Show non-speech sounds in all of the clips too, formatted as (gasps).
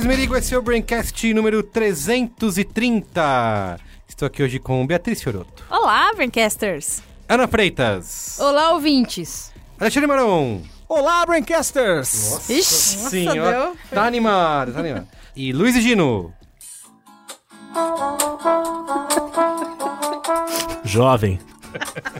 Carlos Merigo, esse é o Braincast número 330. Estou aqui hoje com Beatriz Fioroto, Olá, Braincasters! Ana Freitas, Olá, ouvintes! Alexandre Maron. Olá, Braincasters! Ixi, nossa, Senhora, deu. tá animado, tá animado. E Luiz e Gino. Jovem.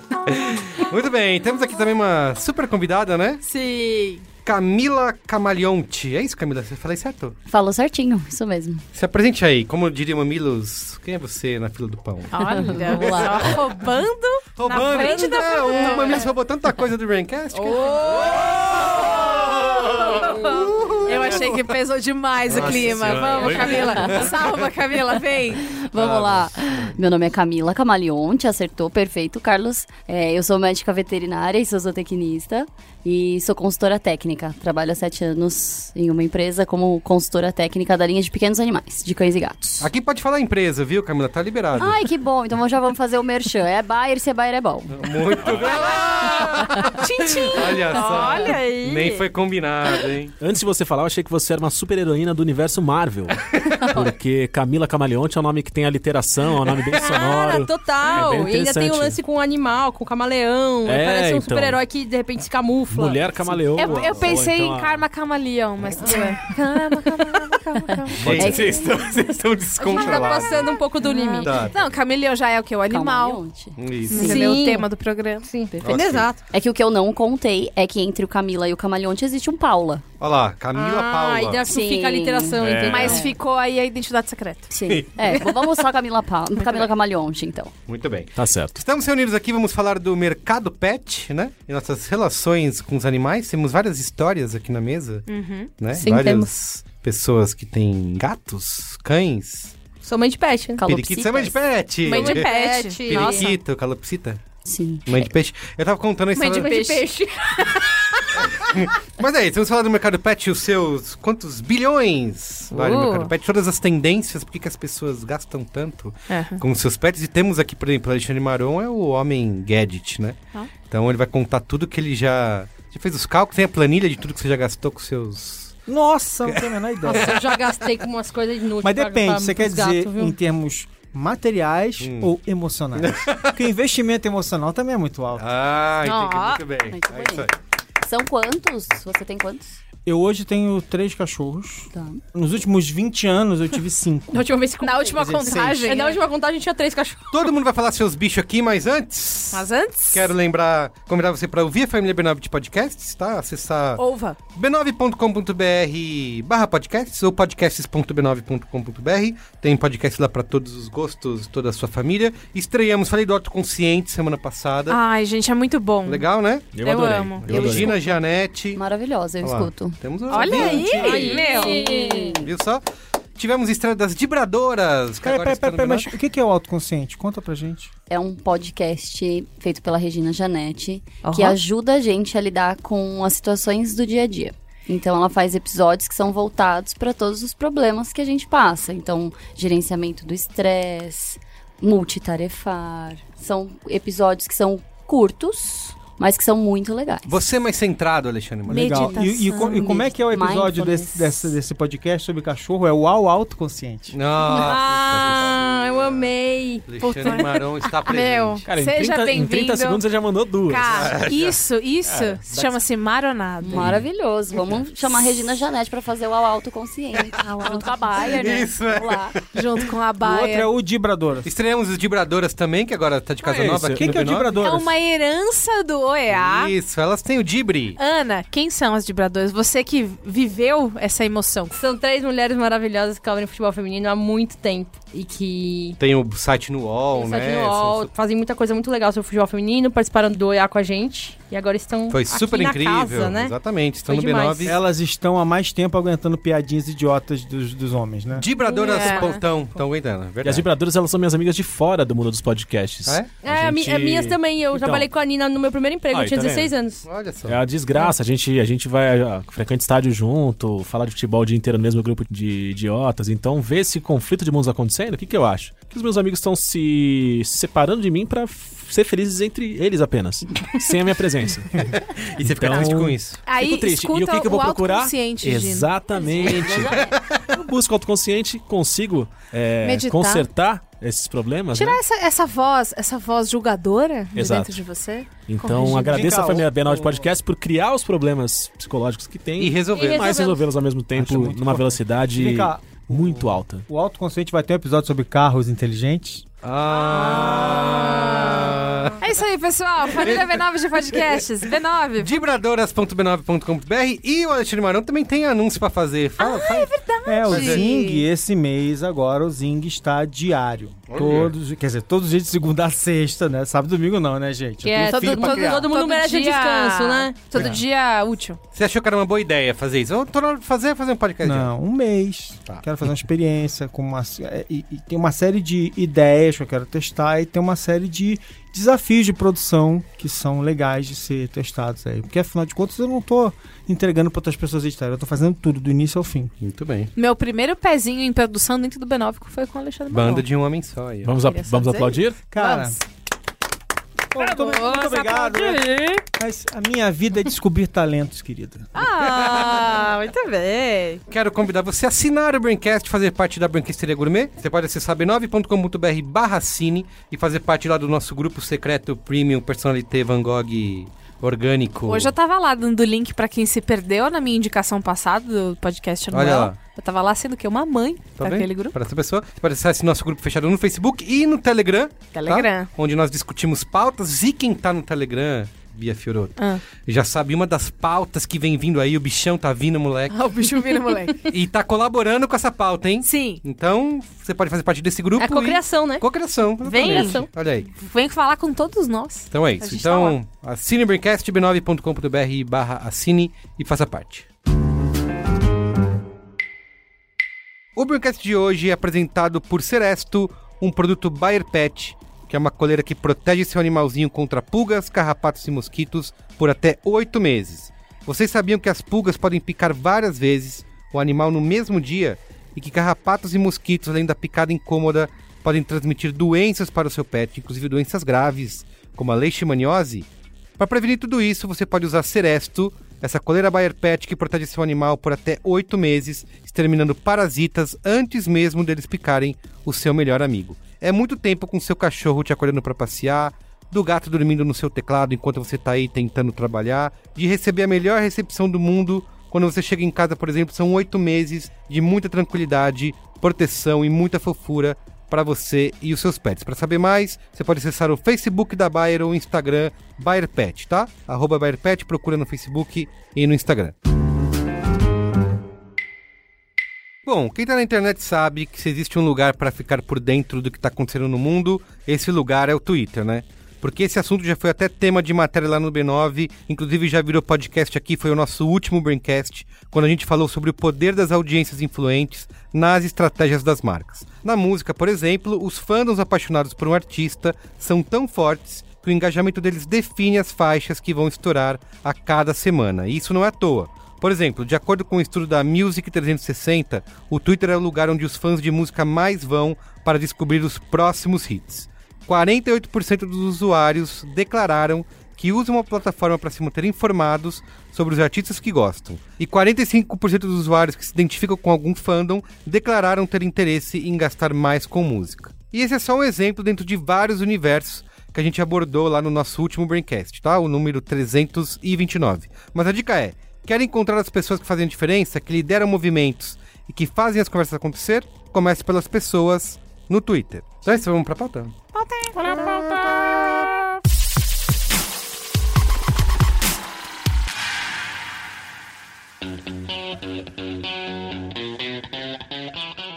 (laughs) Muito bem, temos aqui também uma super convidada, né? Sim! Camila Camaleonte. É isso, Camila? Você falei certo? Falou certinho, isso mesmo. Se apresente aí, como diria Mamilos, quem é você na fila do pão? Olha, Vamos lá. só roubando, na frente da é, o. Mamilos roubou tanta coisa do Braincast. que- Eu achei que pesou demais o Nossa clima. Senhora, Vamos, Camila. Salva, Camila, vem. Vamos lá. Meu nome é Camila Camaleonte, acertou, perfeito, Carlos. É, eu sou médica veterinária e sou zootecnista e sou consultora técnica. Trabalho há sete anos em uma empresa como consultora técnica da linha de pequenos animais, de cães e gatos. Aqui pode falar empresa, viu, Camila? Tá liberado. Ai, que bom. Então já vamos fazer o merchan. É Bayer, se é Bayer é bom. Muito bem. (laughs) Tchim, tchim. Olha só. Olha aí. Nem foi combinado, hein? Antes de você falar, eu achei que você era uma super heroína do universo Marvel. (laughs) porque Camila Camaleonte é um nome que tem aliteração, é um nome bem Cara, sonoro. total. É bem e ainda tem o lance com o animal, com o camaleão. É, Parece um então. super-herói que de repente se camufla. Mulher camaleoa. Eu, eu ou pensei então em Karma Camaleão, mas tudo bem. (laughs) Karma, Karma, Karma, Karma. Gente, vocês estão, vocês estão tá passando um pouco do limite. Tá, Não, camaleão já é o que? O animal. Camaleonte. Isso. Entendeu? Sim. O tema do programa. Sim, Ok. exato. É que o que eu não contei é que entre o Camila e o Camaleonte existe um Paula. Olha lá, Camila ah, Paula. e daí Sim. fica a literação, É. entendeu? Mas ficou aí a identidade secreta. Sim. É, vamos só Camila, pa... Camila Camaleonte, então. Muito bem. Tá certo. Estamos reunidos aqui, vamos falar do mercado pet, né? E nossas relações com os animais. Temos várias histórias aqui na mesa, né? Sim, várias pessoas que têm gatos, cães, Sou mãe de pet, periquitos. É mãe de pet! Mãe de pet. Periquito, calopsita. Sim. Mãe de peixe. Eu tava contando a Mãe história... (laughs) de peixe. Mas é isso, vamos falar do mercado pet e os seus quantos bilhões vale o Uh. mercado pet, todas as tendências, por que as pessoas gastam tanto Aham. com os seus pets. E temos aqui, por exemplo, o Alexandre Maron é o homem gadget, né? Ah. Então ele vai contar tudo que ele já... Já fez os cálculos, tem a planilha de tudo que você já gastou com seus... Nossa, não tenho a menor ideia. Nossa, eu já gastei com umas coisas inúteis. Mas depende, você quer gatos, dizer viu? em termos materiais Hum. ou emocionais? Porque o investimento emocional também é muito alto. Ah, entendi Ah, muito bem. muito é bem. isso aí. São quantos? Você tem quantos? Eu hoje tenho três cachorros. Tá. Nos últimos 20 anos eu tive cinco. (laughs) Na última vez que Na última contagem. É, Na última contagem tinha três cachorros. Todo mundo vai falar seus bichos aqui, mas antes... Mas antes. Quero lembrar, convidar você para ouvir a família B9 de podcasts, tá? Acessar Ouva. b9.com.br barra podcasts ou podcasts.b9.com.br. Tem podcast lá para todos os gostos, toda a sua família. Estreamos, falei do Autoconsciente semana passada. Ai, gente, é muito bom. Legal, né? Eu, Eu adorei. amo. Eu adorei. Regina Janete. Maravilhosa, eu Olha lá, Temos um- Olha aí, Aí, meu. Viu só? Tivemos estreia das Vibradoras. que Peraí, peraí, peraí, mas B9. o que que é o autoconsciente? Conta pra gente. É um podcast feito pela Regina Janete, que Aham. ajuda a gente a lidar com as situações do dia a dia. Então ela faz episódios que são voltados para todos os problemas que a gente passa. Então, gerenciamento do estresse, multitarefar. São episódios que são curtos, mas que são muito legais. Você é mais centrado, Alexandre Moreira. Legal. E, e e como é que é o episódio desse, desse, desse podcast sobre cachorro? É o Au Autoconsciente. Nossa, Ah, eu amei. Alexandre Maron está (laughs) presente. Meu, Cara, seja 30, em 30 bem-vindo. segundos você já mandou duas. Cara, (laughs) isso, isso chama-se maronada. Maravilhoso. Vamos chamar a Regina Janete para fazer o Au Autoconsciente. (laughs) junto com a Baia, né? Isso, é. Vamos lá. Junto com a O outro baia. é o Dibradoras. Estreamos os Vibradoras também, que agora tá de casa Ah, nova O que, é o B9. É Dibradoras? uma herança do OEA. Isso, elas têm o Dibri. Ana, quem são as vibradoras? Você que viveu essa emoção. São três mulheres maravilhosas que cobrem futebol feminino há muito tempo. E que Tem o site no UOL, tem né? site no UOL, São- fazem muita coisa muito legal sobre futebol feminino, participaram do OEA com a gente. E agora estão Foi aqui super na incrível. casa, né? Exatamente. Estão Foi no demais. B9. Elas estão há mais tempo aguentando piadinhas idiotas dos, dos homens, né? Vibradoras É. Pontão. Estão aguentando, é E as verdade. vibradoras, elas são minhas amigas de fora do mundo dos podcasts. Ah, é? É, gente- a minhas também. Eu Então. trabalhei com a Nina no meu primeiro emprego. Aí, eu tinha tá 16 anos. Olha só. É a desgraça, a gente, a gente vai ah, frequenta estádio junto, falar de futebol o dia inteiro no mesmo grupo de idiotas. Então, ver esse conflito de mundos acontecendo, o que, que eu acho? Que os meus amigos estão se separando de mim pra f- ser felizes entre eles apenas, sem a minha presença. (laughs) E você fica Então- triste com isso. Aí Fico triste. escuta E o que, que eu vou procurar? Exatamente. eu busco autoconsciente, consigo é, consertar esses problemas. Tirar né? essa, essa voz, essa voz julgadora de dentro de você. Então, corrigir. agradeço a família B9 de Podcast por criar os problemas psicológicos que tem, E resolver. E mas resolvê-los ao mesmo tempo numa importante. velocidade Vem cá, muito alta. o autoconsciente vai ter um episódio sobre carros inteligentes. Ah. É isso aí, pessoal. Família B9 de podcasts. B9. Vibradoras.b9.com.br e o Alexandre Marão também tem anúncio pra fazer. Fala, fala. É, o Mas é- Zing, esse mês agora, o Zing está diário. Olha. Todos, quer dizer, todos os dias de segunda a sexta, né? Sábado e domingo não, né, gente? Eu é, todo, todo, todo mundo merece um descanso, né? Todo É. dia útil. Você achou que era uma boa ideia fazer isso? Eu tô na hora de fazer, fazer um podcast. Não, um mês. Tá. Quero fazer uma experiência com uma é, e, e tem uma série de ideias que eu quero testar e tem uma série de desafios de produção que são legais de ser testados aí, porque afinal de contas eu não tô entregando para outras pessoas editarem, eu tô fazendo tudo do início ao fim. Muito bem. Meu primeiro pezinho em produção dentro do B9 foi com o Alexandre Banda de um homem só aí. Vamos, a- vamos aplaudir? Cara, Vamos. Pô, muito, muito Vamos obrigado. né? Mas a minha vida é descobrir talentos, querida. Ah, muito bem. Quero convidar você a assinar o Braincast, fazer parte da Branquisteria Gourmet. Você pode acessar b9.com.br barra cine e fazer parte lá do nosso grupo secreto Premium Personalité Van Gogh Orgânico. Hoje eu tava lá dando link pra quem se perdeu na minha indicação passada do podcast anual. Olha lá. Eu tava lá sendo o quê? Uma mãe Tá daquele grupo. Para essa pessoa. Você pode acessar esse nosso grupo fechado no Facebook e no Telegram. tá? Telegram. Onde nós discutimos pautas. E quem tá no Telegram, Bia Fioroto, Ah. já sabe uma das pautas que vem vindo aí. O bichão tá vindo, moleque. Ah, o bicho vira, moleque. (laughs) e tá colaborando com essa pauta, hein? Sim. Então, você pode fazer parte desse grupo. É cocriação, e... né? Cocriação. Vem. Olha aí. Vem falar com todos nós. Então é isso. tá Então, assine o Braincast, b9.com.br barra assine e faça parte. O Braincast de hoje é apresentado por Seresto, um produto Bayer Pet, que é uma coleira que protege seu animalzinho contra pulgas, carrapatos e mosquitos por até oito meses. Vocês sabiam que as pulgas podem picar várias vezes o animal no mesmo dia e que carrapatos e mosquitos, além da picada incômoda, podem transmitir doenças para o seu pet, inclusive doenças graves, como a leishmaniose? Para prevenir tudo isso, você pode usar Seresto, essa coleira Bayer Pet que protege seu animal por até oito meses, exterminando parasitas antes mesmo deles picarem o seu melhor amigo. É muito tempo com seu cachorro te acordando para passear, do gato dormindo no seu teclado enquanto você está aí tentando trabalhar, de receber a melhor recepção do mundo quando você chega em casa, por exemplo, são oito meses de muita tranquilidade, proteção e muita fofura para você e os seus pets. Para saber mais, você pode acessar o Facebook da Bayer ou o Instagram Bayer Pet, tá? Arroba Bayer Pet, procura no Facebook e no Instagram. Bom, quem tá na internet sabe que se existe um lugar para ficar por dentro do que tá acontecendo no mundo, esse lugar é o Twitter, né? Porque esse assunto já foi até tema de matéria lá no B9, inclusive já virou podcast aqui, foi o nosso último Braincast, quando a gente falou sobre o poder das audiências influentes nas estratégias das marcas. Na música, por exemplo, os fandoms apaixonados por um artista são tão fortes que o engajamento deles define as faixas que vão estourar a cada semana. E isso não é à toa. Por exemplo, de acordo com o um estudo da Music 360, o Twitter é o lugar onde os fãs de música mais vão para descobrir os próximos hits. 48% dos usuários declararam que usam uma plataforma para se manter informados sobre os artistas que gostam. E 45% dos usuários que se identificam com algum fandom declararam ter interesse em gastar mais com música. E esse é só um exemplo dentro de vários universos que a gente abordou lá no nosso último Braincast, tá? O número 329. Mas a dica é: quer encontrar as pessoas que fazem a diferença, que lideram movimentos e que fazem as conversas acontecer? Comece pelas pessoas no Twitter. Então é isso, vamos pra pauta.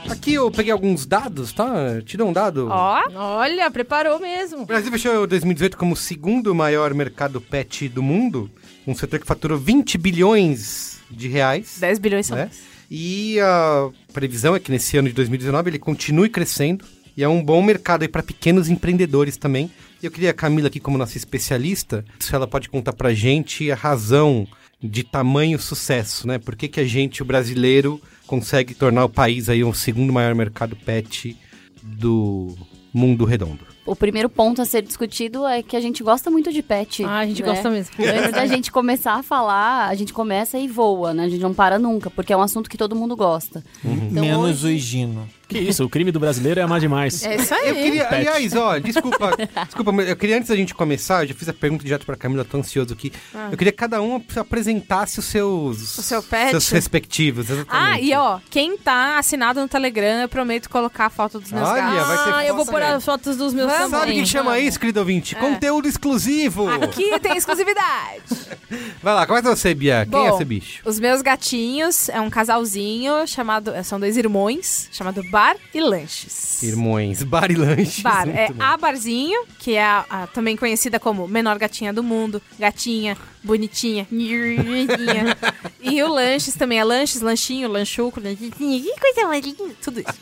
Aqui eu peguei alguns dados, tá? Tira um dado. Ó, Olha, preparou mesmo. O Brasil fechou 2018 como o segundo maior mercado pet do mundo, um setor que faturou 20 bilhões de reais. 10 bilhões são. né? E a previsão é que nesse ano de 2019 ele continue crescendo. E é um bom mercado aí para pequenos empreendedores também. E eu queria a Camila aqui como nossa especialista, se ela pode contar pra gente a razão de tamanho sucesso, né? Por que, que a gente, o brasileiro, consegue tornar o país aí o segundo maior mercado pet do mundo redondo? O primeiro ponto a ser discutido é que a gente gosta muito de pet. Ah, a gente né? gosta mesmo. Antes da gente começar a falar, a gente começa e voa, né? A gente não para nunca, porque é um assunto que todo mundo gosta. Então, Menos hoje- o Higino. Que isso, o crime do brasileiro é amar demais. É isso aí. Eu queria, Pet. aliás, ó, desculpa, desculpa, mas eu queria antes da gente começar, eu já fiz a pergunta direto pra Camila, tô ansioso aqui. Eu queria que cada um apresentasse os seus O seu pet? seus respectivos, Ah, exatamente. e ó, quem tá assinado no Telegram, eu prometo colocar a foto dos meus Olha, gatos. vai ter Ah, eu vou pôr as fotos dos meus Vamos. também. Sabe o que chama isso, querido ouvinte? Conteúdo exclusivo! Aqui tem exclusividade. (laughs) Vai lá, começa você, Bia. Quem é Bom, esse bicho? Os meus gatinhos é um casalzinho chamado. São dois irmãos, chamado Bar e Lanches. Irmões, (laughs) bar e lanches. Bar é bom. a Barzinho, que é a- a- também conhecida como menor gatinha do mundo, gatinha, bonitinha, (laughs) e o Lanches também é Lanches, Lanchinho, Lanchuco, Lanchinho, que coisa mais linda, tudo isso.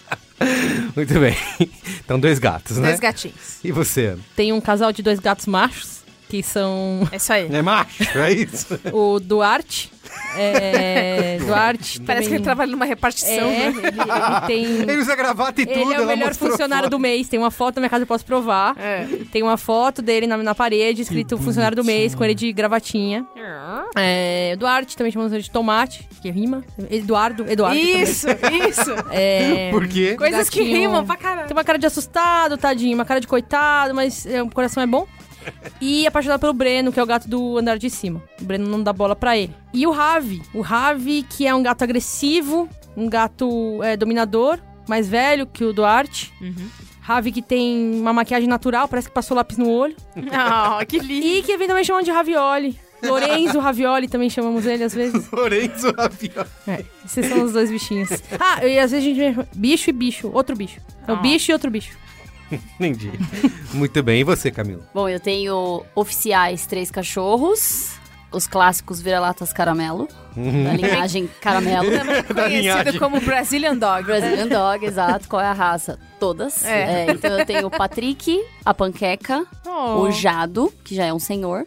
Muito bem. Então, dois gatos, né? Dois gatinhos. E você? Tem um casal de dois gatos machos, que são É isso aí. É macho, é isso? (laughs) o Duarte. É, (laughs) Duarte. Parece que também- ele trabalha numa repartição. É, né? ele, ele tem. (laughs) Ele usa gravata e tudo, Ele é o melhor funcionário foto. do mês. Tem uma foto na minha casa, eu posso provar. É. Tem uma foto dele na, na parede, escrito funcionário do mês, com ele de gravatinha. É, Duarte, também chamamos ele de Tomate, que rima. Eduardo, Eduardo. também. Isso, isso. É, Por quê? Coisas que Gatinho. rimam pra caralho. Tem uma cara de assustado, tadinho, uma cara de coitado, mas é, o coração é bom. E apaixonado pelo Breno, que é o gato do andar de cima. O Breno não dá bola pra ele. E o Ravi. O Ravi, que é um gato agressivo, um gato é, dominador, mais velho que o Duarte. Ravi que tem uma maquiagem natural, parece que passou lápis no olho. Oh, que (laughs) lindo. E que eventualmente chamam de Ravioli. Lorenzo Ravioli também chamamos ele às vezes. (laughs) Lorenzo Ravioli. É, esses são os dois bichinhos. Ah, e às vezes a gente bicho e bicho, outro bicho. É o Ah. bicho e outro bicho. (laughs) Entendi. Muito bem. E você, Camila? Bom, eu tenho oficiais três cachorros, os clássicos vira-latas caramelo, da linhagem (laughs) caramelo. Conhecido linhagem. como Brazilian Dog. Brazilian Dog, exato. Qual é a raça? Todas. É. É, então eu tenho o Patrick, a Panqueca, Oh. o Jado, que já é um senhor.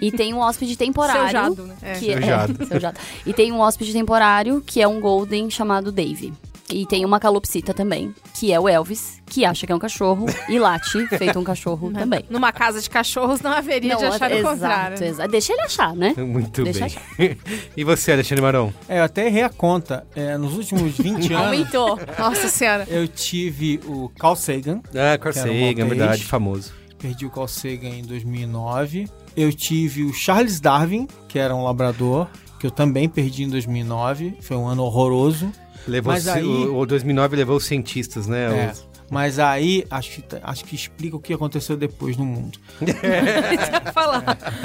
E tem um hóspede temporário. Seu Jado, né? É. Que Seu é, Jado. (laughs) seu Jado. E tem um hóspede temporário, que é um Golden chamado Dave. E tem uma calopsita também, que é o Elvis, que acha que é um cachorro e late, (laughs) feito um cachorro também. Numa casa de cachorros não haveria de achar o exato, contrário. exato. Deixa ele achar, né? Muito Deixa bem. (laughs) e você, Alexandre Marão? É, eu até errei a conta. É, nos últimos 20 (laughs) anos, Aumentou. Nossa senhora. eu tive o Carl Sagan. Ah, Carl um Sagan, verdade, famoso. Perdi o Carl Sagan em 2009. Eu tive o Charles Darwin, que era um labrador, que eu também perdi em 2009. Foi um ano horroroso. Levou Mas aí- o, o 2009 levou os cientistas, né? É. Os- Mas aí, acho que, acho que explica o que aconteceu depois no mundo. falar.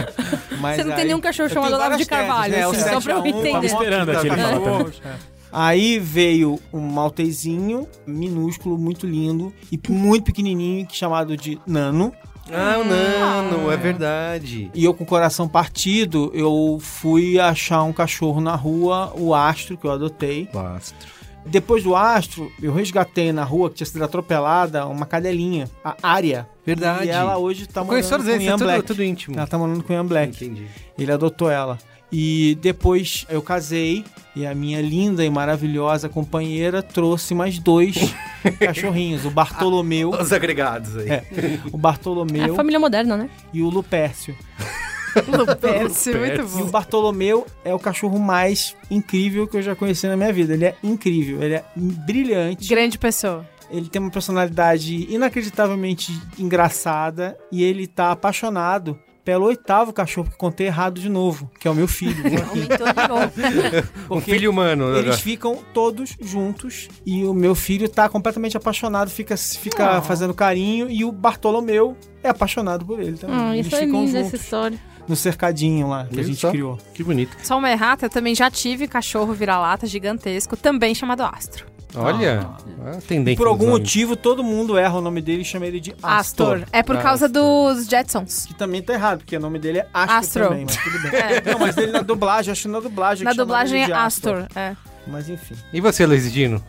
(laughs) Mas Você não tem aí- nenhum cachorro chamado Olavo de Carvalho, teses, né? Assim, só 7 pra eu a 1, entender. Esperando aquele da falar também. Cachorros, é. Aí veio um maltezinho, minúsculo, muito lindo, e muito pequenininho, que chamado de Nano. Ah, o Nano, é verdade. E eu com o coração partido, eu fui achar um cachorro na rua, o Astro, que eu adotei. Bastro. Depois do Astro, eu resgatei na rua, que tinha sido atropelada, uma cadelinha, a Área. Verdade. E ela hoje tá morando com o eles, Ian é tudo, Black. tudo íntimo. Ela tá morando com o Ian Black. Entendi. Ele adotou ela. E depois eu casei e a minha linda e maravilhosa companheira trouxe mais dois (laughs) cachorrinhos, o Bartolomeu, Os agregados aí. É. o É Bartolomeu a família moderna, né? e o Lupércio. (laughs) Lupércio, muito E o bom. Bartolomeu é o cachorro mais incrível que eu já conheci na minha vida. Ele é incrível, ele é brilhante. Grande pessoa. Ele tem uma personalidade inacreditavelmente engraçada e ele tá apaixonado pelo oitavo cachorro que contei errado de novo, que é o meu filho. (laughs) Aumentou de novo. (laughs) Um filho humano. Eles ficam todos juntos e o meu filho tá completamente apaixonado, fica, fica Ah. fazendo carinho e o Bartolomeu é apaixonado por ele também. Ah, Eles isso é juntos essa história. no cercadinho lá que Viu a gente criou. Que bonito. Só uma errata, eu também já tive cachorro vira-lata gigantesco, também chamado Astro. Olha, ah. tendência. Por algum motivo, todo mundo erra o nome dele e chama ele de Astor. Astor. É por causa dos Jetsons. Que também tá errado, porque o nome dele é Astro, Astro. também, mas tudo bem. (laughs) É. Não, mas ele na dublagem, acho que na dublagem. Na dublagem é de Astor. É. Mas enfim. E você, Luiz Dino?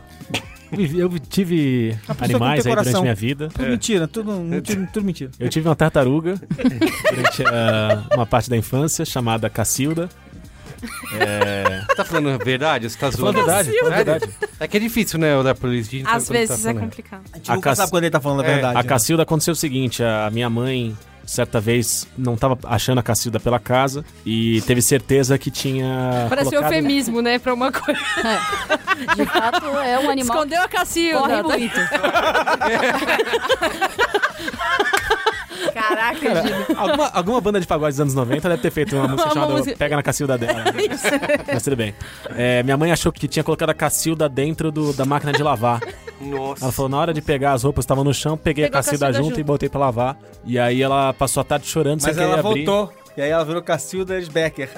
Eu tive animais aí durante minha vida. Tudo mentira, tudo, mentira, tudo mentira. Eu tive uma tartaruga durante ah, uma parte da infância chamada Cacilda. É, (laughs) Tá falando a verdade? Você tá falando zoando? a verdade, a Sério? verdade. É que é difícil, né, olhar pro Luiz Dino. Às quando vezes tá é falando. complicado. A gente A nunca Cass- sabe quando ele tá falando a É, verdade. A né? Cacilda aconteceu o seguinte: a minha mãe, certa vez, não tava achando a Cacilda pela casa e teve certeza que tinha. Parece um colocado- eufemismo, né? Pra uma coisa. De fato, é um animal Escondeu a que Cacilda. corre tá? muito. (laughs) Caraca, Cara, alguma, alguma banda de pagode dos anos 90 deve ter feito uma (laughs) música Uma chamada música. Pega na Cacilda dela. (laughs) Mas tudo bem. É, minha mãe achou que tinha colocado a Cacilda dentro do- da máquina de lavar. Nossa. Ela falou, na hora de pegar as roupas, estavam no chão, peguei Pegou a a Cacilda, Cacilda junto, junto. e botei pra lavar. E aí ela passou a tarde chorando, Mas sem ela querer abrir. voltou. E aí ela virou Cacilda Erisbecker.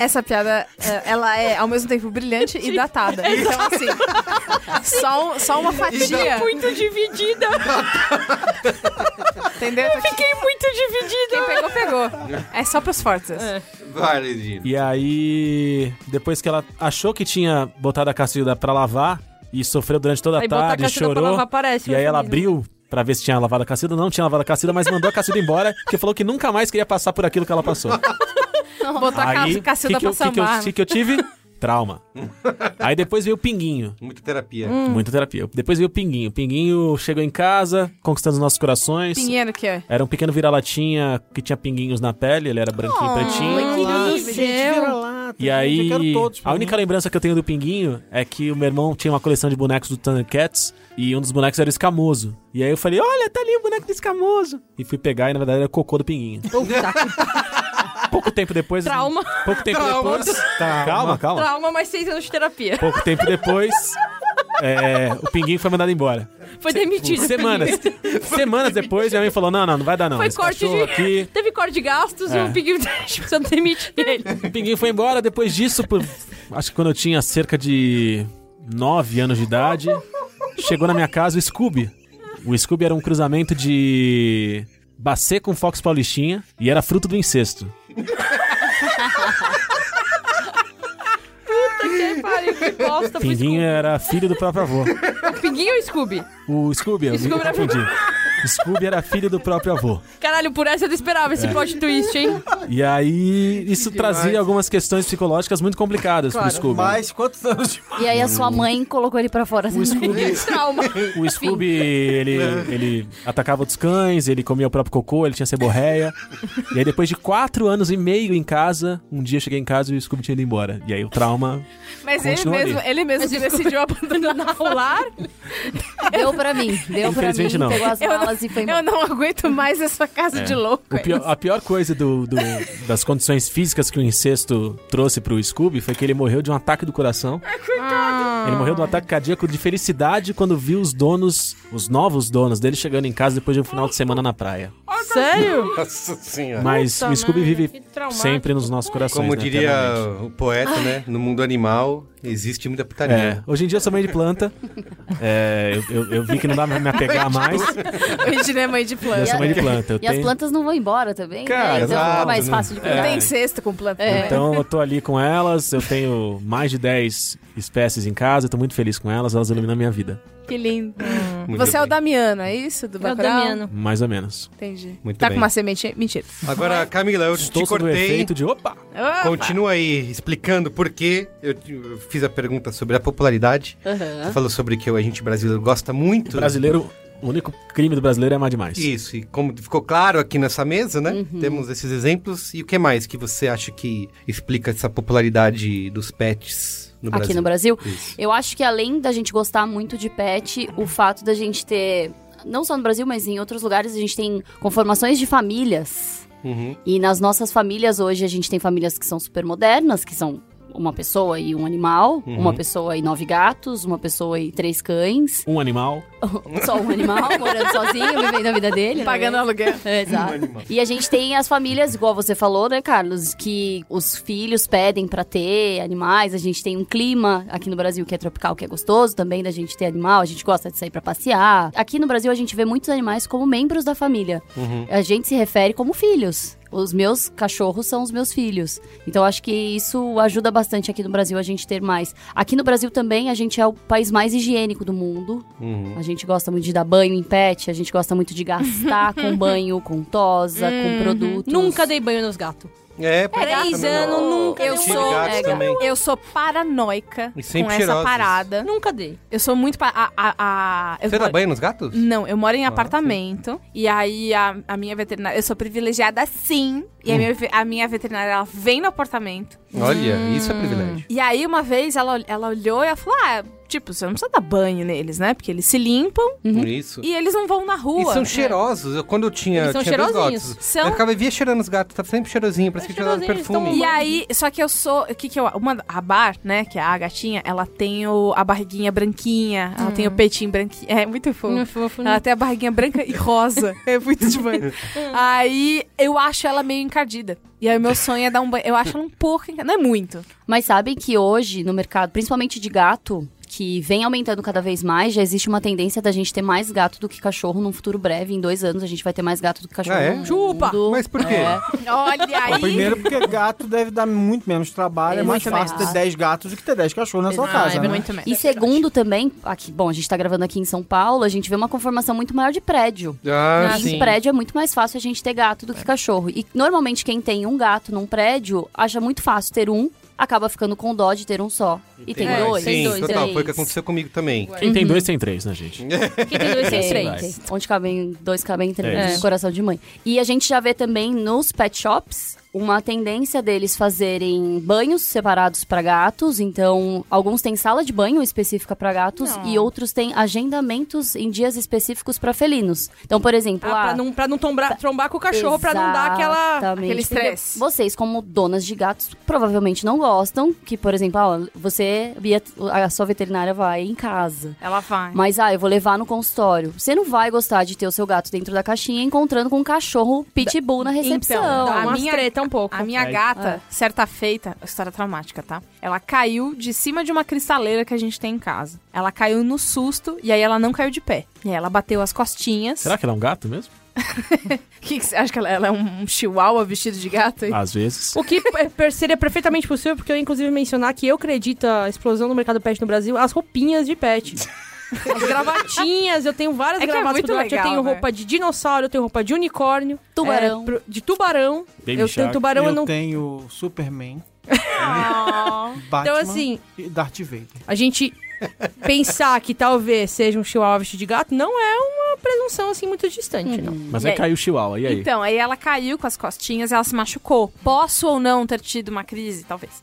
Essa piada, é, ela é ao mesmo tempo brilhante e datada. Então, assim, só, só uma fatia. Muito dividida. Entendeu? Fiquei muito dividida. Quem pegou, pegou. É só pros fortes. Vai, Luiz Dino. E aí, depois que ela achou que tinha botado a Cacilda pra lavar e sofreu durante toda a Aí tarde, chorou. lavar parece E aí ela eufemismo. abriu pra ver se tinha lavado a Cacilda. Não tinha lavado a Cacilda, mas mandou a Cacilda embora, porque falou que nunca mais queria passar por aquilo que ela passou. Botar a aí, Cacilda que que pra eu, eu- sambar. que que eu tive? Trauma. (laughs) Aí depois veio o Pinguinho. Muita terapia. Hum. Muita terapia. Depois veio o Pinguinho. O Pinguinho chegou em casa, conquistando os nossos corações. Pinheiro que é. Era um pequeno vira-latinha que tinha pinguinhos na pele, ele era branquinho, Oh, pretinho. que Ah, lindo. gente, vira lá. E aí, pra a única lembrança que eu tenho do Pinguinho é que o meu irmão tinha uma coleção de bonecos do Thundercats e um dos bonecos era o Escamoso. E aí eu falei, olha, tá ali o boneco do Escamoso. E fui pegar e na verdade era o cocô do Pinguinho. Puta, Pouco tempo depois... Trauma. Pouco tempo Trauma. depois... Calma, calma. trauma, mais seis anos de terapia. Pouco tempo depois, é, o Pinguinho foi mandado embora. Foi demitido. Semanas. (laughs) Semanas depois, minha mãe falou, não, não, não vai dar não. Foi Esse corte de... aqui... Teve corte de gastos É. e o Pinguim (laughs) precisou demitir ele. O Pinguim foi embora depois disso, por, acho que quando eu tinha cerca de 9 anos de idade, chegou na minha casa o Scooby. O Scooby era um cruzamento de Bacê com Fox Paulistinha e era fruto do incesto. Que pariu, que bosta. Pinguinho era filho do próprio avô. Scooby. Pinguinho ou Scooby? O Scooby, eu me Scooby era- confundi. Scooby era filho do próprio avô. Caralho, por essa eu não esperava É. esse plot twist, hein? E aí, isso trazia algumas questões psicológicas muito complicadas Claro. pro Scooby. Mas quantos anos de... E aí a sua mãe colocou ele pra fora. O Scooby, (laughs) Trauma. O Scooby, ele, ele atacava outros cães, ele comia o próprio cocô, ele tinha seborreia. e aí, depois de quatro anos e meio em casa, um dia eu cheguei em casa e o Scooby tinha ido embora. E aí o trauma. Mas ele Continua mesmo, ali. ele mesmo que decidiu abandonar o lar. Deu pra mim, deu pra mim, Infelizmente, não. pegou as Eu malas e foi Eu não aguento mais essa casa de louco. Pior- a pior coisa do, do- (laughs) das condições físicas que o incesto trouxe pro Scooby foi que ele morreu de um ataque do coração. Ele morreu de um ataque cardíaco de felicidade quando viu os donos, os novos donos dele chegando em casa depois de um final de semana na praia. Sério? Nossa senhora. Mas Puta o Scooby merda, vive sempre nos nossos corações. Como né, diria o poeta, né? No mundo animal existe muita É, putaria. hoje em dia eu sou mãe de planta. (laughs) É, eu, eu- eu vi que não dá pra me apegar mais. Hoje não é mãe de Eu planta. sou mãe de planta. Eu E as tenho- plantas não vão embora também, Cara, né? Então exato, fica mais né? fácil de cuidar. tem cesto com planta É. Então eu tô ali com elas, eu tenho mais de 10 espécies em casa, eu tô muito feliz com elas, elas iluminam a minha vida. Que lindo. (laughs) Muito Você é o bem. Damiano, é isso? Do É o Bacurau? Damiano. Mais ou menos. Entendi. Muito tá bem. com uma semente... Mentira. Agora, Camila, eu Estou te o cortei. efeito de. Opa! Opa! Continua aí explicando por que eu fiz a pergunta sobre a popularidade. Você falou sobre que a gente brasileiro gosta muito. Brasileiro, o único crime do brasileiro é amar demais. Isso, e como ficou claro aqui nessa mesa, né? Temos esses exemplos. E o que mais que você acha que explica essa popularidade dos pets no Brasil? Aqui no Brasil. Isso. Eu acho que além da gente gostar muito de pet, o fato da gente ter, não só no Brasil, mas em outros lugares, a gente tem conformações de famílias. Uhum. E nas nossas famílias hoje, a gente tem famílias que são super modernas, que são uma pessoa e um animal, Uhum. uma pessoa e nove gatos, uma pessoa e três cães, Um animal. (laughs) só um animal morando sozinho, vivendo a vida dele. Pagando né? aluguel. É, Exato. E a gente tem as famílias, igual você falou, né, Carlos, que os filhos pedem pra ter animais. A gente tem um clima aqui no Brasil que é tropical, que é gostoso também da gente ter animal. A gente gosta de sair pra passear. Aqui no Brasil a gente vê muitos animais como membros da família. A gente se refere como filhos. Os meus cachorros são os meus filhos. Então acho que isso ajuda bastante aqui no Brasil a gente ter mais. Aqui no Brasil também a gente é o país mais higiênico do mundo. Uhum. A gente gosta muito de dar banho em pet, a gente gosta muito de gastar (laughs) com banho, com tosa, com produtos. Nunca dei banho nos gatos. É, Três anos, nunca Eu sou- é. Eu sou paranoica E com sempre essa cheirosos. parada. Nunca dei. Eu sou muito. pa- A, a, a- eu Você dá moro- banho nos gatos? Não, eu moro em Ah, apartamento. E aí a, a minha veterinária. Eu sou privilegiada sim. E a, Hum. minha, ve- a minha veterinária ela vem no apartamento. Olha, isso é privilégio. E aí uma vez ela, ela olhou e ela falou: Ah, tipo, você não precisa dar banho neles, né? Porque eles se limpam Isso. e eles não vão na rua. E são cheirosos. Eu, quando eu tinha, Eles são tinha dois gatos, São- eu ficava via cheirando os gatos, tava sempre cheirosinho, parece que tinha dado perfume. E aí, só que eu sou. O que que eu. Uma, a Bar, né? Que é a gatinha, ela tem o, a barriguinha branquinha. Ela tem o peitinho branquinho. É muito fofo. Hum, fofo, né? Ela tem a barriguinha branca e rosa. (laughs) É muito (laughs) demais. aí eu acho ela meio encardida. E aí o meu sonho é dar um banho. Eu acho ela um pouco encardida. Não é muito. Mas sabem que hoje, no mercado, principalmente de gato, que vem aumentando cada vez mais, já existe uma tendência da gente ter mais gato do que cachorro num futuro breve. Em dois anos a gente vai ter mais gato do que cachorro. Ah, é? no Chupa! Mas por quê? É. Olha aí. Primeiro porque gato deve dar muito menos trabalho. É, É mais fácil menos. ter 10 gatos do que ter 10 cachorros na sua Ah, casa, é né? Muito mesmo. E segundo também, aqui, bom, a gente tá gravando aqui em São Paulo, a gente vê uma conformação muito maior de prédio. Ah, E sim. em prédio é muito mais fácil a gente ter gato do que cachorro. E normalmente quem tem um gato num prédio acha muito fácil ter um, acaba ficando com dó de ter um só. E tem É, dois, Sim, tem dois, total, três. foi o que aconteceu comigo também. Quem tem dois tem três, né, gente? (laughs) Quem tem dois tem Tem, três. tem. Onde cabem dois, cabem três. É. Coração de mãe. E a gente já vê também nos pet shops uma tendência deles fazerem banhos separados para gatos. Então, alguns têm sala de banho específica para gatos Não. e outros têm agendamentos em dias específicos para felinos. Então, por exemplo, Ah, ah, pra não, pra não tombar, trombar com o cachorro, pra não dar aquela... Aquele estresse. Vocês, como donas de gatos, provavelmente não gostam que, por exemplo, ó, você, a sua veterinária vai em casa. Ela vai. Mas, ah, eu vou levar no consultório. Você não vai gostar de ter o seu gato dentro da caixinha encontrando com um cachorro pitbull na recepção. Então, a minha- treta um pouco. A minha Aí- gata, certa feita, história traumática, tá? Ela caiu de cima de uma cristaleira que a gente tem em casa. Ela caiu no susto e aí ela não caiu de pé. E aí ela bateu as costinhas. Será que ela é um gato mesmo? (laughs) Que você acha que ela, ela é um chihuahua vestido de gato? hein? Às vezes. O que é, seria perfeitamente possível, porque eu inclusive mencionar que eu acredito a explosão do mercado pet no Brasil, as roupinhas de pet. (laughs) As gravatinhas, eu tenho várias É que é gravatas muito pro gato. Eu legal, tenho né? roupa de dinossauro, eu tenho roupa de unicórnio. Tubarão. é, de tubarão. Baby eu tenho Shark. tubarão, eu eu não. tenho Superman. (laughs) Batman Então, assim, e Darth Vader. a gente pensar que talvez seja um chihuahua vestido de gato não é uma presunção assim muito distante, não. Mas E aí aí? caiu o chihuahua, e aí? Então, aí ela caiu com as costinhas e ela se machucou. Posso ou não ter tido uma crise? Talvez.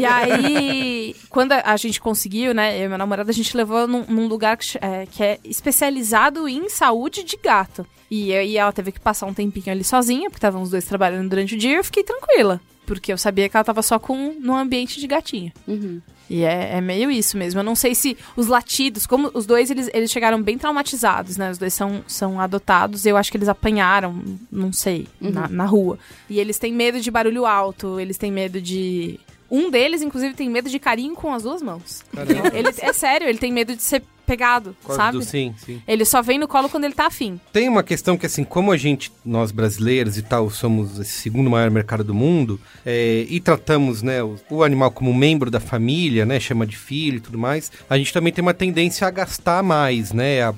E aí, (laughs) quando a gente conseguiu, né, eu e meu namorado, a gente levou num, num lugar que, é, que é especializado em saúde de gato. E aí ela teve que passar um tempinho ali sozinha, porque estavam os dois trabalhando durante o dia, e eu fiquei tranquila. Porque eu sabia que ela tava só com num ambiente de gatinha. Uhum. E é, é meio isso mesmo. Eu não sei se os latidos, como os dois, eles, eles chegaram bem traumatizados, né? Os dois são, são adotados. Eu acho que eles apanharam, não sei, na, na rua. E eles têm medo de barulho alto, eles têm medo de. Um deles, inclusive, tem medo de carinho com as duas mãos. Caramba. Ele, é sério, ele tem medo de ser pegado, causa sabe? do- Sim, sim. Ele só vem no colo quando ele tá afim. Tem uma questão que, assim, como a gente, nós brasileiros e tal, somos esse segundo maior mercado do mundo, é, e tratamos, né, o, o animal como membro da família, né, chama de filho e tudo mais, a gente também tem uma tendência a gastar mais, né, a-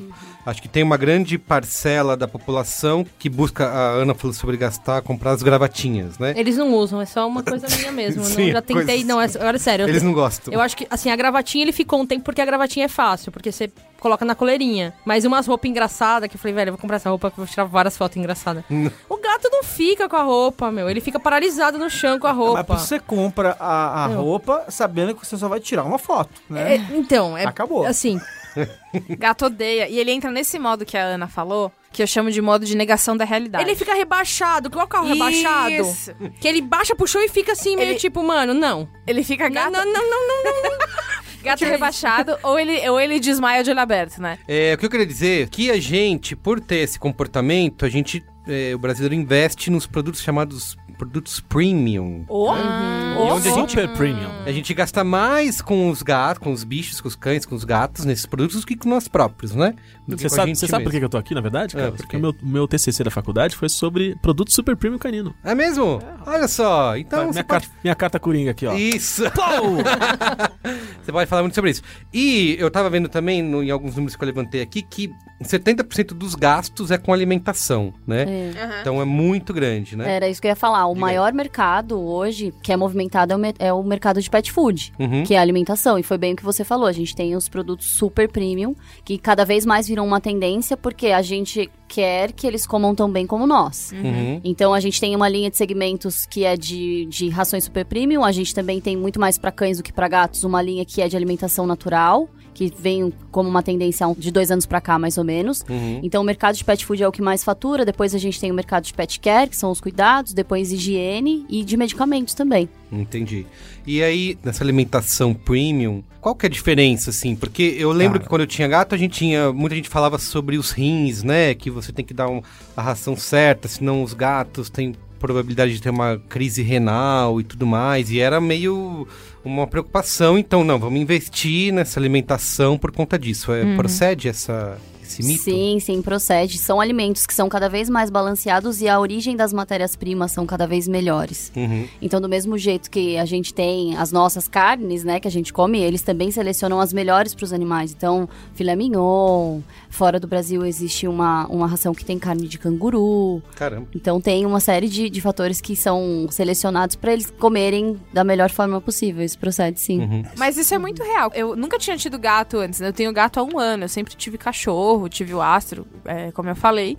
Acho que tem uma grande parcela da população que busca, a Ana falou sobre gastar, comprar as gravatinhas, né? Eles não usam, é só uma coisa minha (laughs) mesmo. Sim, eu já tentei, coisa- não, é, agora é sério. eu Eles não gostam. Eu acho que, assim, a gravatinha ele ficou um tempo porque a gravatinha é fácil, porque você coloca na coleirinha. Mas umas roupas engraçadas que eu falei, velho, eu vou comprar essa roupa que eu vou tirar várias fotos engraçadas. (laughs) o gato não fica com a roupa, meu. Ele fica paralisado no chão com a Mas roupa. você compra a, a Não. roupa sabendo que você só vai tirar uma foto, É, né? então, é. Acabou. Assim, (laughs) Gato odeia. E ele entra nesse modo que a Ana falou, que eu chamo de modo de negação da realidade. Ele fica rebaixado, igual o carro rebaixado. Isso. Que ele baixa pro chão e fica assim, meio Ele- tipo, mano, não. Ele fica Não, gato, não, não, não, não, não. (laughs) gato rebaixado ou ele, ou ele desmaia de olho aberto, né? É, o que eu queria dizer é que a gente, por ter esse comportamento, a gente, é, o brasileiro investe nos produtos chamados produtos premium. Ou E onde a gente, Super Premium. a gente gasta mais com os gatos, com os bichos, com os cães, com os gatos, nesses produtos do que com nós próprios, né? Do Você sabe, você sabe por que eu tô aqui, na verdade, É, Carlos? por Porque quê? o meu, meu TCC da faculdade foi sobre produto Super Premium canino. É mesmo? Olha só, então minha, você carta, pode... minha carta coringa aqui, ó. Isso! (laughs) (laughs) você pode falar muito sobre isso. E eu tava vendo também, no- em alguns números que eu levantei aqui, que 70% dos gastos é com alimentação, né? É. Então é muito grande, né? Era isso que eu ia falar. O Diga maior mercado hoje que é movimentado é o, é o mercado de pet food, Uhum. que é a alimentação. E foi bem o que você falou. A gente tem os produtos super premium, que cada vez mais viram uma tendência, porque a gente quer que eles comam tão bem como nós. Uhum. Então a gente tem uma linha de segmentos que é de, de rações super premium. A gente também tem muito mais para cães do que para gatos, uma linha que é de alimentação natural, que vem como uma tendência de dois anos para cá, mais ou menos. Uhum. Então o mercado de pet food é o que mais fatura. Depois a gente tem o mercado de pet care, que são os cuidados, depois higiene e de medicamentos também. Entendi. E aí, nessa alimentação premium, qual que é a diferença, assim? Porque eu lembro Cara. que quando eu tinha gato, a gente tinha. Muita gente falava sobre os rins, né? Que você tem que dar um- a ração certa, senão os gatos têm probabilidade de ter uma crise renal e tudo mais. E era meio uma preocupação. Então, não, vamos investir nessa alimentação por conta disso. É, Procede essa, esse mito? Sim, sim, procede. São alimentos que são cada vez mais balanceados e a origem das matérias-primas são cada vez melhores. Uhum. Então, do mesmo jeito que a gente tem as nossas carnes, né, que a gente come, eles também selecionam as melhores para os animais. Então, filé mignon, fora do Brasil existe uma, uma ração que tem carne de canguru. Caramba. Então, tem uma série de, de fatores que são selecionados para eles comerem da melhor forma possível. Isso procede sim. Uhum. Mas isso é muito real. Eu nunca tinha tido gato antes, né? Eu tenho gato há um ano. Eu sempre tive cachorro, tive o astro, é, como eu falei.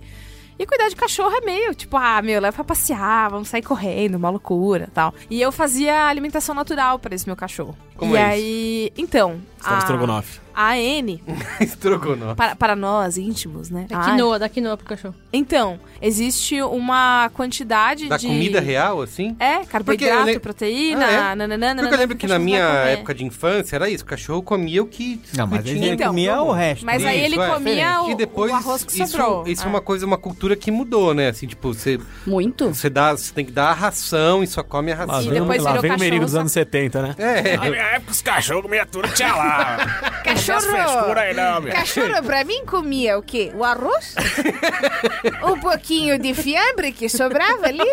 E cuidar de cachorro é meio, tipo, ah, meu, leva pra passear, vamos sair correndo, uma loucura tal. E eu fazia alimentação natural para esse meu cachorro. Como e é aí, então, Estava a, estrogonofe. a N, (laughs) Estrogonofe. para, para nós íntimos, né? Dá Ah, quinoa, dá quinoa pro cachorro. então, existe uma quantidade Da de... comida real, assim? É, carboidrato, lem- proteína, Ah, é? nananana, Porque eu lembro o que na minha época de infância era isso, o cachorro comia o que Não, mas tinha. ele Então, comia o resto. Mas aí Isso, ele é, comia o, e depois o arroz que isso, sobrou. Isso é É. uma coisa, uma cultura que mudou, né? Assim, tipo, você, Muito. você, dá, você tem que dar a ração e só come a Lá ração. E vem, depois lá virou vem o merigo dos anos 70, né? É, época os cachorros comiam tudo, tinha lá. (laughs) Cachorro! aí não, meu. Cachorro, pra mim, comia o quê? O arroz? (laughs) um pouquinho de fiambre que sobrava ali?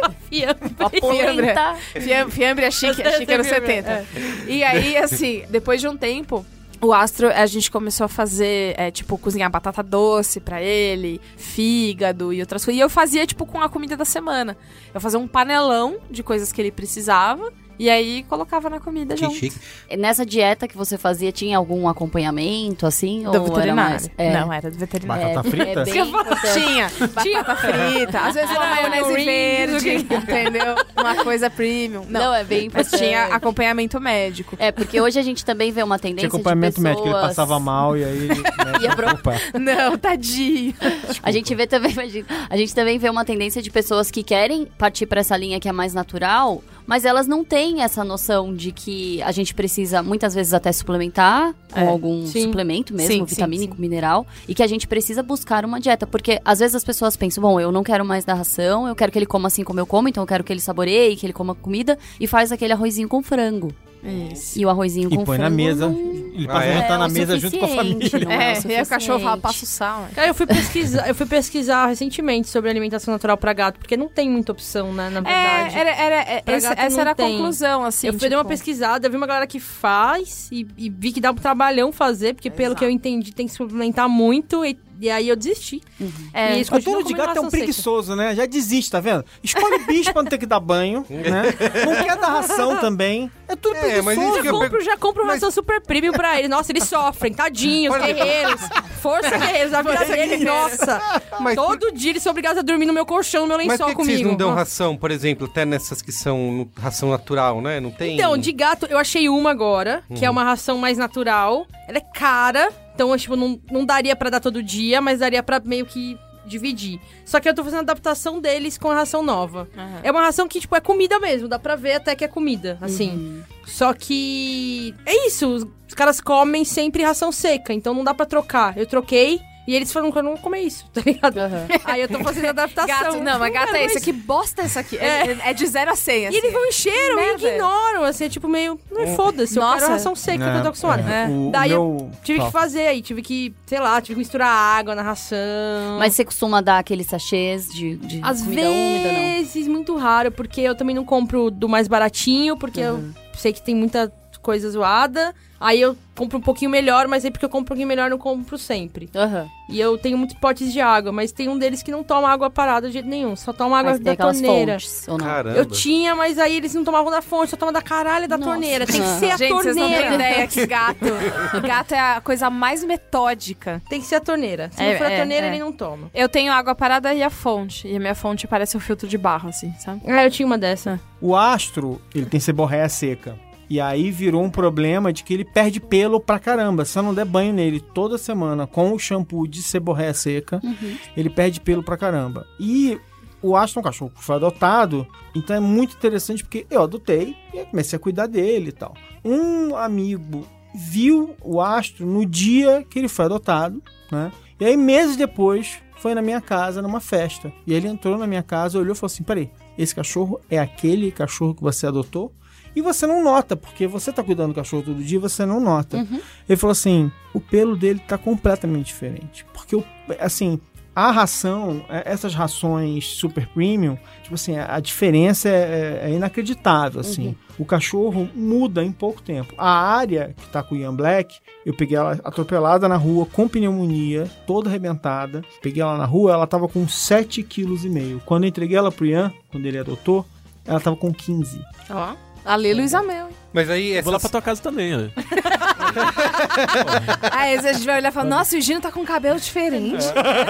Polenta. (laughs) Fiambre, fiambre é chique, é chique anos 70. E aí, assim, depois de um tempo... O Astro, a gente começou a fazer, é, tipo, cozinhar batata doce pra ele, fígado e outras coisas. E eu fazia, tipo, com a comida da semana. Eu fazia um panelão de coisas que ele precisava e aí colocava na comida que junto. chique. Nessa dieta que você fazia, tinha algum acompanhamento, assim? Do ou era veterinário. mais... É. Não, era do veterinário. Batata frita? É bem importante. Tinha batata frita, às vezes uma Era maionese verde, entendeu? Uma coisa premium. Não, Não, é bem mas tinha acompanhamento médico. É, porque hoje a gente também vê uma tendência Tinha acompanhamento de pessoas... médico, ele passava mal e aí ele. né, Ia pro- opa. Não, tadinho. A gente vê também, imagina, a gente também vê uma tendência de pessoas que querem partir para essa linha que é mais natural, mas elas não têm essa noção de que a gente precisa muitas vezes até suplementar com É, algum sim. suplemento mesmo, Sim, vitamínico, sim. mineral, e que a gente precisa buscar uma dieta, porque às vezes as pessoas pensam, bom, eu não quero mais dar ração, eu quero que ele coma assim como eu como, então eu quero que ele saboreie, que ele coma comida e faz aquele arrozinho com frango. Isso. E o arrozinho E com põe frango na mesa. não Ele Ah, passa é? jantar é na o mesa junto com a família. é, É, e aí o cachorro fala, passa o sal. né? Cara, eu fui pesquisar, eu fui pesquisar recentemente sobre alimentação natural pra gato, porque não tem muita opção, né, na verdade. É, era, era, é, essa, essa era a tem. conclusão, assim. eu fui dar uma tipo, pesquisada, eu vi uma galera que faz e, e vi que dá um trabalhão fazer, porque pelo Exato. que eu entendi tem que suplementar muito e, e aí eu desisti. É, E eles O dono de gato é um ração seca. preguiçoso, né? Já desiste, tá vendo? Escolhe bicho pra não ter que dar banho, (laughs) né? Não quer dar ração (laughs) também. É tudo É, mas preguiçoso. isso Já compro, já compro Mas- ração super premium pra eles. Nossa, eles sofrem, tadinhos, guerreiros. (laughs) Força, guerreiros, a vida deles, nossa. Mas por- Todo dia eles são obrigados a dormir no meu colchão, no meu Mas lençol por que, comigo. vocês não dão ração, por exemplo, até nessas que são ração natural, né? Não tem. Então, de gato, eu achei uma agora, que é uma ração mais natural. Ela é cara, então, tipo, não, não daria pra dar todo dia, mas daria pra meio que dividir. Só que eu tô fazendo adaptação deles com a ração nova. Aham. É uma ração que, tipo, é comida mesmo. Dá pra ver até que é comida, assim. Uhum. Só que... É isso. Os, os caras comem sempre ração seca. Então não dá pra trocar. Eu troquei... E eles falaram que eu não vou comer isso, tá ligado? Aham. (laughs) Aí eu tô fazendo adaptação. Gato, não, mas gato Cara, é isso. Que bosta é isso aqui. É, É. é de 0 a 100, assim. E eles não encheram e ignoram, assim, é tipo meio... Não foda-se, eu Nossa. quero ração seca que eu tô acostumada. é, Daí eu tive que fazer aí, tive que, sei lá, tive que misturar água na ração. Mas você costuma dar aqueles sachês de, de Às comida úmida, não? vezes, muito raro, porque eu também não compro do mais baratinho, porque eu sei que tem muita coisa zoada. Aí eu compro um pouquinho melhor, mas aí porque eu compro um pouquinho melhor, eu não compro sempre. Aham. E eu tenho muitos potes de água, mas tem um deles que não toma água parada de jeito nenhum, só toma água Mas da torneira. fontes, ou não? Caramba. Eu tinha, mas aí eles não tomavam da fonte, só toma da caralho da Nossa. torneira. Tem que ser a Gente, vocês não têm torneira. ideia que gato... gato é a coisa mais metódica. Tem que ser a torneira. Se É, não for a é, torneira, é. ele não toma. Eu tenho água parada e a fonte. E a minha fonte parece um filtro de barro, assim, sabe? Ah, eu tinha uma dessa. O astro, ele tem seborréia seca. E aí virou um problema de que ele perde pelo pra caramba. Se eu não der banho nele toda semana com o shampoo de seborréia seca, ele perde pelo pra caramba. E o astro é um cachorro que foi adotado, então é muito interessante porque eu adotei e comecei a cuidar dele e tal. Um amigo viu o astro no dia que ele foi adotado, né? E aí meses depois foi na minha casa numa festa. E ele entrou na minha casa, olhou e falou assim: "Peraí, esse cachorro é aquele cachorro que você adotou?" E você não nota, porque você tá cuidando do cachorro todo dia, você não nota. Ele falou assim: o pelo dele tá completamente diferente. Porque, assim, a ração, é- essas rações super premium, tipo assim, a diferença é, é inacreditável, assim. O cachorro muda em pouco tempo. A área que tá com o Ian Black, eu peguei ela atropelada na rua, com pneumonia, toda arrebentada. Peguei ela na rua, ela tava com 7,5 kg. Quando eu entreguei ela pro Ian, quando ele adotou, ela tava com 15. Ó. Ale Luiz Amel, hein? Mas aí Vou lá pra essas... tua casa também, né? (laughs) Aí a gente vai olhar e falar, nossa, o Gino tá com um cabelo diferente.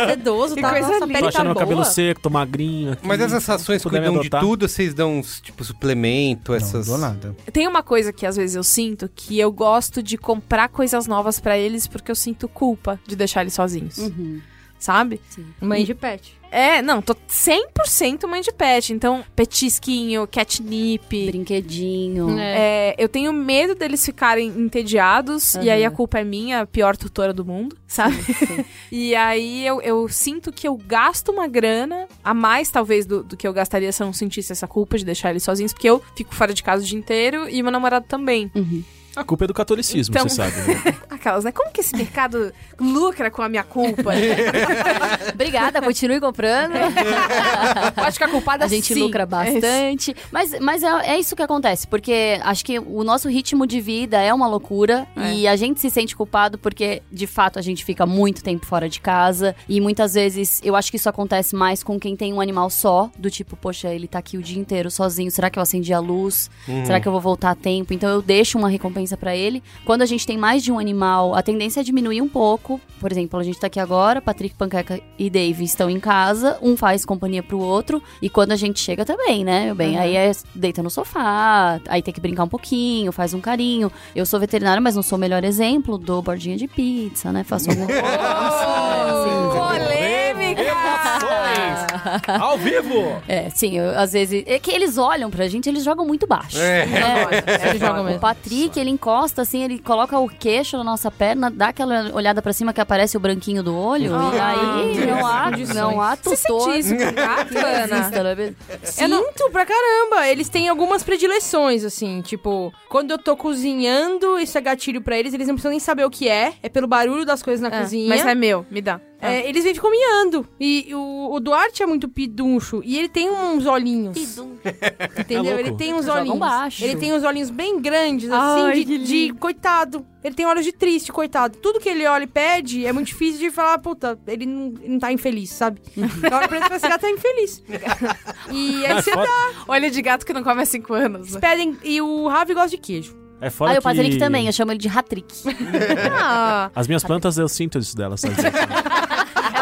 Sedoso, Que tá? coisa Nossa, linda. pele Tô tá achando meu cabelo seco, tô magrinho aqui. Mas essas rações cuidam de tudo, vocês dão, tipo, suplemento, essas... Não, dou nada. Tem uma coisa que às vezes eu sinto, que eu gosto de comprar coisas novas pra eles porque eu sinto culpa de deixar eles sozinhos. Uhum. Sabe? Mãe de pet. É, não, tô 100% mãe de pet. Então, petisquinho, catnip. Brinquedinho. É. É, eu tenho medo deles ficarem entediados, e aí a Uhum. culpa é minha, a pior tutora do mundo, sabe? (laughs) e aí eu, eu sinto que eu gasto uma grana a mais, talvez, do, do que eu gastaria se eu não sentisse essa culpa de deixar eles sozinhos, porque eu fico fora de casa o dia inteiro e meu namorado também. Uhum. A culpa é do catolicismo, Então- você sabe. Né? (laughs) Aquelas, né? Como que esse mercado lucra com a minha culpa? (laughs) Obrigada, continue comprando. Pode ficar culpada A gente sim. lucra É bastante. mas mas é, é isso que acontece, porque acho que o nosso ritmo de vida é uma loucura É. e a gente se sente culpado porque, de fato, a gente fica muito tempo fora de casa. E muitas vezes eu acho que isso acontece mais com quem tem um animal só, do tipo, poxa, ele tá aqui o dia inteiro sozinho. Será que eu acendi a luz? Será que eu vou voltar a tempo? Então eu deixo uma recompensa pra ele. Quando a gente tem mais de um animal, a tendência é diminuir um pouco. Por exemplo, a gente tá aqui agora, Patrick, Panqueca e Dave estão em casa, um faz companhia pro outro, e quando a gente chega também, né, meu bem? Aí é deita no sofá, aí tem que brincar um pouquinho, faz um carinho. Eu sou veterinária, mas não sou o melhor exemplo, dou bordinha de pizza, né? Faço alguma (laughs) Polêmica! (laughs) Ao vivo! É, sim, eu, às vezes. É que eles olham pra gente, eles jogam muito baixo. É. né? Eles jogam O mesmo. Patrick, ele encosta assim, ele coloca o queixo na nossa perna, dá aquela olhada pra cima que aparece o branquinho do olho, e aí não há, não há Você tutor. sente isso gato, Ana? não é? Sinto pra caramba. Eles têm algumas predileções, assim. Tipo, quando eu tô cozinhando, isso é gatilho pra eles. Eles não precisam nem saber o que é. É pelo barulho das coisas na É, cozinha. Mas é meu, me dá. É, eles ficam miando. E o, o Duarte é muito piduncho. E ele tem uns olhinhos. (laughs) Entendeu? É ele tem uns olhinhos. baixo. Ele tem uns olhinhos bem grandes, assim, Ai, de, de coitado. Ele tem olhos de triste, coitado. Tudo que ele olha e pede é muito difícil de falar, puta, ele não, ele não tá infeliz, sabe? (laughs) Então olha pra ele esse gato tá infeliz. (laughs) e aí você foda, Olho de gato que não come há cinco anos. eles pedem. E o Ravi gosta de queijo. é foda Aí o que... Patrick também, eu chamo ele de Hatrick. Ah, As minhas plantas, eu sinto isso delas.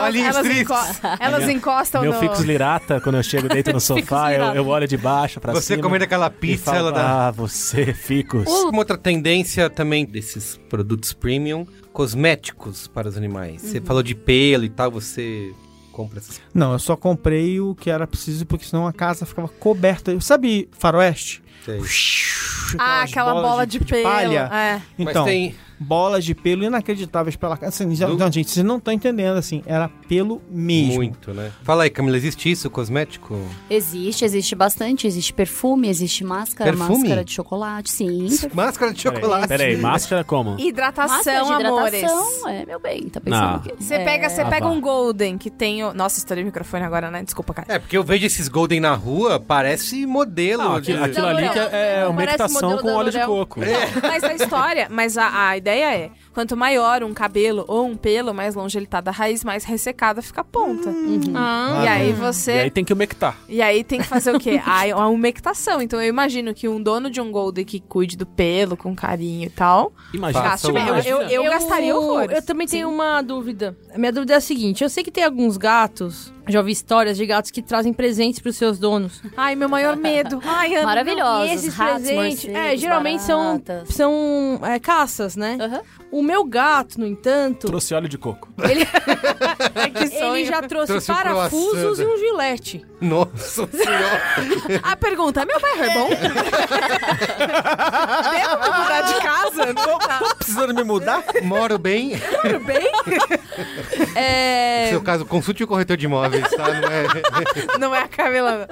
Elas, Olhinhos elas, tristes. enco- elas encostam Meu no... ficus lirata, quando eu chego deito no (laughs) sofá, eu, eu olho de baixo pra Você cima. comendo aquela pizza, falo, ela dá... Ah, você, ficus. Uma outra tendência também desses produtos premium, cosméticos para os animais. Você falou de pelo e tal, você compra essas Não, eu só comprei o que era preciso, porque senão a casa ficava coberta. Sabe faroeste? coisas. Ah, aquela bola de, pelo. palha. É. Então, Mas tem. Bolas de pelo inacreditáveis pela casa. Assim, já- Do- não, gente, vocês não estão entendendo, assim, era pelo mesmo. Muito, né? Fala aí, Camila, existe isso, cosmético? Existe, existe bastante. Existe perfume, existe máscara, Perfume? máscara de chocolate, sim. (laughs) Máscara de chocolate. Peraí, máscara como? Hidratação, Máscara de amores. hidratação, é, meu bem, tá pensando Não. o quê? Você É, pega, você Ah, pega vá. um Golden que tem o... Nossa, estourei o microfone agora, né? Desculpa, cara. É, porque eu vejo esses Golden na rua, parece modelo. Não, de- aquilo, aquilo ali que é, é umectação modelo com óleo de coco. Mas a história, mas a, a ideia é, quanto maior um cabelo ou um pelo, mais longe ele tá da raiz, mais ressecada fica a ponta. Ah, E aí E você... aí tem que umectar. E aí tem que fazer o quê? (laughs) A, a umectação. Então eu imagino que um dono de um Golden que cuide do pelo com carinho e tal. Imagina. Gaste bem. Eu, eu, eu gastaria horrores. Eu também tenho uma dúvida. A minha dúvida é a seguinte: eu sei que tem alguns gatos. Já ouvi histórias de gatos que trazem presentes pros seus donos. Ai, meu maior medo. Ai, Ana, Maravilhosos. E esses ratos, presentes, morcegos, é, geralmente são, baratas. são é, caças, né? Aham. O meu gato, no entanto, Trouxe óleo de coco. ele, (laughs) que sonho. ele já trouxe, Trouxe parafusos e um gilete. Nossa senhora. (laughs) A pergunta, meu bairro é bom? Devo me mudar de casa? Não tá. Precisando me mudar? Moro bem. Tudo bem? (laughs) No É, seu caso, consulte o corretor de imóveis, tá? Não é... Não é a Camila.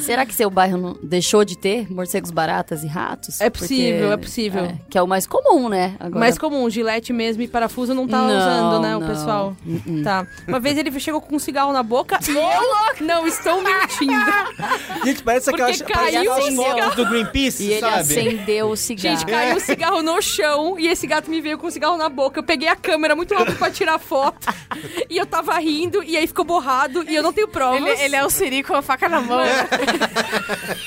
Será que seu bairro não deixou de ter morcegos baratas e ratos? É possível, é possível. é, que é o mais comum, né? Agora, mais comum, gilete mesmo e parafuso não tá Não, usando, né, o não. pessoal. Uh-uh. Tá. Uma vez ele chegou com um cigarro na boca eu não estou mentindo. Gente, parece Porque aquelas, parece caiu aquelas um fotos cigarro. do Greenpeace, E ele sabe? acendeu o cigarro. Gente, caiu o cigarro no chão e esse gato me veio com o cigarro na boca. Eu peguei a câmera muito rápido pra tirar foto. e eu tava rindo e aí ficou borrado e eu não tenho provas. Ele, ele é o Siri com a faca na mão.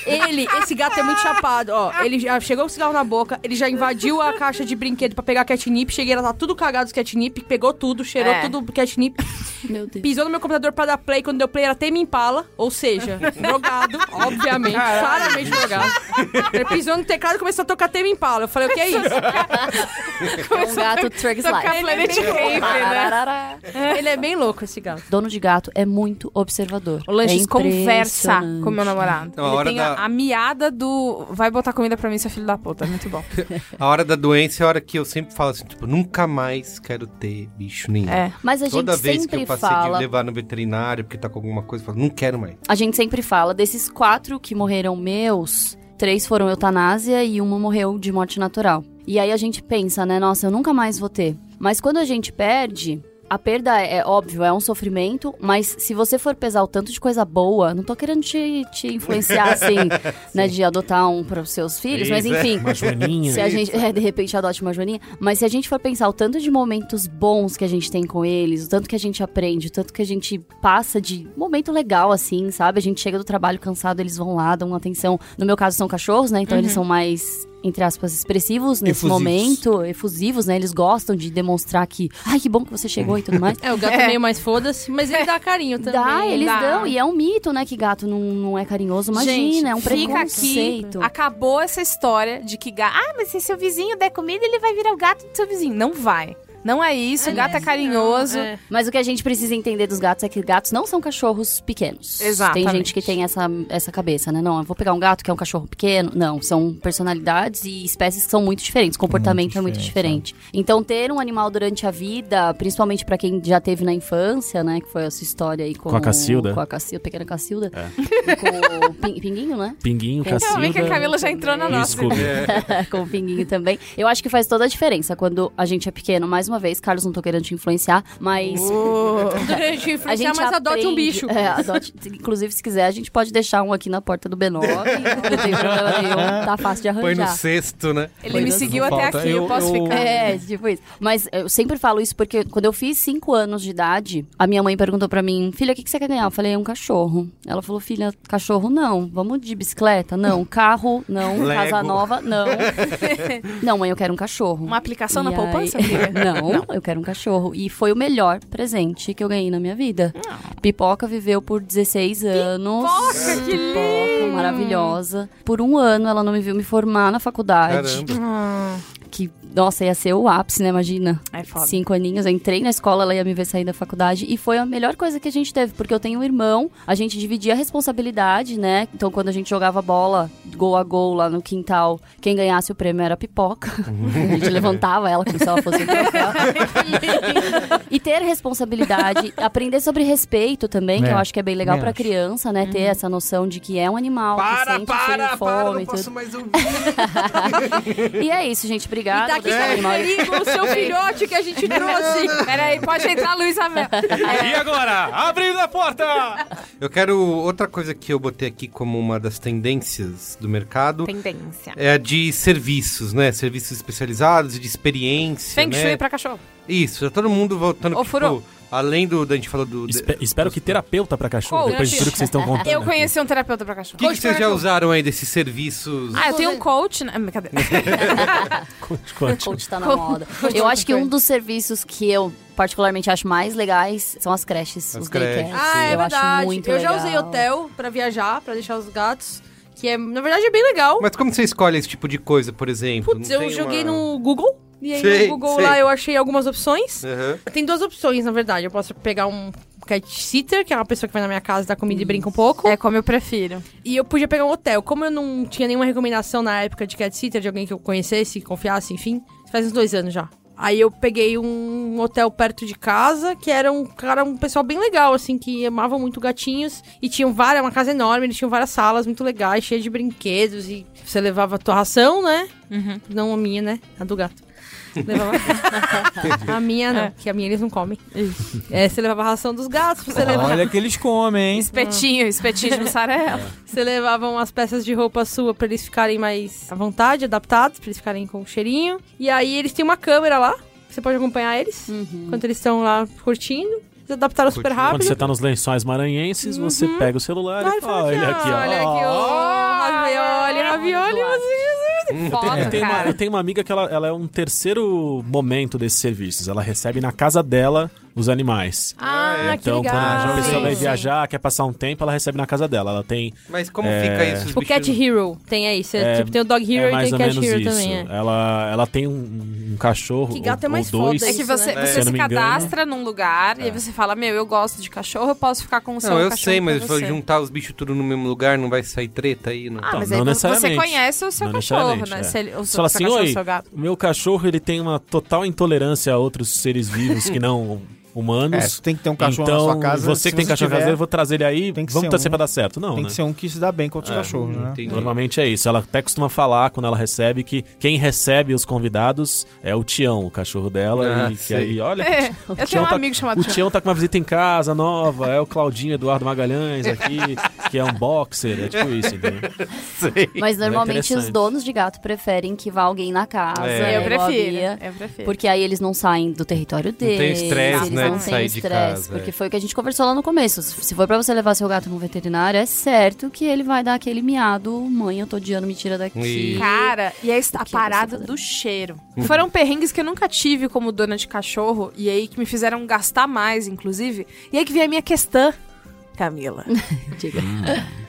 Ele, esse gato é muito chapado, ó. Ele já chegou com o cigarro na boca, ele já invadiu a caixa de brinquedo pra pegar catnip. Cheguei, ela tá tudo cagado dos catnip, pegou tudo, cheirou É. tudo do catnip. (laughs) Meu Deus. Pisou no meu computador pra dar play. Quando deu play, era Tame Impala. Ou seja, (laughs) drogado, obviamente. Claramente drogado. Ele pisou no teclado e começou a tocar Tame Impala. Eu falei, o que é isso? (laughs) É um gato Trugs Tocar Life. Planet Ramp, né? Ele é bem louco, esse gato. Dono de gato é muito observador. O Lanches é conversa com meu namorado. Não, a Ele tem da- a, a miada do vai botar comida pra mim, seu filho da puta. Muito bom. A hora da doença é a hora que eu sempre falo assim, tipo, nunca mais quero ter bicho nenhum. É. Mas a gente Toda vez que sempre eu passei fala. de levar no veterinário porque tá com alguma coisa, eu falo, não quero mais. A gente sempre fala desses quatro que morreram meus, três foram eutanásia e uma morreu de morte natural. E aí a gente pensa, né? Nossa, eu nunca mais vou ter. Mas quando a gente perde. A perda é óbvio, é um sofrimento, mas se você for pesar o tanto de coisa boa, não tô querendo te, te influenciar (laughs) assim, né, de adotar um para os seus filhos, mas Isso, é. enfim, Uma joaninha. se a gente, é, de repente, adote uma joaninha. Mas se a gente for pensar o tanto de momentos bons que a gente tem com eles, o tanto que a gente aprende, o tanto que a gente passa de momento legal, assim, sabe? A gente chega do trabalho cansado, eles vão lá, dão atenção. No meu caso, são cachorros, né? Então eles são mais. Entre aspas, expressivos nesse Efusivos. momento, efusivos, né? Eles gostam de demonstrar que, ai, que bom que você chegou e tudo mais. (laughs) É, o gato é meio mais foda-se, mas ele dá carinho também. Dá, eles dá. dão. E é um mito, né? Que gato não, não é carinhoso. Imagina, Gente, é um fica aqui. preconceito. Acabou essa história de que gato. Ah, mas se seu vizinho der comida, ele vai virar o gato do seu vizinho. Não vai. Não é isso. o gato é carinhoso. É. Mas o que a gente precisa entender dos gatos é que gatos não são cachorros pequenos. Exatamente. Tem gente que tem essa, essa cabeça, né? Não, eu vou pegar um gato que é um cachorro pequeno. Não, são personalidades e espécies que são muito diferentes. O comportamento Muito é muito diferente, diferente. Então, ter um animal durante a vida, principalmente pra quem já teve na infância, né? Que foi essa história aí com, Com a Cacilda. Com a Cacilda, pequena Cacilda. E com o Pin- Pinguinho, né? Pinguinho, Então, cacilda. vem que a Camila já entrou na nossa. (laughs) Com o pinguinho também. Eu acho que faz toda a diferença quando a gente é pequeno. Mais uma vez, Carlos, não tô querendo te influenciar, mas Durante (laughs) a influenciar, gente mas adote um aprende- bicho. É, adote. Inclusive, se quiser, a gente pode deixar um aqui na porta do B9. (laughs) não tem problema nenhum. Tá fácil de Põe no arranjar. cesto, né? Ele Foi me seguiu até falta. aqui, eu, Eu- posso eu- ficar. É, tipo isso. Mas eu sempre falo isso porque quando eu fiz 5 anos de idade, a minha mãe perguntou pra mim, filha, o que, que você quer ganhar? Eu falei, um cachorro. Ela falou, filha, cachorro não. Vamos de bicicleta? Não. (laughs) Carro? Não. Lego. Casa nova? Não. não, mãe, eu quero um cachorro. Uma aplicação na E poupança, aí- filha? Não, eu quero um cachorro. E foi o melhor presente que eu ganhei na minha vida. Pipoca viveu por 16 anos. Pipoca, que Pipoca, maravilhosa. Por um ano ela não me viu me formar na faculdade. Caramba. Que, nossa, ia ser o ápice, né? Imagina. É foda. Cinco aninhos, eu entrei na escola, ela ia me ver sair da faculdade e foi a melhor coisa que a gente teve, porque eu tenho um irmão, a gente dividia a responsabilidade, né? Então quando a gente jogava bola gol a gol lá no quintal, quem ganhasse o prêmio era a pipoca. (laughs) a gente levantava ela como se ela fosse um (laughs) e ter responsabilidade, aprender sobre respeito também, que É, eu acho que é bem legal também pra criança, né? Ter essa noção de que é um animal, que Para, sente para, para, fome não e posso mais ouvir. (laughs) E é isso, gente. E Obrigada. tá aqui deixar com o seu filhote que a gente (laughs) trouxe. Peraí, pode entrar, Luísa Mel. (laughs) E agora? Abrindo a porta! Eu quero outra coisa que eu botei aqui como uma das tendências do mercado. Tendência. É a de serviços, né? Serviços especializados, de experiência, Feng né? Shui pra cachorro. Isso, tá todo mundo voltando, tipo, furou. Além do, da gente falou do... Espe- espero que terapeuta pra cachorro, Qual? depois de tudo que vocês estão (laughs) contando. Eu conheci um terapeuta pra cachorro. O que, que vocês já usaram aí desses serviços? Ah, eu tenho um coach, né? Brincadeira. (laughs) Conte, conte. Coach tá na moda. coach Eu acho que um coach. dos serviços que eu particularmente acho mais legais são as creches, As os creches, daycares. Ah, é eu verdade. acho muito eu legal. já usei hotel pra viajar, pra deixar os gatos. Que é, na verdade, é bem legal. Mas como você escolhe esse tipo de coisa, por exemplo? Putz, Não eu tem joguei uma- no Google. E aí Sei, no Google sei. lá eu achei algumas opções. Aham. Tem duas opções, na verdade. Eu posso pegar um cat sitter, que é uma pessoa que vai na minha casa, dá comida e brinca um pouco. É como eu prefiro. E eu podia pegar um hotel. Como eu não tinha nenhuma recomendação na época de cat sitter, de alguém que eu conhecesse, confiasse, enfim. Faz uns dois anos já. Aí eu peguei um hotel perto de casa, que era um cara, um pessoal bem legal, assim, que amavam muito gatinhos. E tinham várias, uma casa enorme, eles tinham várias salas muito legais, cheias de brinquedos. E você levava a tua ração, né? Não a minha, né? A do gato. Levava... a minha não, que a minha eles não comem. É, você levava a ração dos gatos, você levava... Olha que eles comem, hein? Espetinho, espetinho de mussarela. Você levava umas peças de roupa sua pra eles ficarem mais à vontade, adaptados, pra eles ficarem com cheirinho. E aí eles têm uma câmera lá, você pode acompanhar eles enquanto eles estão lá curtindo. Eles adaptaram super Curtindo. Quando rápido. você tá nos lençóis maranhenses, você pega o celular Vai, e fala, olha aqui, ó. Olha aqui, ó. Ravioli, ravioli, você... Foda, Eu tenho, uma, cara. eu tenho uma amiga que ela, ela é um terceiro momento desses serviços. Ela recebe na casa dela os animais. Ah, que então, legal. quando a pessoa vai viajar, quer passar um tempo, ela recebe na casa dela. Ela tem Mas como É. fica isso? Tipo Cat? Hero, tem aí. Você, É, tipo, tem o Dog Hero é e tem ou Cat menos Hero isso. também, é. Ela, ela tem um, um cachorro Que gato ou, é mais ou dois. foda É que você, né? você Se eu se não cadastra num lugar e aí você fala, meu, eu gosto de cachorro, eu posso ficar com o seu Não, eu cachorro sei, mas se você. juntar os bichos tudo no mesmo lugar, não vai sair treta aí? Não? Ah, Então, mas não aí você necessariamente. conhece o seu Não cachorro, né? é. Se ele, o Você seu, fala seu assim, oi, seu gato. meu cachorro ele tem uma total intolerância a outros seres vivos que não humanos. É, você tem que ter um cachorro então, na sua casa. você que tem cachorro tiver, caseiro, eu vou trazer ele aí, tem que vamos ser torcer um- pra dar certo. Não, Tem né? que ser um que se dá bem com outros É, cachorros, né? entendi. Normalmente é isso. Ela até costuma falar quando ela recebe que quem recebe os convidados é o Tião, o cachorro dela. Ah, e que aí, olha, É, o eu tenho Tião um tá- amigo chamado o Tião. Tião tá com uma visita em casa nova, é o Claudinho Eduardo Magalhães aqui, (laughs) que é um boxer, é tipo isso, entendeu? Mas normalmente os interessante. donos de gato preferem que vá alguém na casa. É. né, Eu prefiro, eu prefiro. Porque aí eles não saem do território tem deles. estresse, eles né, não de têm sair de estresse, casa, Porque é. foi o que a gente conversou lá no começo. Se for pra você levar seu gato no veterinário, é certo que ele vai dar aquele miado. Mãe, eu tô odiando, me tira daqui. Ih. Cara, e aí a parada do cheiro. Foram perrengues que eu nunca tive como dona de cachorro, e aí que me fizeram gastar mais, inclusive. E aí que vem a minha questão, Camila. (laughs) Diga.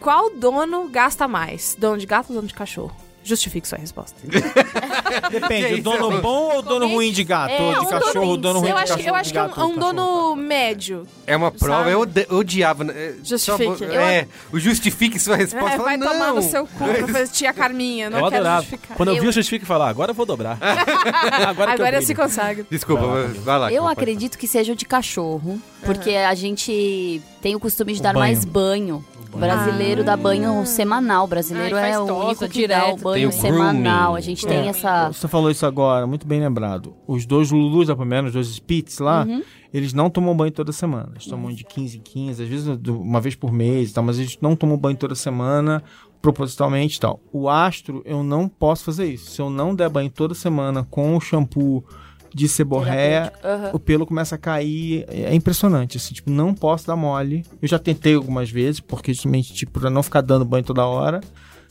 Qual dono gasta mais? Dono de gato ou dono de cachorro? Justifique sua resposta. (laughs) Depende, o dono bom ou o dono ruim de gato? É, ou de um cachorro, dono- o dono ruim eu de acho, cachorro. eu de acho que é um, gato, é um cachorro. dono médio. É uma prova, Sabe? eu ode- odiava. né? É, Justifique. só- Eu- É, o justifique sua resposta. É, fala, vai não. tomar no seu cu, professor tia Carminha. Não eu quero adorava. justificar. Quando eu, vi Eu- o justifique falar, agora eu vou dobrar. (laughs) agora que eu Agora se brilho. consegue. Desculpa, Vai lá, vai, vai lá. Eu acredito que seja o de cachorro, porque a gente tem o costume de O dar banho. mais banho. O brasileiro dá banho semanal. O brasileiro Ai, é faz o tosa, único que dá o direto. banho Tem o semanal. grooming. A gente É. tem essa. Você falou isso agora, muito bem lembrado. Os dois Lulus da Pomeriana, os dois Spitz lá, eles não tomam banho toda semana. Eles tomam de 15 em 15, às vezes do- uma vez por mês e tal, mas eles não tomam banho toda semana, propositalmente e tal. O astro, eu não posso fazer isso. Se eu não der banho toda semana com o shampoo de seborréia. Aham. o pelo começa a cair. É impressionante, assim, tipo, não posso dar mole. Eu já tentei algumas vezes, porque justamente, tipo, pra não ficar dando banho toda hora.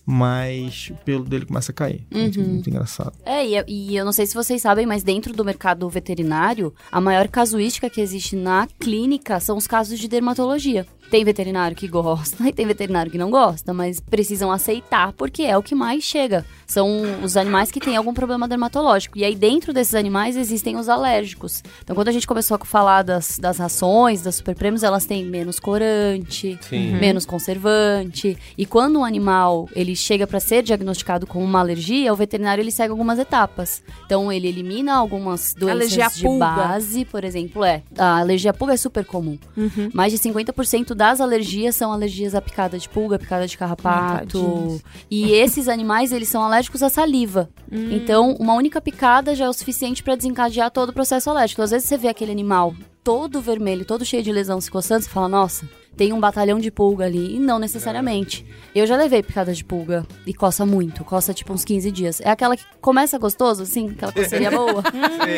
Mas o pelo dele começa a cair. Muito, muito engraçado. É, e, e eu não sei se vocês sabem, mas dentro do mercado veterinário, a maior casuística que existe na clínica são os casos de dermatologia. Tem veterinário que gosta (laughs) e tem veterinário que não gosta, mas precisam aceitar porque é o que mais chega. São os animais que têm algum problema dermatológico. E aí, dentro desses animais, existem os alérgicos. Então, quando a gente começou a falar das, das rações, das super prêmios, elas têm menos corante, Sim. menos conservante. E quando um animal ele chega para ser diagnosticado com uma alergia, o veterinário ele segue algumas etapas. Então ele elimina algumas doenças Alergia de pulga. base, por exemplo, é. A alergia à pulga é super comum. Uhum. Mais de 50% das alergias são alergias à picada de pulga, picada de carrapato. tadinhos. e esses animais, eles são alérgicos à saliva. Hum. Então, uma única picada já é o suficiente para desencadear todo o processo alérgico. Às vezes você vê aquele animal todo vermelho, todo cheio de lesão se coçando, você fala, nossa, tem um batalhão de pulga ali. E não necessariamente. Eu já levei picada de pulga e coça muito, coça tipo uns 15 dias. É aquela que começa gostoso, assim, aquela coceirinha (laughs) boa.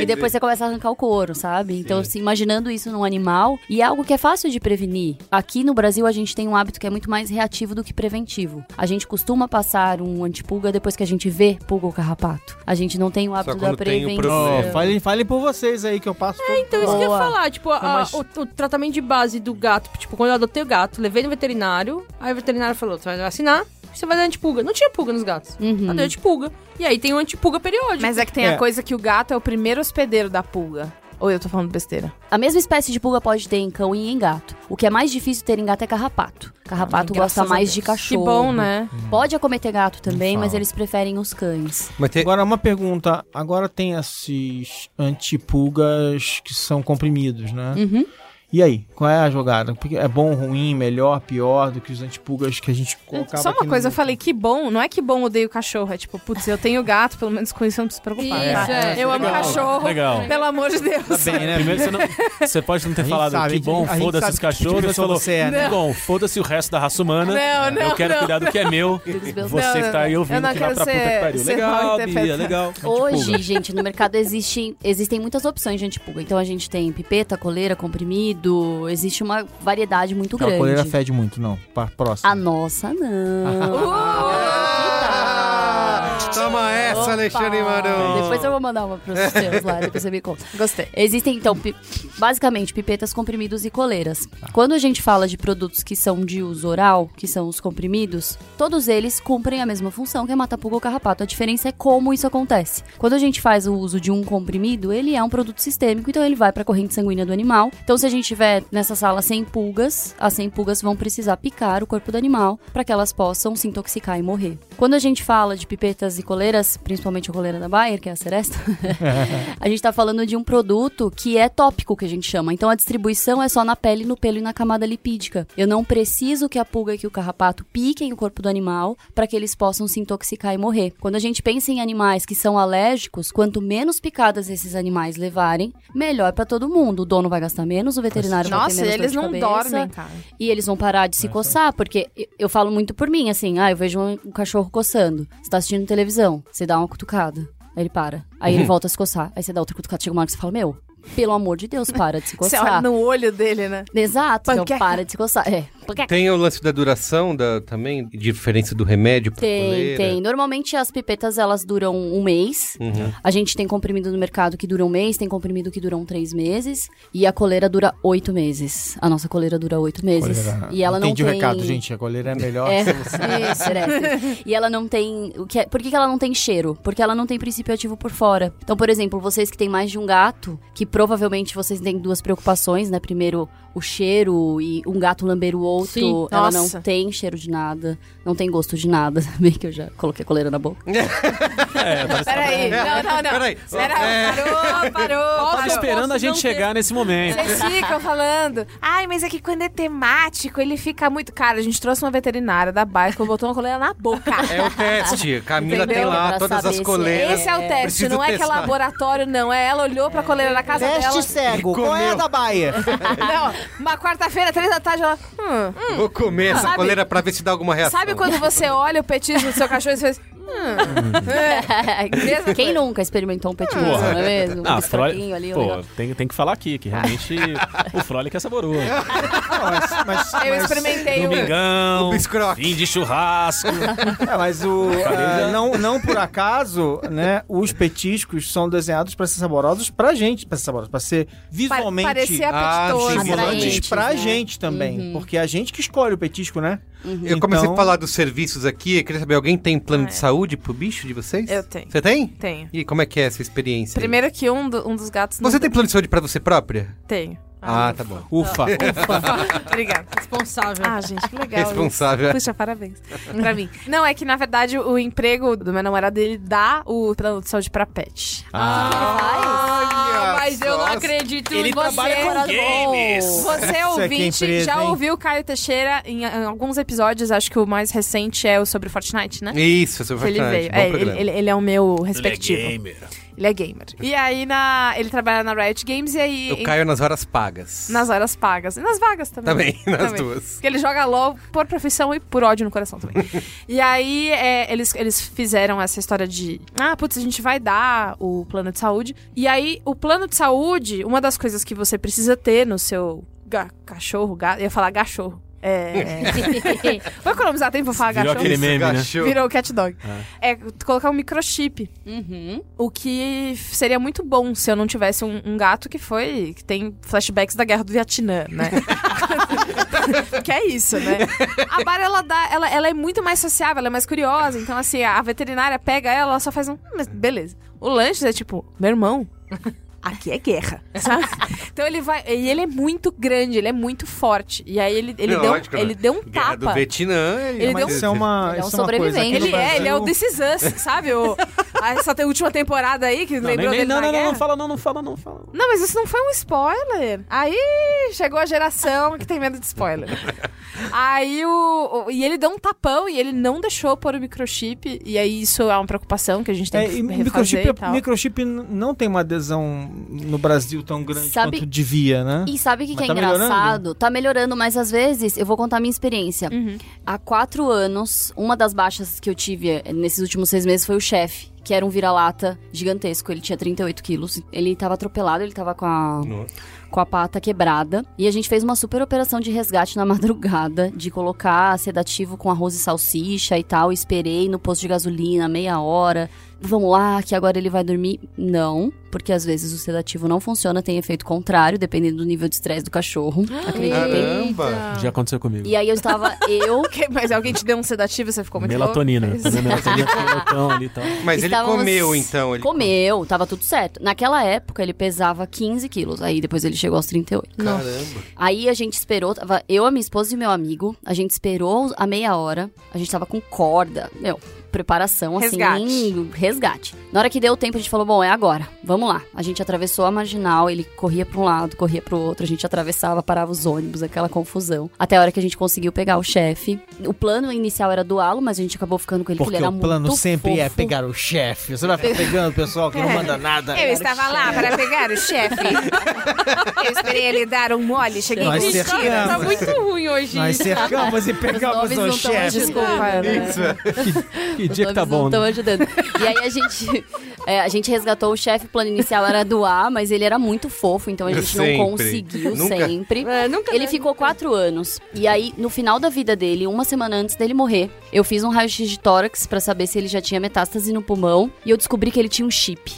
e depois você começa a arrancar o couro, sabe? Então, assim, imaginando isso num animal, e é algo que é fácil de prevenir. Aqui no Brasil, a gente tem um hábito que é muito mais reativo do que preventivo. A gente costuma passar um antipulga depois que a gente vê pulga ou carrapato. A gente não tem o hábito da prevenção. Ó, falem, falem por vocês aí que eu passo todo Então, isso que eu ia Boa. falar, tipo, a- o, o tratamento de base do gato, tipo, quando eu adotei o gato, levei no veterinário, aí o veterinário falou, você vai vacinar, você vai dar antipulga. Não tinha pulga nos gatos. Uhum. Eu dei antipulga. E aí tem o antipulga periódico. Mas é que tem É. a coisa que o gato é o primeiro hospedeiro da pulga. Ou eu tô falando besteira? A mesma espécie de pulga pode ter em cão e em gato. O que é mais difícil ter em gato é carrapato. Carrapato Ai, gosta mais de Que cachorro. bom, né? Pode acometer gato também, mas eles preferem os cães. Mas tem... Agora, uma pergunta. Agora tem esses antipulgas que são comprimidos, né? Uhum. E aí, qual é a jogada? Porque é bom, ruim, melhor, pior do que os antipulgas que a gente colocava Só aqui uma no- coisa, eu falei que bom. Não é que bom odeio cachorro. É tipo, putz, eu tenho gato, pelo menos com isso eu não preciso se preocupar. Isso, tá? é. Eu amo Legal, cachorro. legal. Pelo amor de Deus. Tá bem, né? Primeiro, você, não, você pode não ter falado sabe, que bom, foda-se os tipo cachorros. Você pessoa falou, você é, né? que bom, foda-se o resto da raça humana. Não, não, eu quero não. cuidar do que é meu. (laughs) Você que não, tá aí ouvindo que vai pra puta que pariu. Legal, Bia, legal. Hoje, gente, no mercado existe, existem muitas opções de antipulga. Então a gente tem pipeta, coleira, comprimido. Existe uma variedade muito Aquela grande. coleira fede muito, não. Pra próxima. A nossa, não. (laughs) (laughs) Toma essa, Opa! Alexandre Marão. Depois eu vou mandar uma pros (laughs) seus lá, depois você me conta. Gostei. Existem, então, pi- basicamente, pipetas, comprimidos e coleiras. Quando a gente fala de produtos que são de uso oral, que são os comprimidos, todos eles cumprem a mesma função que é matar pulga ou carrapato. A diferença é como isso acontece. Quando a gente faz o uso de um comprimido, ele é um produto sistêmico, então ele vai para a corrente sanguínea do animal. Então, se a gente tiver nessa sala 100 pulgas, as 100 pulgas vão precisar picar o corpo do animal para que elas possam se intoxicar e morrer. Quando a gente fala de pipetas e coleiras, principalmente a coleira da Bayer, que é a Seresta, (laughs) (laughs) a gente tá falando de um produto que é tópico, que a gente chama. Então a distribuição é só na pele, no pelo e na camada lipídica. Eu não preciso que a pulga e que o carrapato piquem o corpo do animal para que eles possam se intoxicar e morrer. Quando a gente pensa em animais que são alérgicos, quanto menos picadas esses animais levarem, melhor para todo mundo. O dono vai gastar menos, o veterinário vai ter Nossa, menos eles dor não cabeça, dormem, cara. e eles vão parar de se coçar, porque eu- falo muito por mim, assim, ah, eu vejo um cachorro coçando. Você tá assistindo televisão, você dá uma cutucada. Aí ele para. Aí ele volta a se coçar. Aí você dá outra cutucada. Chega uma hora que você fala, meu, pelo amor de Deus, para de se (laughs) Você olha coçar. no olho dele, né? Exato, então para de se coçar. É, panqueca. Tem o lance da duração da, também, diferença do remédio pra Tem, coleira? tem. Normalmente as pipetas elas duram um mês. Uhum. A gente tem comprimido no mercado que dura um mês, tem comprimido que duram três meses. E a coleira dura oito meses. A nossa coleira dura oito meses. Coleira- E ela não Entendi tem. o recado, gente. A coleira é melhor. (laughs) É, solução. (laughs) isso, Erestes. E ela não tem. O que é- por que, que ela não tem cheiro? Porque ela não tem princípio ativo por fora. Então, por exemplo, vocês que têm mais de um gato, que provavelmente vocês têm duas preocupações, né? Primeiro, o cheiro e um gato lamber o outro. Sim. Ela Nossa. não tem cheiro de nada, não tem gosto de nada. (laughs) Bem que eu já coloquei a coleira na boca. É, tava, Peraí, não, não, não. Peraí. Pera, É. Parou, parou, tava parou. esperando a gente chegar nesse momento. Vocês ficam falando, ai, mas é que quando é temático, ele fica muito. Cara, a gente trouxe uma veterinária da Baixa, botou uma coleira na boca. É o teste. Camila Entendeu? tem lá Pra todas as coleiras. Esse é o teste, Preciso não é que é testar. laboratório, não. É ela olhou pra coleira na casa Teste dela. cego. Qual é a da Baia? (laughs) Não, uma quarta-feira, três da tarde, ela. Hum, Vou comer essa Sabe- coleira pra ver se dá alguma reação. Sabe quando você olha o petismo do seu cachorro e você faz. Mesma Quem nunca experimentou um petisco, Porra. não é mesmo? Ah, um Frole, ali, pô, tem, tem que falar aqui, que realmente o Frolic é saboroso. (laughs) Não, mas, mas- Eu mas- experimentei o... Domingão, O biscroque. fim de churrasco. É, mas o, (laughs) ah, não, não por acaso, né, os petiscos são desenhados para ser saborosos pra gente, para ser saborosos, para ser visualmente Ah, estimulantes Atraentes, pra né? gente também, Uhum. porque é a gente que escolhe o petisco, né? Eu comecei Então- a falar dos serviços aqui. Eu queria saber, alguém tem plano Ah, de é. Saúde pro bicho de vocês? Eu tenho. Você tem? Tenho. E como é que é essa experiência? Primeiro que um, do- um dos gatos não Você tem plano de saúde pra você própria? Tenho. Ah, tá bom. (laughs) Ufa. Obrigada. Responsável. Ah, gente, que legal. Responsável. Puxa, parabéns. pra mim. Não, é que na verdade o emprego do meu namorado ele dá o plano de saúde pra pet. Olha mas eu não acredito Ele em você. trabalha com games. Você, é ouvinte, empresa, já hein? ouviu o Caio Teixeira em, em alguns episódios, acho que o mais recente é o sobre Fortnite, né? Isso, seu Que ele Fortnite. veio. É, ele, ele- ele é o meu respectivo. gamer. Ele é gamer. E aí na, ele trabalha na Riot Games e aí. Eu caio nas horas pagas. Nas horas pagas. E nas vagas também. Também, nas Também. duas. Porque ele joga LOL por profissão e por ódio no coração também. (laughs) e aí, é, eles, eles fizeram essa história de... Ah, putz, a gente vai dar o plano de saúde. E aí, o plano de saúde, uma das coisas que você precisa ter no seu ga- cachorro, gato... Eu ia falar gachorro. É... (laughs) Vou economizar tempo pra falar Virou gachorro. aquele meme, né? Virou cat dog. É. colocar um microchip. Uhum. O que seria muito bom se eu não tivesse um, um gato que foi. que tem flashbacks da guerra do Vietnã, né? (laughs) que é isso, né? A Bara, ela dá. Ela, ela é muito mais sociável, ela é mais curiosa. Então, assim, a veterinária pega ela, ela só faz um. "Hum, Mas beleza. O lanche é tipo, meu irmão. Aqui é guerra, (laughs) sabe? Então ele vai. E ele é muito grande, ele é muito forte. E aí ele, ele, deu, Lógico, né? ele deu um Guerra do tapa. Vietnã. Ele Mas deu- isso é uma, Ele é um é sobrevivente. Ele é, ele é o This Is Us, sabe? O, essa última temporada aí que Não, lembrou nem, dele não, na não, não, guerra. não fala, não, não fala, não fala. Não, mas isso não foi um spoiler. Aí chegou a geração que tem medo de spoiler. (laughs) aí o, o- E ele deu um tapão e ele não deixou pôr o microchip. E aí isso é uma preocupação que a gente tem É, que e refazer microchip, e tal. microchip não tem uma adesão no Brasil tão grande Sabe- quanto devia, né? E sabe o que, que é tá melhorando? engraçado? Tá melhorando, mas às vezes eu vou contar a minha experiência. Uhum. Há quatro anos, uma das baixas que eu tive eh, nesses últimos seis meses foi o chefe, que era um vira-lata gigantesco. Ele tinha 38 quilos. Ele tava atropelado, ele tava com a, com a pata quebrada. E a gente fez uma super operação de resgate na (laughs) madrugada, de colocar sedativo com arroz e salsicha e tal. Esperei no posto de gasolina meia hora. Vamos lá, que agora ele vai dormir. Não, porque às vezes o sedativo não funciona, tem efeito contrário, dependendo do nível de estresse do cachorro. (gasps) Acreditem. Caramba! Já aconteceu comigo. E aí eu estava, (laughs) eu Que- Mas alguém te deu um sedativo e você ficou muito Melatonina. louco? Melatonina com botão ali e tal. (laughs) Mas ele Estávamos- comeu, então. Ele Comeu, tava tudo certo. Naquela época ele pesava 15 quilos, aí depois ele chegou aos 38. Caramba. Aí a gente esperou, tava eu, a minha esposa e meu amigo, a gente esperou a meia hora, a gente tava com corda, meu, preparação assim, Resgate. resgate. Na hora que deu tempo a gente falou, bom, é agora, vamos lá. A gente atravessou a marginal, ele corria pra um lado, corria pro outro, a gente atravessava, parava os ônibus, aquela confusão. Até a hora que a gente conseguiu pegar o chefe. O plano inicial era doá-lo, mas a gente acabou ficando com ele porque Porque ele era o plano muito sempre é pegar o chefe. Você vai ficar pegando o pessoal que não manda nada. Eu estava lá para pegar o chefe. (laughs) Eu esperei ele dar um mole, cheguei Nós com cercamos. Tá muito ruim hoje. Nós cercamos e Os pegamos o chefe. Desculpa, né? Isso. (laughs) Que dia que tá bom, não né? estão ajudando. E aí a gente, é, a gente resgatou o chefe, o plano inicial era doar, mas ele era muito fofo, então a gente Sempre. não conseguiu Nunca- sempre. É, nunca Ele ficou quatro anos. E aí, no final da vida dele, uma semana antes dele morrer, eu fiz um raio-x de tórax pra saber se ele já tinha metástase no pulmão. E eu descobri que ele tinha um chip.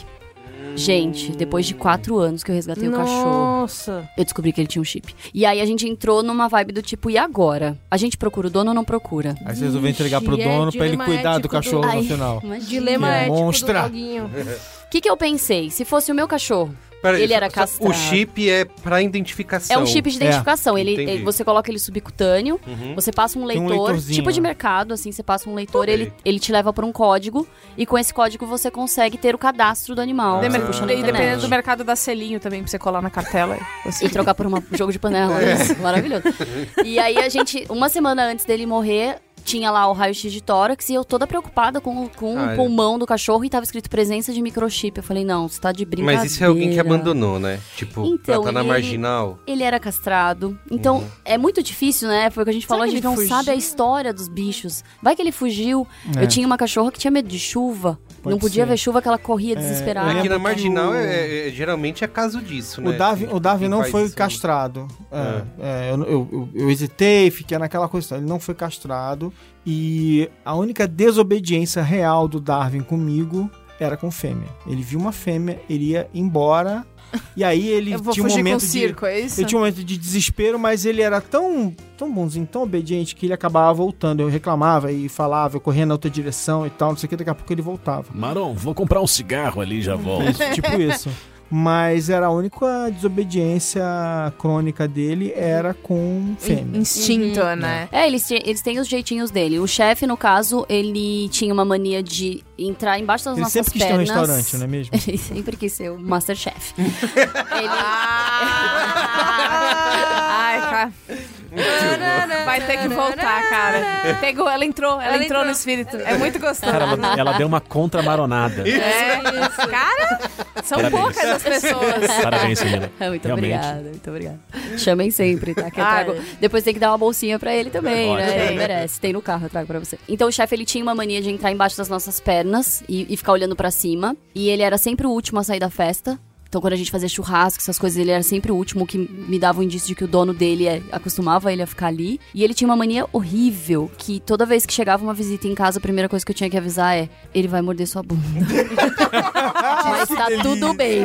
Gente, depois de quatro anos que eu resgatei o cachorro, Nossa. eu descobri que ele tinha um chip. E aí a gente entrou numa vibe do tipo, e agora? A gente procura o dono ou não procura? Aí você resolveu entregar pro é dono pra ele cuidar do do- cachorro Ai. no final. Dilema Que ético monstra. do. O que, que eu pensei? Se fosse o meu cachorro, Peraí, Ele era castrado. O chip é pra identificação. É um chip de identificação. Ele, Entendi. ele- você coloca ele subcutâneo, Uhum. você passa um um leitor, leitorzinho, tipo de mercado, assim, você passa um leitor, ele, ele te leva por um código, e com esse código você consegue ter o cadastro do animal. Na e dependendo do mercado dá selinho também pra você colar na cartela. Você- E trocar por um jogo de panela. (laughs) É. isso, Maravilhoso. E aí a gente, uma semana antes dele morrer, tinha lá o raio-x de tórax e eu toda preocupada com, com Ah, o é. pulmão do cachorro e tava escrito presença de microchip. Eu falei, não, você tá de brincadeira. Mas isso é alguém que abandonou, né? Tipo, Então, pra tá na ele- marginal. Ele era castrado. Então, Uhum. é muito difícil, né? Foi o que a gente falou, a gente não fugiu? sabe a história dos bichos. Vai que ele fugiu. É. Eu tinha uma cachorra que tinha medo de chuva. Pode não podia ser. ver chuva que ela corria desesperada. Aqui na marginal o- é, é- geralmente é caso disso, né? O Darwin, o Darwin Quem não foi isso? castrado. É, é, eu, eu, eu- eu hesitei, fiquei naquela questão. Ele não foi castrado. E a única desobediência real do Darwin comigo era com fêmea. Ele viu uma fêmea, ele ia embora. E aí ele Eu vou tinha um fugir com o momento de. circo, é isso? Ele tinha um momento de desespero, mas ele era tão, tão bonzinho, tão obediente, que ele acabava voltando. Eu reclamava e falava, eu corria na outra direção e tal, não sei o que, daqui a pouco ele voltava. Maron, vou comprar um cigarro ali, já (laughs) volto. Isso, tipo isso. Mas era a única desobediência crônica dele era com fêmea. Instinto, né? É, eles, eles têm os jeitinhos dele. O chefe, no caso, ele tinha uma mania de entrar embaixo das Ele nossas sempre quis ter um pernas. restaurante, não é mesmo? (laughs) Ele sempre quis ser o Masterchef. (laughs) ele... (laughs) Ai, cara. Vai ter que voltar, cara. Pegou, ela entrou, ela, Ela entrou, entrou. no espírito. É muito gostoso. Cara, ela, ela deu uma contramaronada. É, cara, são Parabéns. poucas as pessoas. Parabéns, menina. (laughs) Muito Realmente. obrigada, muito obrigada. Chamem sempre, tá? Que eu trago. Depois tem que dar uma bolsinha pra ele também, Ótimo. né? Ele merece. Tem no carro, eu trago pra você. Então o chefe, ele tinha uma mania de entrar embaixo das nossas pernas e, e ficar olhando pra cima. E ele era sempre o último a sair da festa. Então, quando a gente fazia churrasco, essas coisas, ele era sempre o último, o que me dava um indício de que o dono dele é- acostumava ele a ficar ali. E ele tinha uma mania horrível, que toda vez que chegava uma visita em casa, a primeira coisa que eu tinha que avisar é: ele vai morder sua bunda. (laughs) Mas tá tudo bem.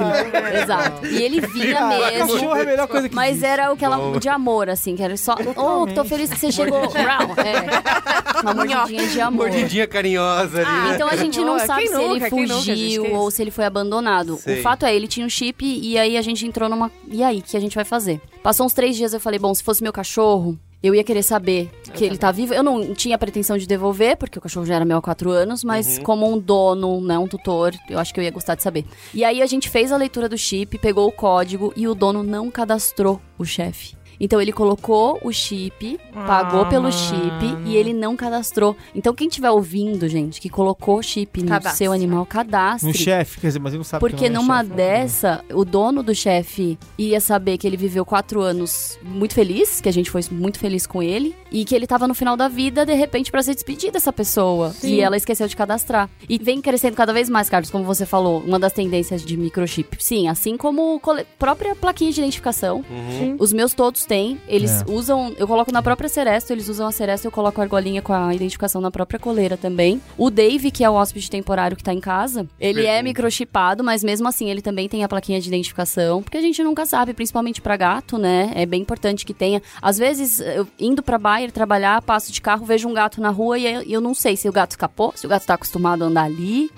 Exato. E ele vinha mesmo. Cachorro é a melhor coisa que Mas era aquela de amor, assim, que era só. Oh, tô feliz que você chegou. É. Uma mordidinha de amor. Mordidinha carinhosa ali, né? Então a gente não sabe quem se ele nunca, nunca, gente, fugiu isso? ou se ele foi abandonado. Sei. O fato é, ele tinha um chip e aí a gente entrou numa. E aí, o que a gente vai fazer? Passou uns três dias, eu falei, bom, se fosse meu cachorro. Eu ia querer saber que ele tá vivo. Eu não tinha pretensão de devolver, porque o cachorro já era meu há quatro anos, mas como um dono, né, um tutor, eu acho que eu ia gostar de saber. E aí a gente fez a leitura do chip, pegou o código e o dono não cadastrou o chefe. Então ele colocou o chip, pagou pelo chip e ele não cadastrou. Então quem estiver ouvindo, gente, que colocou chip no seu animal, cadastre. No chefe, quer dizer, mas ele não sabe Porque que não é numa chefe. dessa, o dono do chefe ia saber que ele viveu quatro anos muito feliz, que a gente foi muito feliz com ele, e que ele tava no final da vida, de repente, pra se despedir dessa pessoa. E ela esqueceu de cadastrar. E vem crescendo cada vez mais, Carlos, como você falou, uma das tendências de microchip. Sim, assim como cole- própria plaquinha de identificação. Os meus todos têm. Eles É. usam. Eu coloco na própria Ceresto, eles usam a Ceresto, eu coloco a argolinha com a identificação na própria coleira também. O Dave, que é o hóspede temporário que tá em casa, ele é microchipado, mas mesmo assim ele também tem a plaquinha de identificação, porque a gente nunca sabe, principalmente pra gato, né? É bem importante que tenha. Às vezes, eu indo pra Bayer trabalhar, passo de carro, vejo um gato na rua e eu, eu não sei se o gato escapou, se o gato tá acostumado a andar ali.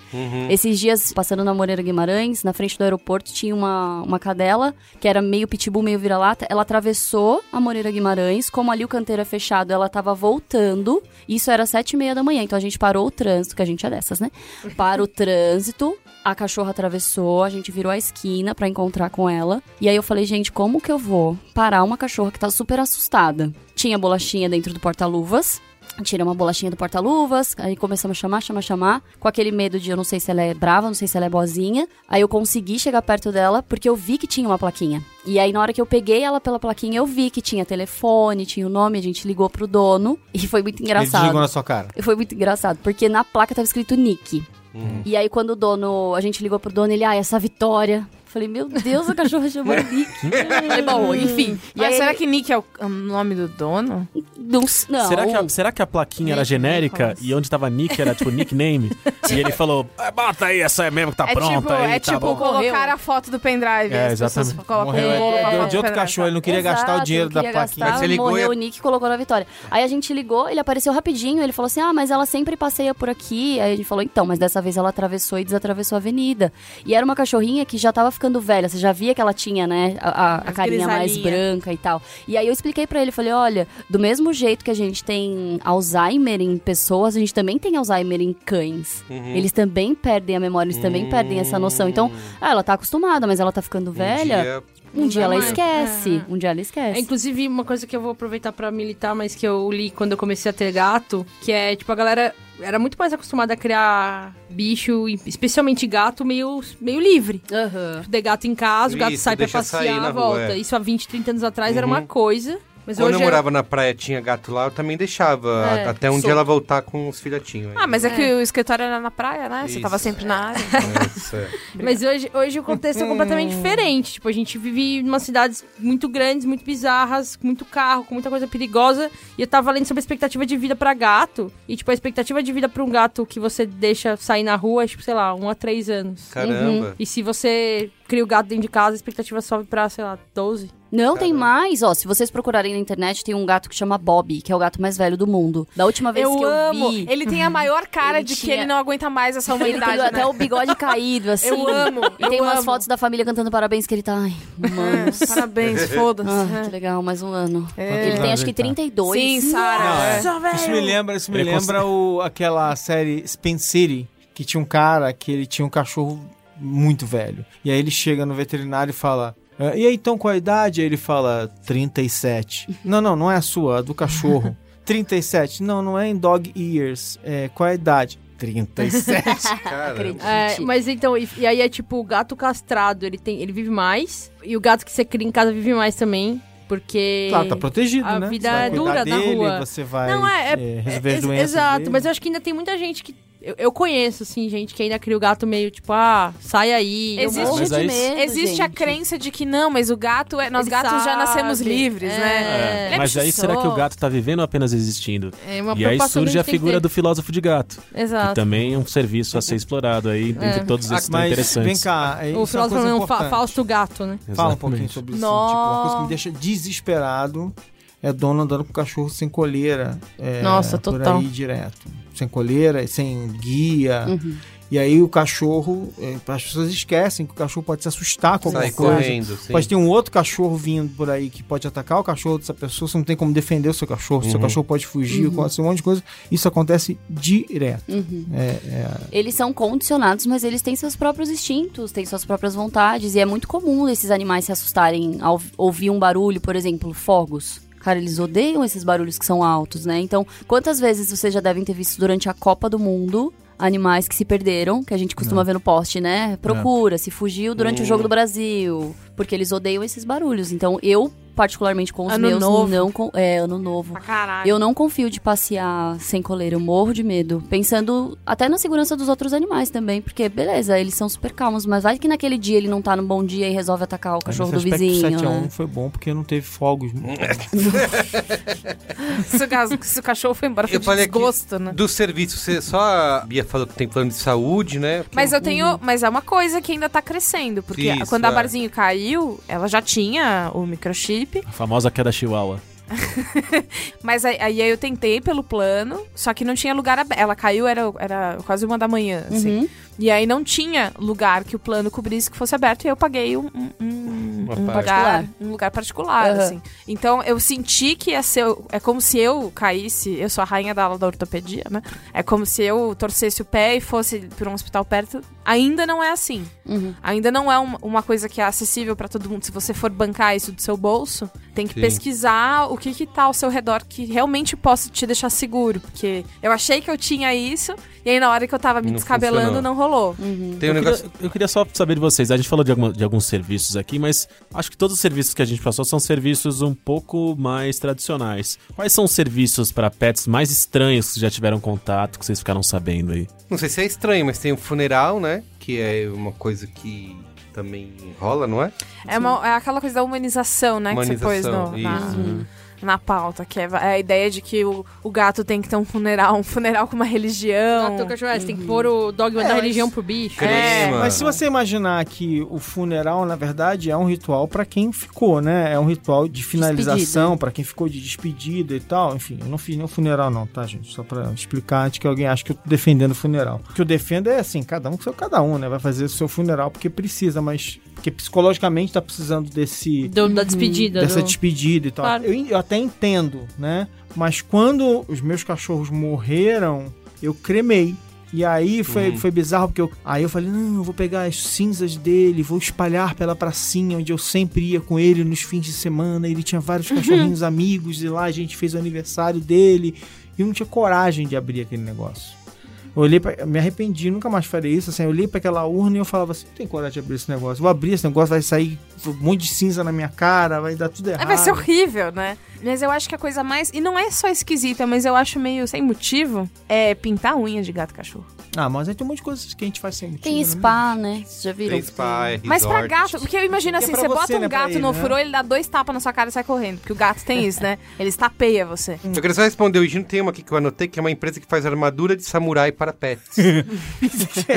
Esses dias, passando na Moreira Guimarães, na frente do aeroporto, tinha uma, uma cadela que era meio pitbull, meio vira-lata. Ela atravessou a Moreira Guimarães, como ali o canteiro é fechado, ela tava voltando. Isso era sete e meia da manhã, então a gente parou o trânsito, que a gente é dessas, né? Para o trânsito, a cachorra atravessou, a gente virou a esquina pra encontrar com ela. E aí eu falei, gente, como que eu vou parar uma cachorra que tá super assustada? Tinha bolachinha dentro do porta-luvas. Tirei uma bolachinha do porta-luvas, aí começamos a chamar, chamar, chamar, com aquele medo de eu não sei se ela é brava, não sei se ela é boazinha. Aí eu consegui chegar perto dela porque eu vi que tinha uma plaquinha. E aí na hora que eu peguei ela pela plaquinha, eu vi que tinha telefone, tinha o nome, a gente ligou pro dono e foi muito Ele engraçado. desligou na sua cara. Foi muito engraçado, porque na placa tava escrito Nick. E aí, quando o dono, a gente ligou pro dono, ele, ah, essa Vitória. Falei, meu Deus, a cachorra chamou (laughs) Nick. Falei, bom, enfim. E Mas aí, será ele- que Nick é o o nome do dono? Não, não. Será, que a, será que a plaquinha era Nick genérica Nicholas. e onde tava Nick era tipo nickname? (laughs) e ele falou: "Ah, bota aí, essa é mesmo que tá é pronta tipo, aí, é tá tipo bom." colocar a foto do pendrive. É, as pessoas exatamente. colocam Morreu. É, deu de outro cachorro, ele não queria gastar o Exato, dinheiro da plaquinha. gastar, ligou morreu o Nick e colocou na Vitória. Aí a gente ligou, ele apareceu rapidinho, ele falou assim, ah, mas ela sempre passeia por aqui. Aí a gente falou, então, mas dessa vez ela atravessou e desatravessou a avenida. E era uma cachorrinha que já tava ficando velha, você já via que ela tinha, né, a, a- carinha mais branca e tal. E aí eu expliquei pra ele, falei, olha, do mesmo jeito que a gente tem Alzheimer em pessoas, a gente também tem Alzheimer em cães. Eles também perdem a memória, eles também perdem essa noção. Então, ah, ela tá acostumada, mas ela tá ficando velha. dia Um dia ela mais. esquece. É. Um dia ela É, esquece. inclusive, uma coisa que eu vou aproveitar pra militar, mas que eu li quando eu comecei a ter gato, que é, tipo, a galera era muito mais acostumada a criar bicho, e especialmente gato, meio, meio livre. Aham. Ter gato em casa, o gato Isso, sai pra deixa sair passear, na rua, volta. é. Isso há 20, 30 anos atrás era Uhum. uma coisa. Mas Quando hoje eu é- morava na praia, tinha gato lá, eu também deixava. É, até um solto. dia ela voltar com os filhotinhos. aí. Ah, mas é, É. que o escritório era na praia, né? Você Isso. tava sempre na área. (laughs) Isso, é. Mas hoje, hoje o contexto é completamente diferente. Tipo, a gente vive em umas cidades muito grandes, muito bizarras, com muito carro, com muita coisa perigosa. E eu tava lendo sobre a expectativa de vida pra gato. E, tipo, a expectativa de vida pra um gato que você deixa sair na rua é, tipo, sei lá, um a três anos. Caramba. E se você cria o gato dentro de casa, a expectativa sobe pra, sei lá, 12. Não, tem Caramba. mais. Ó, se vocês procurarem na internet, tem um gato que chama Bob, que é o gato mais velho do mundo. Da última vez Eu que eu amo. vi... Ele tem a maior cara de que tinha- ele não aguenta mais essa (laughs) Ele tem humanidade, até né? o bigode caído, (laughs) assim. Eu amo, E tem eu umas amo. fotos da família cantando parabéns que ele tá... Ai, humanos. Parabéns, (laughs) foda-se. Ah, que legal, mais um ano. É. Ele tem acho que Ele tá. 32. Sim, Sara. Não, é. Nossa, Isso me lembra, isso me Ele lembra o, aquela série Spin City, que tinha um cara que ele tinha um cachorro muito velho. E aí ele chega no veterinário e fala: "Ah, E aí, então, qual a idade? Aí ele fala: 37. (laughs) não, não, não é a sua, é a do cachorro. (laughs) 37. Não, não é em dog years. É, qual a idade? 37. (laughs) Caramba. Acredite. É, mas então, e, e aí é tipo, o gato castrado, ele, tem, ele vive mais. E o gato que você cria em casa vive mais também. Porque. Claro, tá protegido, A né? vida Você vai é dura na dele, rua. Você vai Não, é- resolver É, as ex- doenças Exato, dele. mas eu acho que ainda tem muita gente que. Eu, eu conheço, assim, gente que ainda cria o gato meio tipo, ah, sai aí. eu Existe- morro. De aí- medo, Existe a gente. crença de que não, mas o gato é. Nós Ele gatos já sabe. nascemos livres, É. né? Ele é Mas aí bicho será que o solto. gato tá vivendo ou apenas existindo? É uma E aí preocupação que surge a gente tem que figura do filósofo de gato, que Exato. também é um serviço a ser explorado aí É. entre todos esses tão Mas interessantes. vem cá, é- O isso é uma filósofo coisa não, Fa importante. Fausto Gato, né? Fala um pouquinho sobre isso. Tipo, uma coisa que me deixa desesperado é dono andando com cachorro sem coleira. é, Nossa, por total. aí direto. Sem coleira, sem guia. Uhum. E aí o cachorro. é, as pessoas esquecem que o cachorro pode se assustar com Sai alguma coisa. correndo, sim. Pode ter um outro cachorro vindo por aí que pode atacar o cachorro dessa pessoa, você não tem como defender o seu cachorro, seu Uhum. cachorro pode fugir, acontece um monte de coisa. Isso acontece direto. Uhum. É, é, Eles são condicionados, mas eles têm seus próprios instintos, têm suas próprias vontades. E é muito comum esses animais se assustarem ao ouvir um barulho, por exemplo, fogos. Cara, eles odeiam esses barulhos que são altos, né? Então, quantas vezes vocês já devem ter visto durante a Copa do Mundo animais que se perderam, que a gente costuma ver no poste, né? Procura, se fugiu durante o jogo do Brasil. Porque eles odeiam esses barulhos. Então, eu, particularmente com os Ano meus, novo. não. É, ano novo. Caralho. Eu não confio de passear sem coleira, eu morro de medo. Pensando até na segurança dos outros animais também, porque beleza, eles são super calmos, mas vai que naquele dia ele não tá num bom dia e resolve atacar o cachorro do vizinho. 7 a 1 né? foi bom porque não teve fogos. (laughs) Se o, se o cachorro foi embora, foi Eu de falei desgosto, né? do serviço, você só a Bia falou que tem plano de saúde, né? Porque Mas eu tenho. Mas é uma coisa que ainda tá crescendo. Porque Isso, quando a é. Barzinho caiu, ela já tinha o microchip. A famosa queda chihuahua. (laughs) Mas aí, aí eu tentei pelo plano, só que não tinha lugar aberto. Ela caiu, era, era quase uma da manhã, assim. Uhum. E aí não tinha lugar que o plano cobrisse que fosse aberto e eu paguei um, um, um- um lugar, Particular. um lugar particular, Aham. assim. Então eu senti que ia ser. É como se eu caísse, eu sou a rainha da aula da ortopedia, né? É como se eu torcesse o pé e fosse para um hospital perto. Ainda não é assim. Uhum. Ainda não é uma, uma coisa que é acessível pra todo mundo. Se você for bancar isso do seu bolso, tem que Sim. pesquisar o que que tá ao seu redor que realmente possa te deixar seguro. Porque eu achei que eu tinha isso, e aí na hora que eu tava me Não descabelando, funcionou. não rolou. Uhum. Tem um eu, negócio. queria, eu queria só saber de vocês. A gente falou de, alguma- de alguns serviços aqui, mas acho que todos os serviços que a gente passou são serviços um pouco mais tradicionais. Quais são os serviços para pets mais estranhos que já tiveram contato, que vocês ficaram sabendo aí? Não sei se é estranho, mas tem o funeral, né? Que é uma coisa que também rola, não é? É, uma- é aquela coisa da humanização, né? Que você pôs Humanização, no, na, isso. Na pauta. Que é, é a ideia de que o, o gato tem que ter um funeral, um funeral com uma religião. Gato, cachorro, é, você tem que pôr o dogma É, da mas- religião pro bicho. Crema. Mas se você imaginar que o funeral, na verdade, é um ritual pra quem ficou, né? É um ritual de finalização pra quem ficou de despedida e tal. Enfim, eu não fiz nenhum funeral, não, tá, gente? Só pra explicar antes que alguém ache que eu tô defendendo o funeral. O que eu defendo é assim, cada um com seu cada um, né? Vai fazer o seu funeral porque precisa, mas porque psicologicamente tá precisando desse Do- da despedida. dessa do- despedida e tal. Claro. Eu, eu até entendo, né? Mas quando os meus cachorros morreram, eu cremei. E aí foi, Uhum. foi bizarro, porque eu, aí eu falei, não, eu vou pegar as cinzas dele, vou espalhar pela pracinha onde eu sempre ia com ele nos fins de semana. Ele tinha vários cachorrinhos amigos e lá a gente fez o aniversário dele. E eu não tinha coragem de abrir aquele negócio. Eu olhei pra, me arrependi, nunca mais farei isso. Assim, eu olhei pra aquela urna e eu falava assim: não tenho coragem de abrir esse negócio. Vou abrir esse negócio, vai sair um monte de cinza na minha cara, vai dar tudo É, errado. vai ser horrível, né? Mas eu acho que a coisa mais. E não é só esquisita, mas eu acho meio sem motivo. É pintar a unha de gato cachorro. Ah, mas aí tem um monte de coisas que a gente faz sem motivo. Tem né? spa, né? Vocês já viram? Tem spa, é Mas pra resort. gato, porque eu imagino é assim, pra você você, bota um né, pra gato ele, no né? furô, ele dá dois tapas na sua cara e sai correndo. Porque o gato tem isso, né? (laughs) Ele estapeia você. Eu queria só responder, o Gino tem uma aqui que eu anotei, que é uma empresa que faz armadura de samurai para pets. (laughs)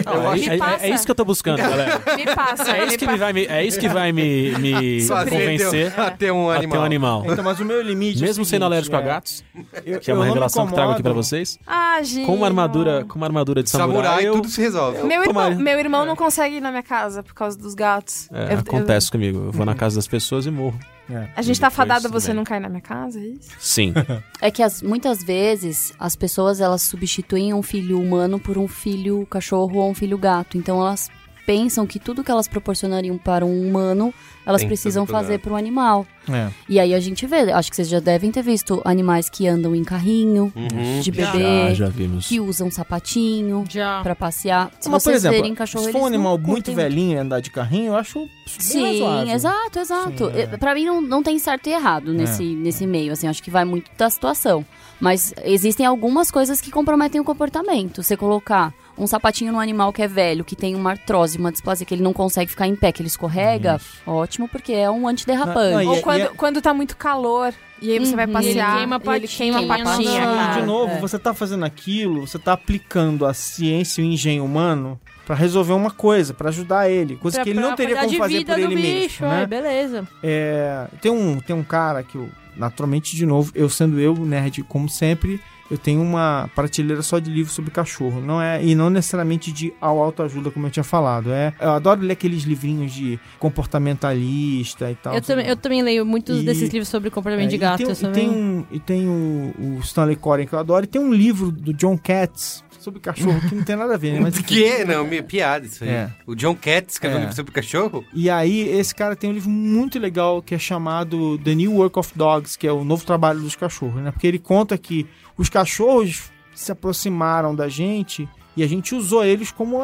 Não, é, Me é- é- passa. é isso que eu tô buscando, galera. (laughs) Me passa. É me isso que, pa- me vai me, é isso que vai me, me Fazer convencer a ter um a ter animal. um animal. Então, mas o meu limite. é Mesmo sendo alérgico a é, gatos, eu- que é eu uma não me revelação que trago aqui pra incomodo. vocês, Ah, gente. com uma armadura, com uma armadura de samurai, Samurai, eu- tudo se resolve. Meu irmão, meu irmão não consegue ir na minha casa por causa dos gatos. É, Eu- acontece comigo. Eu vou na casa das pessoas e morro. É. eu- a gente tá tudo você bem. não cair na minha casa, é isso? Sim. (laughs) É que as- muitas vezes as pessoas elas substituem um filho humano por um filho cachorro ou um filho gato. Então elas pensam que tudo que elas proporcionariam para um humano, elas Tem precisam fazer para um animal. É. E aí a gente vê, acho que vocês já devem ter visto animais que andam em carrinho Uhum. de bebê, Já, já vimos. que usam sapatinho Já. pra passear. Se Mas, por vocês exemplo, verem cachorro, se for um animal muito velhinho e andar de carrinho, eu acho Sim, razoável. exato, exato. Sim, é. Pra mim não, não tem certo e errado nesse, nesse meio, assim, acho que vai muito da situação. Mas existem algumas coisas que comprometem o comportamento. Você colocar um sapatinho num animal que é velho, que tem uma artrose, uma displasia, que ele não consegue ficar em pé, que ele escorrega, ótimo, porque é um antiderrapante. Não, e- Ou quando, é- quando tá muito calor e aí você vai Uhum. passear E ele queima a e ele queima patinha, Não, cara. de novo, É. você tá fazendo aquilo, você tá aplicando a ciência e o engenho humano pra resolver uma coisa, pra ajudar ele, coisa Pra- que ele não teria como fazer por ele bicho, mesmo, né? é, beleza. É, tem um tem um cara que eu naturalmente de novo, eu sendo eu nerd como sempre, eu tenho uma prateleira só de livros sobre cachorro, não é e não necessariamente de ao autoajuda como eu tinha falado, é. Eu adoro ler aqueles livrinhos de comportamentalista e tal. Eu também, eu também leio muitos E- desses livros sobre comportamento É, de e gato. tem, e também. tem, um, e tem o, o Stanley Coren que eu adoro. E tem um livro do John Katz sobre cachorro que não tem nada a ver, né? (laughs) Mas. Que? Não, minha piada isso aí. É. O John Katz escreveu um É. livro sobre cachorro? E aí, esse cara tem um livro muito legal que é chamado The New Work of Dogs, que é o novo trabalho dos cachorros, né? Porque ele conta que os cachorros se aproximaram da gente e a gente usou eles como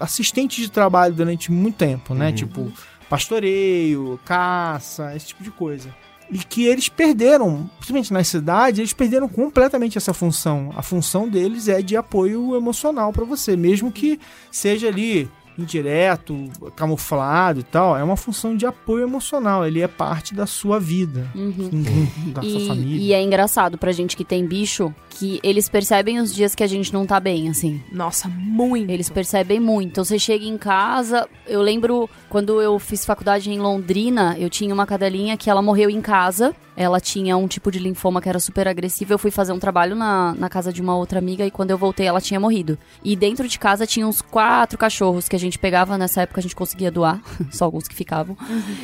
assistentes de trabalho durante muito tempo, né? Uhum. Tipo, pastoreio, caça, esse tipo de coisa. E que eles perderam, principalmente nas cidades, eles perderam completamente essa função. A função deles é de apoio emocional pra você, mesmo que seja ali indireto, camuflado e tal, é uma função de apoio emocional. Ele é parte da sua vida, Uhum. (laughs) da sua E, família. e é engraçado pra gente que tem bicho que eles percebem os dias que a gente não tá bem, assim. Nossa, muito. Eles percebem muito. Então você chega em casa. Eu lembro quando eu fiz faculdade em Londrina, eu tinha uma cadelinha que ela morreu em casa. Ela tinha um tipo de linfoma que era super agressivo. Eu fui fazer um trabalho na, na casa de uma outra amiga e quando eu voltei ela tinha morrido. E dentro de casa tinha uns quatro cachorros que a gente pegava. Nessa época a gente conseguia doar, (laughs) só alguns que ficavam.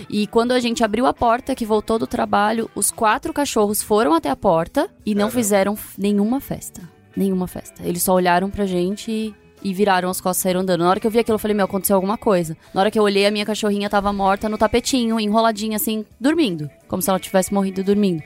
E quando a gente abriu a porta, que voltou do trabalho, os quatro cachorros foram até a porta e não fizeram nenhuma festa. Nenhuma festa. Eles só olharam pra gente e, e viraram as costas e saíram andando. Na hora que eu vi aquilo, eu falei, meu, aconteceu alguma coisa. Na hora que eu olhei, a minha cachorrinha tava morta no tapetinho, enroladinha assim, dormindo. Como se ela tivesse morrido dormindo.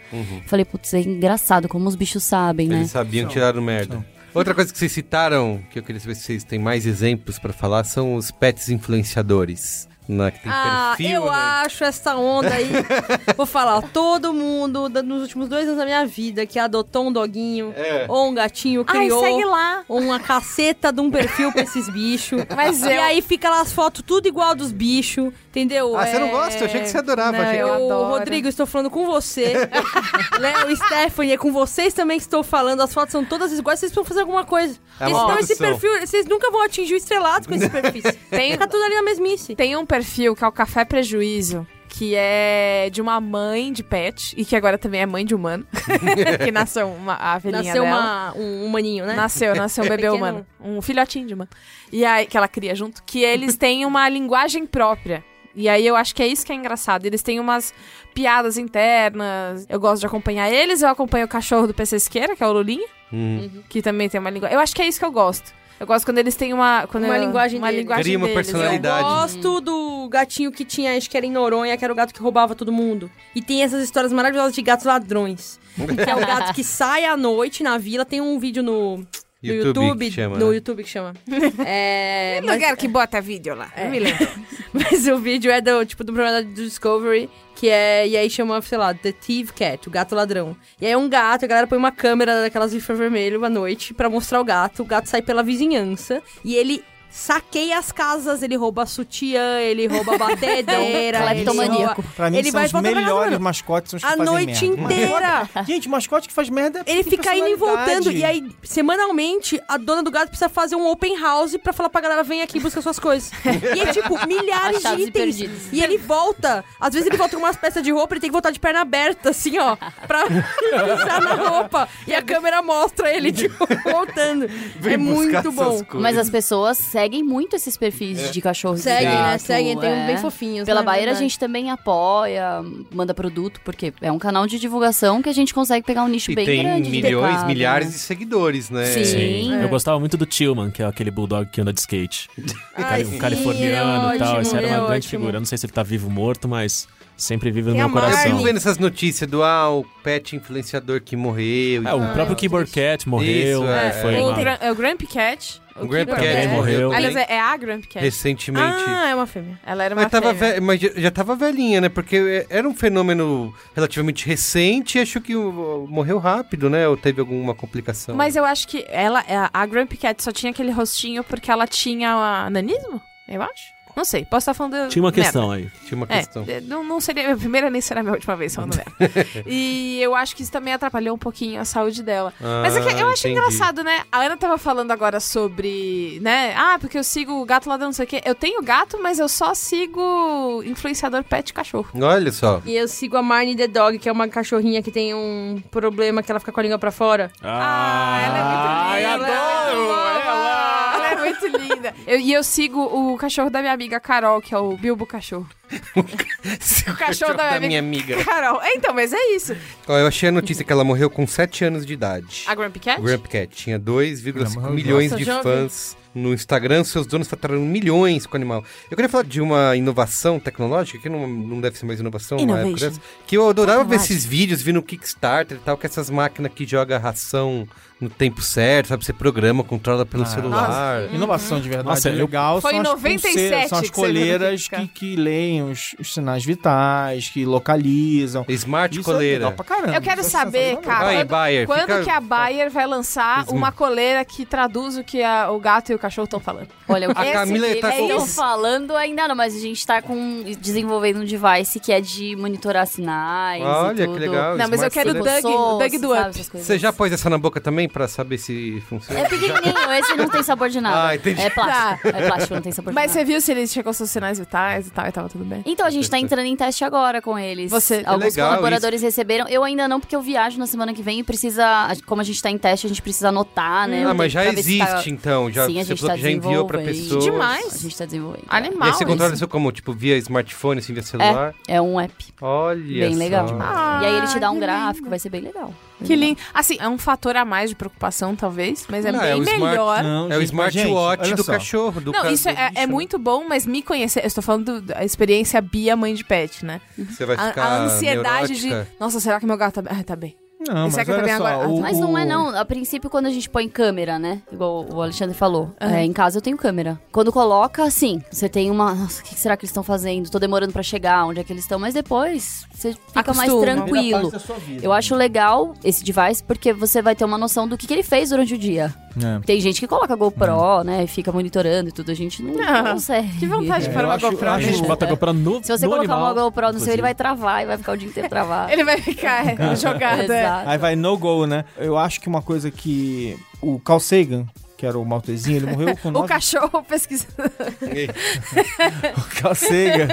Falei, putz, é engraçado como os bichos sabem, né? Eles sabiam tiraram merda. Outra coisa que vocês citaram, que eu queria saber se vocês têm mais exemplos pra falar, são os pets influenciadores. Na, que tem Ah, perfil, eu né? acho essa onda aí. (laughs) Vou falar, ó, todo mundo nos últimos dois anos da minha vida que adotou um doguinho É. ou um gatinho, Ai, criou segue lá. uma caceta de um perfil pra esses bichos. (laughs) Mas E eu- aí fica lá as fotos tudo igual dos bichos, entendeu? Ah, você não É, gosta? Eu achei que você adorava. Não, eu Eu, adoro. Rodrigo, estou falando com você. (laughs) Léo, Stephanie, é com vocês também que estou falando. As fotos são todas iguais, vocês precisam fazer alguma coisa. É Porque uma senão esse perfil, vocês nunca vão atingir o estrelado com esse (laughs) perfil. Tem- Fica tudo ali na mesmice. Tem um perfil que é o Café Prejuízo, que é de uma mãe de pet, e que agora também é mãe de humano. (laughs) que nasceu uma, a velhinha Nasceu uma, um humaninho, né? Nasceu, nasceu um bebê Pequeno. humano. Um filhotinho de humano. E aí, que ela cria junto. Que eles têm uma linguagem própria. E aí eu acho que é isso que é engraçado. Eles têm umas piadas internas. Eu gosto de acompanhar eles. Eu acompanho o cachorro do PC Siqueira, que é o Lulinha. Hum. Que também tem uma linguagem. Eu acho que é isso que eu gosto. Eu gosto quando eles têm uma. Quando Uma eu- linguagem uma deles. linguagem Cria uma deles, personalidade. Eu gosto do gatinho que tinha, acho que era em Noronha, que era o gato que roubava todo mundo. E tem essas histórias maravilhosas de gatos ladrões. (laughs) que é o gato que sai à noite na vila. Tem um vídeo no, no YouTube chama, no né? YouTube que chama. (laughs) é, É mas, lugar que bota vídeo lá. É. Não me lembro. (laughs) mas o vídeo é do, tipo, do programa do Discovery, que é... E aí chama, sei lá, The Thief Cat, o gato ladrão. E aí é um gato, a galera põe uma câmera daquelas de vermelho à noite pra mostrar o gato. O gato sai pela vizinhança e ele... Saqueia as casas, ele rouba sutiã, ele rouba batedeira. (laughs) É ele cleptomaníaco. rouba- Pra mim, Ele são vai os melhores mascotes são os que A fazem noite merda. inteira. Gente, mascote que faz merda Ele tem fica indo e voltando. E aí, semanalmente, a dona do gato precisa fazer um open house pra falar pra galera, vem aqui buscar suas coisas. e é tipo, (laughs) milhares de Achados e itens. perdidos. E ele volta. Às vezes ele volta com umas peças de roupa, ele tem que voltar de perna aberta, assim, ó. Pra (laughs) pisar na roupa. E a câmera mostra ele, tipo, voltando. Vem é muito bom. Mas as pessoas seguem muito esses perfis de cachorro. e Seguem, né? gato, Seguem, tem um é. bem fofinhos. Pela né? Bayer a gente também apoia, manda produto, porque é um canal de divulgação que a gente consegue pegar um nicho E bem tem grande. de milhões, mercado, milhares né? de seguidores, né? Sim. Sim. É. Eu gostava muito do Tillman, que é aquele bulldog que anda de skate. Ai, Cali- sim, um californiano é e tal. Esse era uma é grande ótimo. figura. Eu não sei se ele tá vivo ou morto, mas sempre vive no meu Marnie. Eu coração. fico vendo essas notícias do ah, o pet influenciador que morreu. e É, o tal. próprio Keyboard Cat morreu. Isso, é. Foi o, uma... Gra- é o Grumpy Cat. O Keyboard Cat morreu. Aliás, é, é a Grumpy Cat. recentemente. Ah, é uma fêmea. Ela era uma Mas, tava fêmea. ve- mas já- tava velhinha, né? Porque era um fenômeno relativamente recente e acho que o- morreu rápido, né? Ou teve alguma complicação? Mas eu acho que ela, a- Grumpy Cat só tinha aquele rostinho porque ela tinha nanismo, eu acho. Não sei, posso estar falando. Tinha uma merda. questão aí. Tinha uma É, questão. é, não, não seria minha primeira nem será minha última vez falando merda. (laughs) e eu acho que isso também atrapalhou um pouquinho a saúde dela. Mas é que eu Ah, acho entendi. engraçado, né? A Ana tava falando agora sobre, né? Ah, porque eu sigo o gato ladrão, não sei o quê. Eu tenho gato, mas eu só sigo influenciador pet cachorro. Olha só. E eu sigo a Marnie the Dog, que é uma cachorrinha que tem um problema que ela fica com a língua pra fora. Ah, ela é muito linda. adoro ela. Ela é muito linda. Eu- e eu sigo o cachorro da minha amiga Carol, que é o Bilbo Cachorro. (laughs) o cachorro da minha amiga. Carol. É, então, mas é isso. Ó, eu achei a notícia que ela morreu com 7 anos de idade. A Grumpy Cat? O Grump Cat tinha 2,5 Nossa, milhões de fãs no Instagram. Seus donos faturaram milhões com o animal. Eu queria falar de uma inovação tecnológica, que não, não deve ser mais inovação na época Innovation. dessa, que eu adorava ver esses vídeos, vi no Kickstarter e tal, que essas máquinas que jogam ração no tempo certo, sabe? Você programa, controla pelo Ah, celular. Inovação de verdade Nossa, eu- legal Foi são, em as, 97 pulseiras, são as coleiras que, que leem os, os sinais vitais, que localizam. Smart Isso é coleira. legal pra caramba. Eu quero Isso é saber, sensacional. cara, Aí, quando, Bayer, quando fica- que a Bayer vai lançar uma coleira que traduz o que a- o gato e o cachorro estão falando? Olha, o (laughs) que A Camila eles tá com- estão falando ainda não, mas a gente tá com, desenvolvendo um device que é de monitorar sinais Olha, e que tudo. legal. Não, mas eu quero coleira. Doug, Doug do Up. Você já pôs essa na boca também pra saber se funciona? É pequenininho, esse não tem sabor de nada. Ah, entendi. É plástico, é plástico, não tem sabor Mas de você nada. viu se ele chegou aos seus sinais vitais e tal, e tava tudo bem? Então, a gente tá entrando em teste agora com eles. Você- Alguns legal colaboradores receberam. Eu ainda não, porque eu viajo na semana que vem e precisa. Como a gente tá em teste, a gente precisa anotar, né? Ah, mas já se existe tá- então. Já, Sim, a você gente tá já enviou pra pessoas. Demais. A gente tá desenvolvendo. E Animal. aí você controla isso. isso como? Tipo, via smartphone, assim, via celular? É um app. Olha Bem só. legal. Ah, e aí ele te dá um que gráfico, lindo. vai ser bem legal. Que lindo. Assim, é um fator a mais de preocupação, talvez, mas é Não, bem é o smart- melhor. Não, É o gente, smartwatch do só. cachorro. Do Não, ca- isso do é, é muito bom, mas me conhecer. Eu estou falando do- da experiência Bia, mãe de pet, né? Você vai A, ficar a ansiedade neurótica. de. Nossa, será que meu gato tá bem? Ah, tá bem. Não, mas agora. o- Mas não é não. A princípio, quando a gente põe câmera, né? Igual o Alexandre falou. Aham. é, em casa eu tenho câmera. Quando coloca, sim, você tem uma. Nossa, o que será que eles estão fazendo? Tô demorando pra chegar, onde é que eles estão? Mas depois você fica mais Acostuma. Primeira tranquilo. vida. Eu acho legal esse device porque você vai ter uma noção do que, que ele fez durante o dia. É. Tem gente que coloca GoPro, né? E fica monitorando e tudo. A gente não Ah, consegue. Que vontade de É, pôr eu uma acho- GoPro. acho- gente bota a GoPro no Se você no colocar animal, uma GoPro no seu, ele vai travar e vai ficar o dia inteiro travado. Ele vai ficar é, (laughs) jogado. é. Exato. Aí vai no go, né? Eu acho que uma coisa que o Carl Sagan, que era o maltezinho, ele morreu com (laughs) O nove... cachorro pesquisando. (laughs) o Carl Sagan,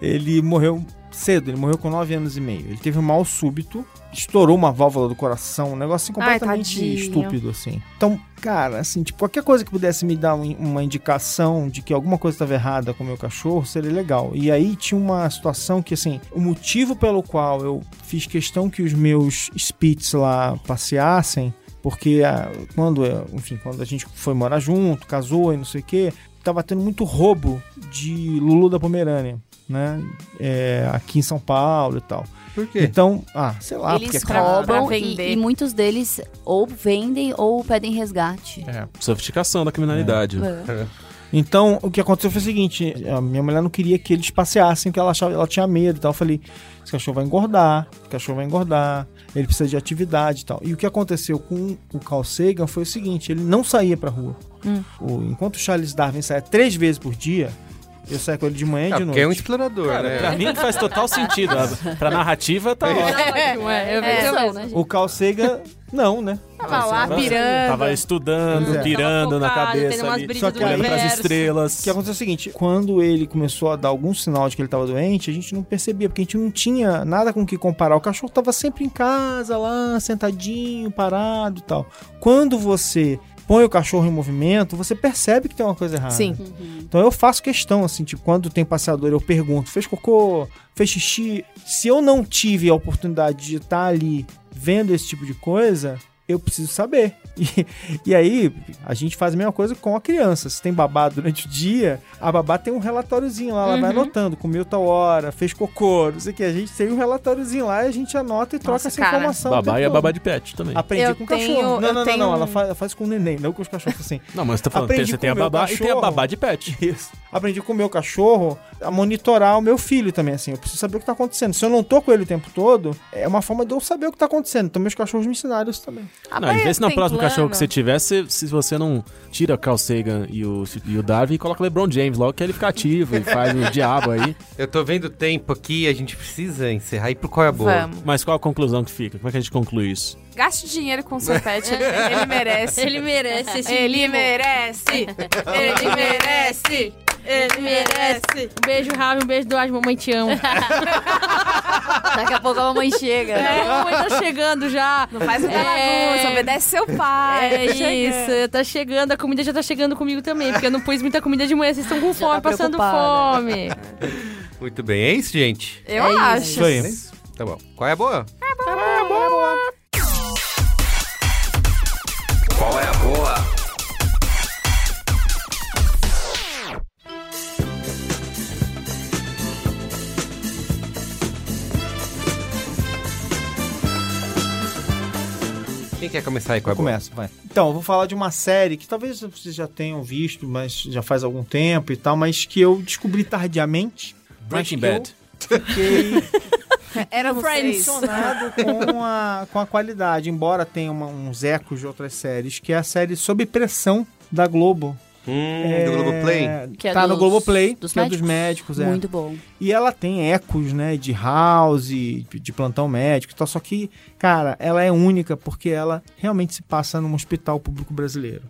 ele morreu cedo, ele morreu com 9 anos e meio. Ele teve um mal súbito, estourou uma válvula do coração, um negócio assim, Ai, completamente tadinho. estúpido, assim. Então, cara, assim, tipo, qualquer coisa que pudesse me dar um- uma indicação de que alguma coisa estava errada com o meu cachorro seria legal. E aí tinha uma situação que, assim, o motivo pelo qual eu fiz questão que os meus Spits lá passeassem Porque ah, quando, enfim, quando a gente foi morar junto, casou e não sei o quê, tava tendo muito roubo de Lulu da Pomerânia, né? É, aqui em São Paulo e tal. Por quê? Então, ah, sei lá, Eles porque é. Roubam e, e muitos deles ou vendem ou pedem resgate. É. Sofisticação da criminalidade. É. Então, o que aconteceu foi o seguinte: a minha mulher não queria que eles passeassem, porque ela achava, ela tinha medo e tal. Eu falei: esse cachorro vai engordar, o cachorro vai engordar, ele precisa de atividade e tal. E o que aconteceu com o Carl Sagan foi o seguinte: ele não saía pra rua. O- enquanto o Charles Darwin saia três vezes por dia, eu saía com ele de manhã e É, de porque é um noite. explorador, Cara, né? pra mim faz total sentido. A- Pra narrativa tá ótimo. (laughs) Ótimo, é, eu É, vejo são, mesmo. né? O Carl Sagan, não, né? Tava lá Tava- pirando. Tava estudando, é. pirando na Tava cabeça umas ali, Só que olhando pras estrelas. O que aconteceu é o seguinte, quando ele começou a dar algum sinal de que ele estava doente, a gente não percebia, porque a gente não tinha nada com o que comparar. O cachorro estava sempre em casa, lá, sentadinho, parado e tal. Quando você põe o cachorro em movimento, você percebe que tem uma coisa errada. Sim. Então eu faço questão, assim, tipo, quando tem passeador, eu pergunto, fez cocô, fez xixi? Se eu não tive a oportunidade de estar ali vendo esse tipo de coisa, eu preciso saber. E, e aí, a gente faz a mesma coisa com a criança. Se tem babá durante o dia, a babá tem um relatóriozinho lá, ela vai anotando, comeu tal hora, fez cocô, não sei o que. A gente tem um relatóriozinho lá e a gente anota e troca Nossa, essa cara. informação. Babá e a babá de pet também. Aprendi Eu com o tenho- cachorro. Não, não, tenho- não, não. Ela faz, faz com o neném, não com os cachorros assim. Não, mas você tá falando, Aprendi você tem a babá e tem a babá de pet. Isso. Aprendi com o meu cachorro a monitorar o meu filho também, assim. Eu preciso saber o que tá acontecendo. Se eu não tô com ele o tempo todo, é uma forma de eu saber o que tá acontecendo. Então meus cachorros me ensinaram isso também. Não, e vê se tem próximo plano. Cachorro que você tiver, se, se você não tira Carl Sagan e o, e o Darwin e coloca o LeBron James logo, que ele fica ativo e faz o (laughs) diabo aí. Eu tô vendo o tempo aqui, a gente precisa encerrar. E por qual é a boa? Vamos. Mas qual a conclusão que fica? Como é que a gente conclui isso? Gaste dinheiro com o seu pet. Ele, ele merece. (laughs) Ele merece esse Ele mimo. merece. (laughs) Ele merece. Ele merece. Um beijo, Ravi, um beijo, Duarte, mamãe te amo. (laughs) Daqui a pouco a mamãe chega. É, mamãe tá chegando já. Não faz muita É. bagunça, obedece seu pai. É Tá chegando. isso, tá chegando, a comida já tá chegando comigo também, porque eu não pus muita comida de manhã, vocês estão com (laughs) fome, tá passando fome. Muito bem, é isso, gente? Eu É isso. acho. Isso aí. Tá bom. Qual é a boa? Qual Quem quer começar aí com a? Começa, vai. Então, eu vou falar de uma série que talvez vocês já tenham visto, mas já faz algum tempo e tal, mas que eu descobri tardiamente. Breaking eu Bad. Fiquei (laughs) Era Friends. impressionado com a, com a qualidade, embora tenha uma- uns ecos de outras séries, que é a série Sob Pressão da Globo. Hum, É, do Globoplay? Que é tá no dos- Globoplay, dos que é dos médicos, é. Muito bom. E ela tem ecos, né, de house, de, plantão médico e tal, só que, cara, ela é única porque ela realmente se passa num hospital público brasileiro.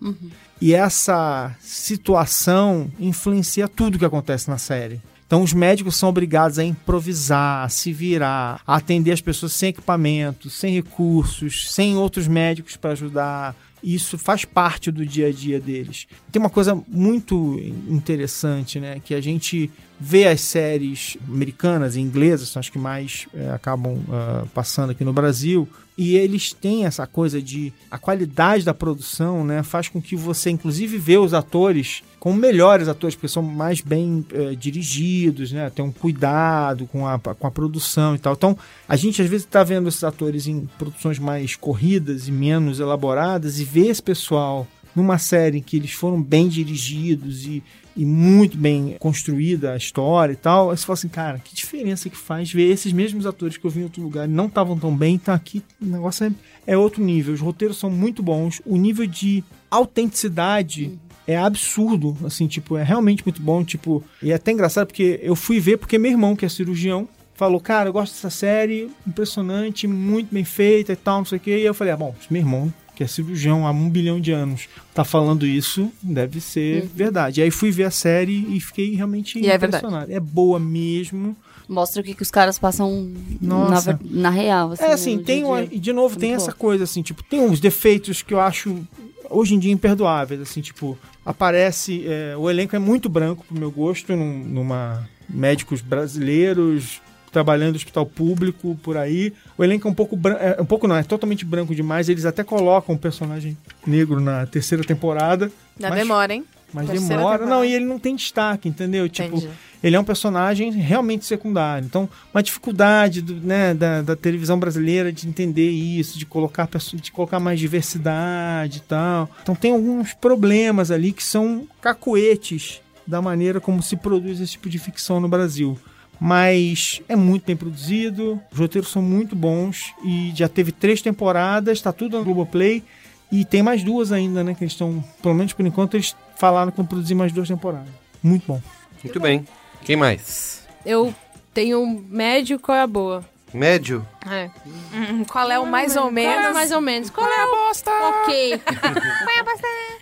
E essa situação influencia tudo que acontece na série. Então os médicos são obrigados a improvisar, a se virar, a atender as pessoas sem equipamento, sem recursos, sem outros médicos para ajudar. Isso faz parte do dia a dia deles. Tem uma coisa muito interessante, né? Que a gente vê as séries americanas e inglesas, são as que mais eh, acabam ah, passando aqui no Brasil, e eles têm essa coisa de a qualidade da produção, né, faz com que você inclusive vê os atores como melhores atores, porque são mais bem eh, dirigidos, né, tem um cuidado com a, com a produção e tal. Então, a gente às vezes está vendo esses atores em produções mais corridas e menos elaboradas e vê esse pessoal numa série em que eles foram bem dirigidos e, e muito bem construída a história e tal, aí você fala assim, cara, que diferença que faz ver esses mesmos atores que eu vi em outro lugar não estavam tão bem, tá aqui, o negócio é, é outro nível. Os roteiros são muito bons, o nível de autenticidade é absurdo, assim, tipo, é realmente muito bom, tipo, e é até engraçado porque eu fui ver porque meu irmão, que é cirurgião, falou, cara, eu gosto dessa série, impressionante, muito bem feita e tal, não sei o quê, e eu falei, ah, bom, meu irmão, que é cirurgião há um bilhão de anos, tá falando isso, deve ser verdade. E aí fui ver a série e fiquei realmente E é impressionado. É boa mesmo. Mostra o que, que os caras passam na, Nossa. ver- na real. Assim, é né, assim, tem dia uma, e de novo Muito tem essa coisa assim, tipo, tem uns defeitos que eu acho hoje em dia imperdoáveis, assim, tipo, aparece, é, o elenco é muito branco pro meu gosto, num- numa médicos brasileiros trabalhando no hospital público por aí. O elenco é um pouco branco, é, um pouco não, é totalmente branco demais. Eles até colocam um personagem negro na terceira temporada. Já mas- demora, hein? Mas Terceira demora. temporada. Não, e ele não tem destaque, entendeu? Tipo, Entendi. ele é um personagem realmente secundário. Então, uma dificuldade do- né, da, da televisão brasileira de entender isso, de colocar, de colocar mais diversidade e tal. Então, tem alguns problemas ali que são cacoetes da maneira como se produz esse tipo de ficção no Brasil. Mas é muito bem produzido, os roteiros são muito bons e já teve três temporadas, tá tudo no Globoplay. E tem mais duas ainda, né? Que eles estão, pelo menos por enquanto, eles falaram que vão produzir mais duas temporadas. Muito bom. Muito bem. Quem mais? Eu tenho um médio, qual é a boa? Médio? É. Hum, qual é o mais ou Qual é menos? mais ou menos? Qual (laughs) é a bosta? Ok.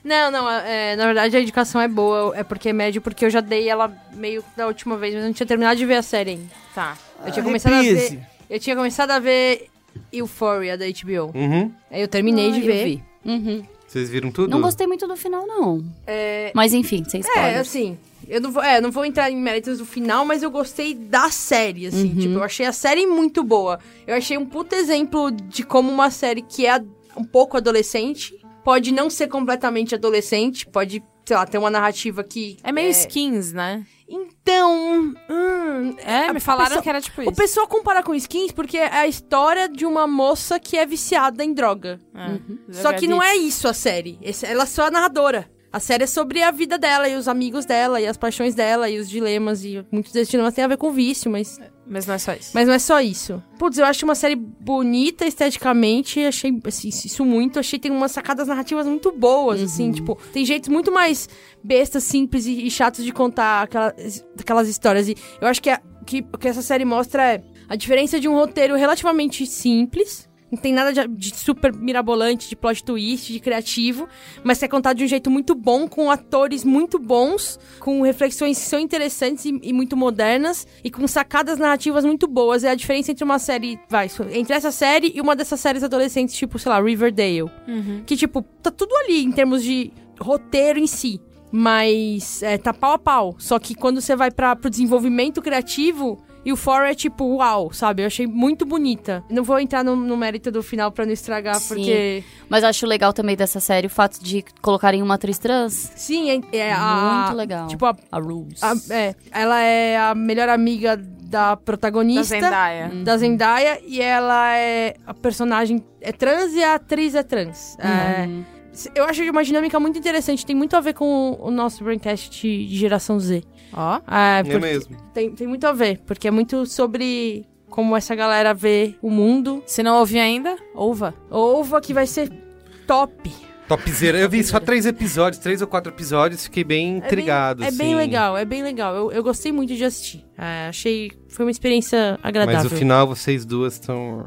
Não, não, é, na verdade a indicação é boa, é porque é médio, porque eu já dei ela meio da última vez, mas eu não tinha terminado de ver a série ainda. Tá. Eu tinha começado a ver. Eu tinha começado a ver Euphoria da HBO. Uhum. Aí eu terminei de Ah, eu ver. vi. Uhum. Vocês viram tudo? Não gostei muito do final, não. É, Mas enfim, sem é, spoilers. assim, eu não vou, é, não vou entrar em méritos do final, mas eu gostei da série, assim. Uhum. Tipo, eu achei a série muito boa. Eu achei um puto exemplo de como uma série que é um pouco adolescente pode não ser completamente adolescente, pode, sei lá, ter uma narrativa que. É meio skins, né? Então. hum, É, me falaram pessoa- que era tipo O isso. pessoal compara com skins porque é a história de uma moça que é viciada em droga. É, Só que não é isso a série. Ela é só a narradora. A série é sobre a vida dela e os amigos dela e as paixões dela e os dilemas. E muitos desses dilemas têm a ver com vício, mas, Mas não é só isso. mas não é só isso. Putz, eu acho uma série bonita esteticamente. Achei assim, isso muito. Achei que tem umas sacadas narrativas muito boas, assim. Tipo, tem jeitos muito mais bestas, simples e, e chatos de contar aquelas, aquelas histórias. E eu acho que, a- que o que essa série mostra é a diferença de um roteiro relativamente simples. Não tem nada de, de super mirabolante, de plot twist, de criativo, mas é contado de um jeito muito bom, com atores muito bons, com reflexões que são interessantes e, e muito modernas, e com sacadas narrativas muito boas. É a diferença entre uma série, vai, entre essa série e uma dessas séries adolescentes, tipo, sei lá, Riverdale. Que, tipo, tá tudo ali em termos de roteiro em si. Mas é, tá pau a pau. Só que quando você vai para pro desenvolvimento criativo, e o For é tipo, uau, sabe? Eu achei muito bonita. Não vou entrar no, no mérito do final pra não estragar, Sim. porque. Mas eu acho legal também dessa série o fato de colocarem uma atriz trans. Sim, é, é a. Muito legal. Tipo, a, A Rose. a- é, ela é a melhor amiga da Da protagonista. Zendaya. da Zendaya e ela é a personagem é trans e a atriz é trans. É, Uhum. eu acho uma dinâmica muito interessante, tem muito a ver com o nosso braincast de, de geração Z. Ó. É, É porque- mesmo. Tem, tem muito a ver, porque é muito sobre como essa galera vê o mundo. Se não ouviu ainda, ouva. Ova que vai ser top. Topzera. Eu vi só (laughs) três episódios, três ou quatro episódios, fiquei bem intrigado. É bem, é assim. bem legal, é bem legal. Eu, eu gostei muito de assistir. É, achei. Foi uma experiência agradável. Mas o final, vocês duas estão.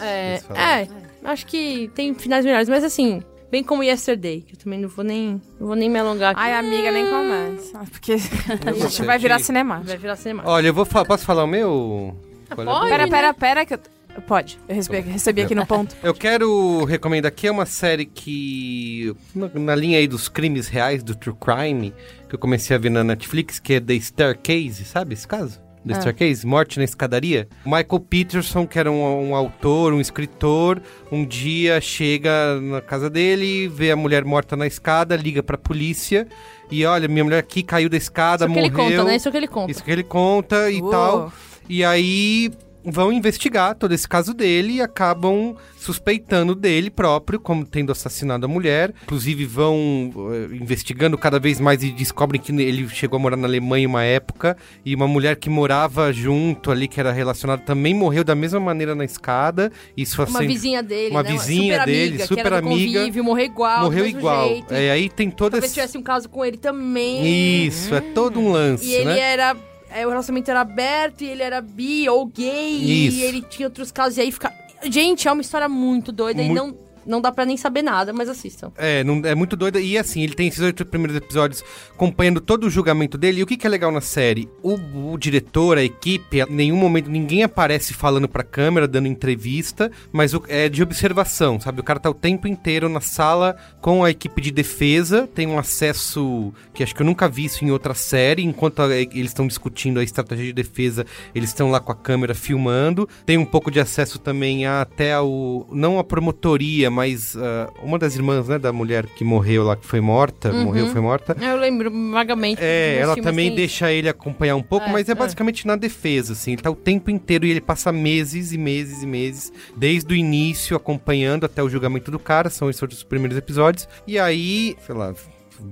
É, É, é, acho que tem finais melhores, mas assim, bem como Yesterday, que eu também não vou nem, não vou nem me alongar aqui. Ai, amiga, nem começa. Porque (laughs) a gente vai virar cinema. Vai virar cinema. Olha, eu vou falar. Posso falar o meu? Qual é? pode. Pera, né? pera, pera, que eu... Pode, eu recebi, recebi aqui no ponto. Eu quero recomendar aqui é uma série que na, na linha aí dos crimes reais do true crime que eu comecei a ver na Netflix, que é The Staircase, sabe esse caso? The Ah. Staircase, Morte na Escadaria. Michael Peterson, que era um, um autor, um escritor, um dia chega na casa dele, vê a mulher morta na escada, liga pra polícia e olha, minha mulher aqui caiu da escada, Isso que ele morreu. conta, né? Isso que ele conta. Isso que ele conta e Uou. tal. E aí vão investigar todo esse caso dele e acabam suspeitando dele próprio como tendo assassinado a mulher. Inclusive vão eh, investigando cada vez mais e descobrem que ele chegou a morar na Alemanha uma época e uma mulher que morava junto ali que era relacionada também morreu da mesma maneira na escada. Isso Uma assim, vizinha dele, uma né? vizinha super dele, amiga, super amiga, convívio, morreu igual, morreu igual. jeito. É, aí tem todo Talvez esse tivesse um caso com ele também. Isso, é todo um lance, E ele né? era. É, o relacionamento era aberto e ele era bi ou gay. Isso. E ele tinha outros casos. E aí fica. Gente, é uma história muito doida e Mu- não. Não dá pra nem saber nada, mas assistam. É, não, é muito doido. E assim, ele tem esses oito primeiros episódios acompanhando todo o julgamento dele. E o que, que é legal na série? O, o diretor, a equipe, em nenhum momento ninguém aparece falando pra câmera, dando entrevista, mas o- é de observação, sabe? O cara tá o tempo inteiro na sala com a equipe de defesa, tem um acesso que acho que eu nunca vi isso em outra série. Enquanto a- eles estão discutindo a estratégia de defesa, eles estão lá com a câmera filmando. Tem um pouco de acesso também a, até ao. Não a promotoria, mas ah, uma das irmãs, né, da mulher que morreu lá, que foi morta. Morreu, foi morta. Eu lembro vagamente. É, ela filmes também deixa ele acompanhar um pouco, É, mas é é. basicamente na defesa, assim. Ele tá o tempo inteiro e ele passa meses e meses e meses, desde o início, acompanhando até o julgamento do cara. São esses os primeiros episódios. E aí, sei lá.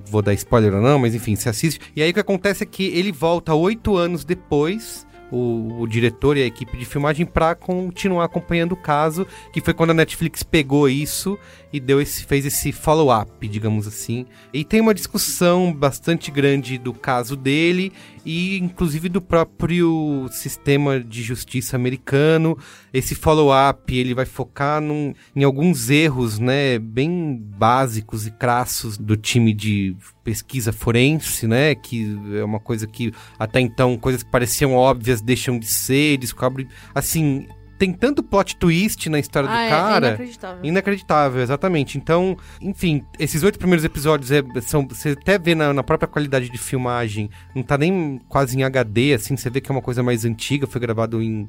Vou dar spoiler ou não, mas enfim, se assiste. E aí o que acontece é que ele volta oito anos depois, o, o diretor e a equipe de filmagem, pra continuar acompanhando o caso, que foi quando a Netflix pegou isso e deu esse, fez esse follow-up, digamos assim. E tem uma discussão bastante grande do caso dele e inclusive do próprio sistema de justiça americano. Esse follow-up, ele vai focar num- em alguns erros, né, bem básicos e crassos do time de pesquisa forense, né, que é uma coisa que até então coisas que pareciam óbvias deixam de ser, descobre assim, tem tanto plot twist na história Ah, do é, é cara. inacreditável. Inacreditável, exatamente. Então, enfim, esses oito primeiros episódios é- são. Você até vê na, na própria qualidade de filmagem, não tá nem quase em HD, assim, você vê que é uma coisa mais antiga, foi gravado em.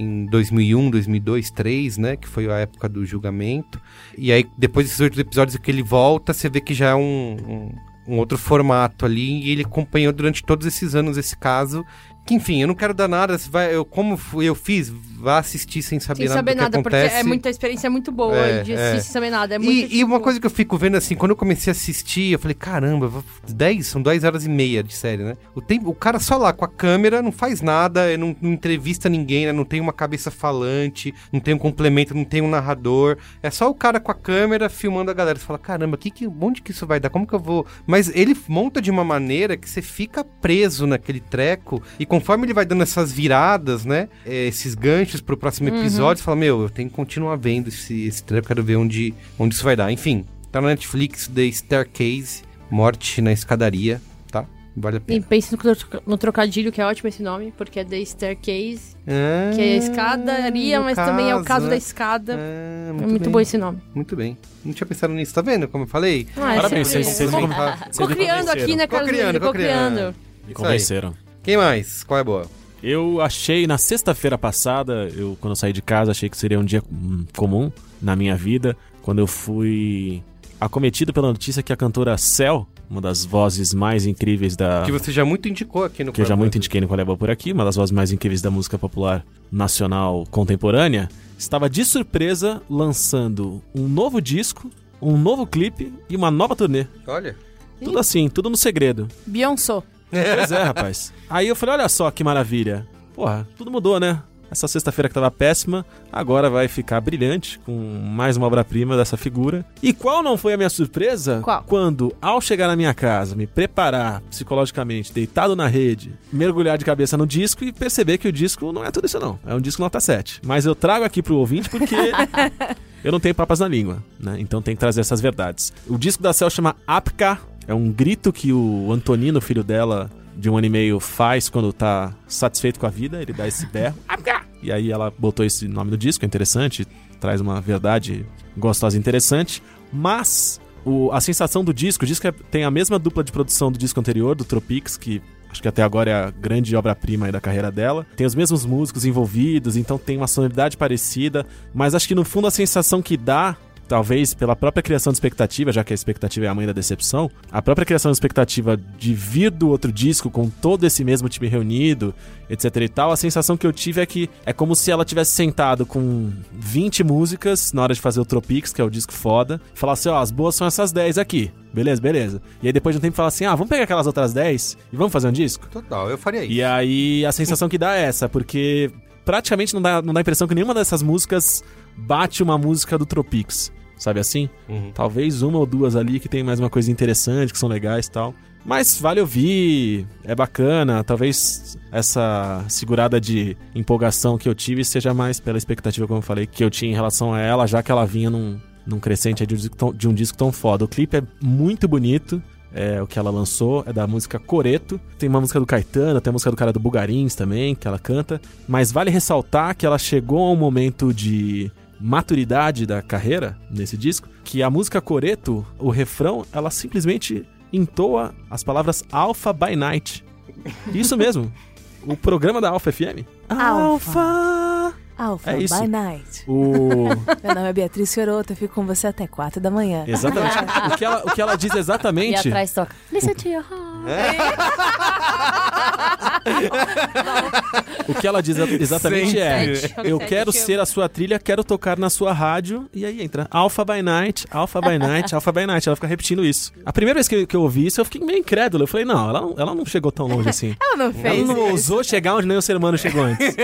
Em 2001, 2002, 2003, né? Que foi a época do julgamento. E aí, depois desses oito episódios que ele volta, você vê que já é um, um, um outro formato ali. E ele acompanhou durante todos esses anos esse caso. Que, enfim, eu não quero dar nada. Vai, eu, como eu fiz, vá assistir sem saber Sem nada saber do que nada, porque acontece. é muita experiência é muito boa É, de é. assistir sem saber nada. É muito, E, e uma tipo, coisa que eu fico vendo assim, quando eu comecei a assistir, eu falei, caramba, vou- 10, são 10 horas e meia de série, né? O, tempo, o cara só lá com a câmera, não faz nada, não, não entrevista ninguém, né? Não tem uma cabeça falante, não tem um complemento, não tem um narrador. É só o cara com a câmera filmando a galera. Você fala, caramba, que, que, onde que isso vai dar? Como que eu vou. Mas ele monta de uma maneira que você fica preso naquele treco, e conforme ele vai dando essas viradas, né? é, esses ganchos pro próximo episódio, você fala, meu, eu tenho que continuar vendo esse, esse treco, quero ver onde, onde isso vai dar. Enfim, tá na Netflix, The Staircase, Morte na Escadaria, tá? Vale a E pena. pense no, tro- no trocadilho, que é ótimo esse nome, porque é The Staircase, Ah, que é a escadaria, mas também é o caso né? da escada. Ah, é muito bem, bom esse nome. Muito bem. Não tinha pensado nisso, tá vendo como eu falei? Ah, é Parabéns, vocês vocês vocês me criando aqui, né, Carlos? tô Tô criando. Me Isso aí. convenceram. Quem mais? Qual é a boa? Eu achei na sexta-feira passada, eu quando eu saí de casa, achei que seria um dia comum na minha vida, quando eu fui acometido pela notícia que a cantora Cell, uma das vozes mais incríveis da Que você já muito indicou aqui no que eu já muito indiquei no Qual é Boa por aqui, uma das vozes mais incríveis da música popular nacional contemporânea, estava de surpresa lançando um novo disco, um novo clipe e uma nova turnê. Olha. Tudo assim, tudo no segredo. Beyoncé. Pois é, rapaz. Aí eu falei, olha só que maravilha. Porra, tudo mudou, né? Essa sexta-feira que tava péssima, agora vai ficar brilhante com mais uma obra-prima dessa figura. E qual não foi a minha surpresa? Qual? Quando, ao chegar na minha casa, me preparar psicologicamente, deitado na rede, mergulhar de cabeça no disco e perceber que o disco não é tudo isso não. É um disco nota 7. Mas eu trago aqui pro ouvinte porque (laughs) eu não tenho papas na língua, né? Então tem que trazer essas verdades. O disco da Cell chama Apka, é um grito que o Antonino, filho dela, de um ano e meio, faz quando tá satisfeito com a vida, ele dá esse berro. (laughs) E aí ela botou esse nome no disco, é interessante, traz uma verdade gostosa e interessante, mas o- a sensação do disco, o disco é- tem a mesma dupla de produção do disco anterior, do Tropics, que acho que até agora é a grande obra-prima da carreira dela. Tem os mesmos músicos envolvidos, então tem uma sonoridade parecida, mas acho que no fundo a sensação que dá, talvez pela própria criação de expectativa, já que a expectativa é a mãe da decepção, a própria criação de expectativa de vir do outro disco com todo esse mesmo time reunido, etc e tal, a sensação que eu tive é que é como se ela tivesse sentado com 20 músicas na hora de fazer o Tropics, que é o disco foda, e falasse, ó, as boas são essas 10 aqui. Beleza, beleza. E aí depois de um tempo fala assim: "Ah, vamos pegar aquelas outras 10 e vamos fazer um disco?" Total, eu faria isso. E aí a sensação que dá é essa, porque praticamente não dá, não dá a impressão que nenhuma dessas músicas bate uma música do Tropics. Sabe assim? Uhum. Talvez uma ou duas ali que tem mais uma coisa interessante, que são legais e tal. Mas vale ouvir, é bacana. Talvez essa segurada de empolgação que eu tive seja mais pela expectativa, como eu falei, que eu tinha em relação a ela, já que ela vinha num, num crescente de um disco tão, de um disco tão foda. O clipe é muito bonito. É, o que ela lançou é da música Coreto. Tem uma música do Caetano, tem a música do cara do Bugarins também, que ela canta. Mas vale ressaltar que ela chegou a um momento de maturidade da carreira nesse disco, que a música Coreto, o refrão, ela simplesmente entoa as palavras Alpha by Night. Isso mesmo. O programa da Alpha FM. Alpha. Alpha É isso. by night. O... (laughs) Meu nome é Beatriz Fiorotto, eu fico com você até 4 da manhã. Exatamente. o, que ela, o que ela diz E exatamente. atrás toca. Listen to your heart. O que ela diz exatamente é. Eu quero que eu- ser a sua trilha, quero tocar na sua rádio. E aí entra Alpha by Night, Alpha by Night, Alpha by Night. Ela fica repetindo isso. A primeira vez que, que eu ouvi isso, eu fiquei meio incrédulo. Eu falei: Não, ela não, ela não chegou tão longe assim. Ela não Ela fez não isso. ousou chegar onde nem o ser humano chegou antes.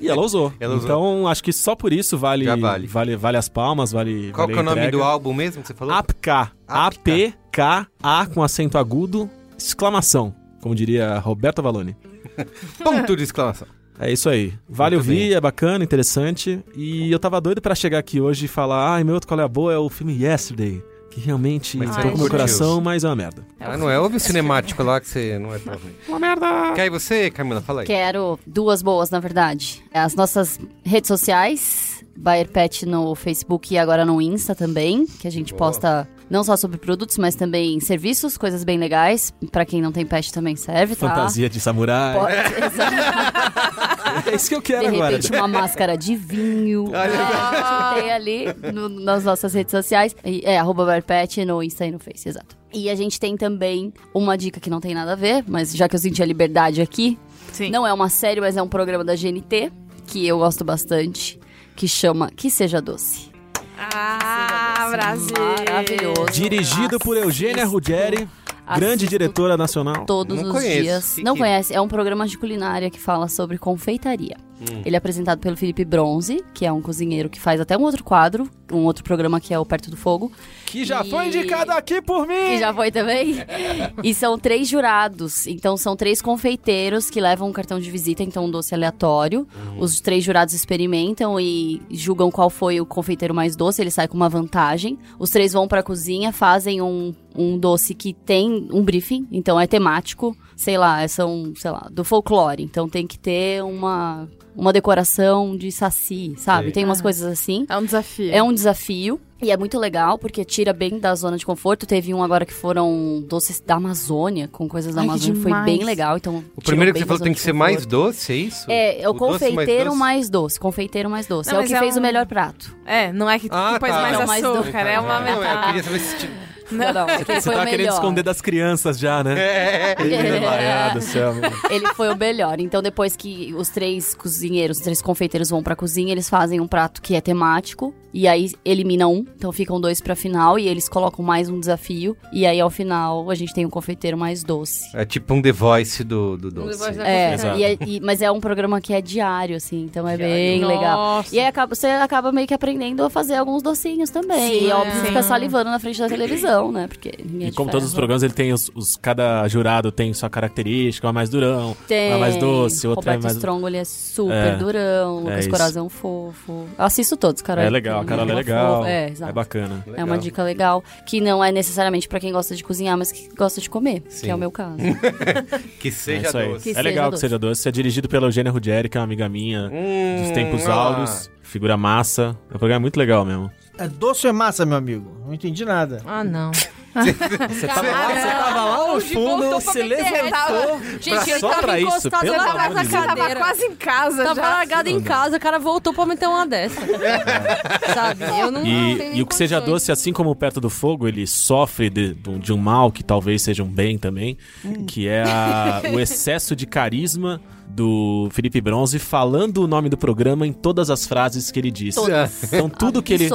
E ela ousou. Ela ousou. Então, acho que só por isso vale, vale. vale. vale, as palmas, vale. Qual vale que é o a nome do álbum mesmo que você falou? APK. A-P-K-A com acento agudo, exclamação. Como diria Roberto Valone. (laughs) Ponto de exclamação. É isso aí. Vale Muito ouvir, bem. é bacana, interessante. E eu tava doido pra chegar aqui hoje e falar: ai, meu outro qual é a boa é o filme Yesterday. Que realmente Mas tocou meu coração, mas é uma merda. Ah, não é? Houve o cinemático lá que você não é pra ver. Uma merda! Quer você, Camila? Fala aí. Quero duas boas, na verdade. As nossas redes sociais, Bayer Pet no Facebook e agora no Insta também, que a gente Boa. posta não só sobre produtos, mas também serviços, coisas bem legais. Pra quem não tem pet também serve, tá? Fantasia de samurai. Pode, (laughs) exato. (laughs) É isso que eu De quero agora. repente, uma máscara de vinho. (laughs) Olha, a gente tem ali no- nas nossas redes sociais. E- É, arroba BaerPet no Insta e no Face, exato. E a gente tem também uma dica que não tem nada a ver, mas já que eu senti a liberdade aqui, Sim. não é uma série, mas é um programa da GNT, que eu gosto bastante, que chama Que Seja Doce. Ah, Brasil. Maravilhoso. Dirigido por Eugênia. Ruggeri, grande diretora nacional. Todos Não os conheço. dias. Que Não que- conhece? É um programa de culinária que fala sobre confeitaria. Hum. Ele é apresentado pelo Felipe Bronze, que é um cozinheiro que faz até um outro quadro, um outro programa que é o Perto do Fogo. Que já E- foi indicado aqui por mim! Que já foi também. (laughs) e são três jurados. Então são três confeiteiros que levam um cartão de visita, então um doce aleatório. Os três jurados experimentam e julgam qual foi o confeiteiro mais doce. Ele sai com uma vantagem. Os três vão pra cozinha, fazem um, um doce que tem um briefing, então é temático. Sei lá, são, sei lá, do folclore. Então tem que ter uma, uma decoração de saci, sabe? Sei. Tem umas coisas assim. É um desafio. É um desafio. E é muito legal, porque tira bem da zona de conforto. Teve um agora que foram doces da Amazônia, com coisas da Ai, que Amazônia. Foi bem legal. Então, O primeiro que você falou tem que ser mais doce, é isso? É, é o, doce mais confeiteiro doce? mais doce. Confeiteiro mais doce. Não, é o que é fez um- o melhor prato. É, não é que, Ah, pôs tá. mais Não, mais açúcar, doce. é uma Não, eu metade. queria saber se... Não, não, aquele Você foi tá o querendo melhor. esconder das crianças já, né? É, Ela, do céu. Ele foi o melhor. Então, depois que os três cozinheiros, os três confeiteiros vão pra cozinha, eles fazem um prato que é temático. E aí eliminam um. Então ficam dois pra final. E eles colocam mais um desafio. E aí, ao final, a gente tem um confeiteiro mais doce. é tipo um The Voice do, do doce. Voice da É, e é- e- mas é um programa que é diário, assim, então é bem legal. Nossa. E aí acaba, você acaba meio que aprendendo a fazer alguns docinhos também. Sim, e óbvio, é. fica salivando na frente da televisão, né? Porque ninguém é E de como todos os ferro. programas, ele tem os, os- Cada jurado tem sua característica, um é mais durão, Tem. um é mais doce, outro Roberto é mais. Strong, ele é super É. durão. É Lucas. Corazão fofo. Eu assisto todos, Carol. É legal, a Carol é Uma legal. fofa. É, É exato. bacana. É uma dica legal, que não é necessariamente pra quem gosta de cozinhar, mas que gosta de comer, Sim. que é o meu caso. (laughs) Que É seja aí. doce. Que é seja legal que doce. seja doce. É dirigido pela Eugênia Ruggeri, que é uma amiga minha Hum, dos tempos lá. áureos. Figura massa. É um programa muito legal mesmo. É doce ou é massa, meu amigo? Não entendi nada. Ah, não. (laughs) Você tava lá, você tava lá fundo, pra você levantou. Gente, eu só tava pra isso, encostada pelo na amor de na Deus. Tava quase em casa Tava já. largada em casa, o cara voltou pra meter uma dessa. (laughs) Sabe? Eu não E, tenho e o que seja doce, assim como o Perto do Fogo, ele sofre de, de um mal que talvez seja um bem também, que é a- o excesso de carisma do Felipe Bronze falando o nome do programa em todas as frases que ele diz. Todas. Então tudo que ele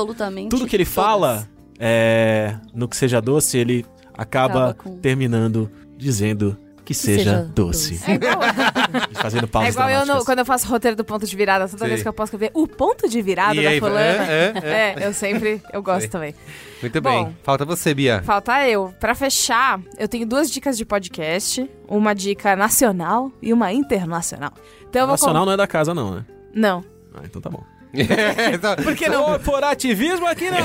tudo que ele todas. fala é, no que seja doce, ele acaba Acaba com- terminando dizendo que, seja, seja doce. doce. É igual, (laughs) Fazendo é pausas igual eu no- quando eu faço roteiro do ponto de virada, toda Sei. vez que eu posso escrever o ponto de virada E da aí, fulana. é, é, (laughs) É, eu sempre, eu gosto Sei. também. Muito Bom. bem. Falta você, Bia. Falta eu. Pra fechar, eu tenho duas dicas de podcast. Uma dica nacional e uma internacional. Então vou... Nacional não é da casa, não, né? Não. Ah, então tá bom. (laughs) É, só- Por que não? Corporativismo aqui não!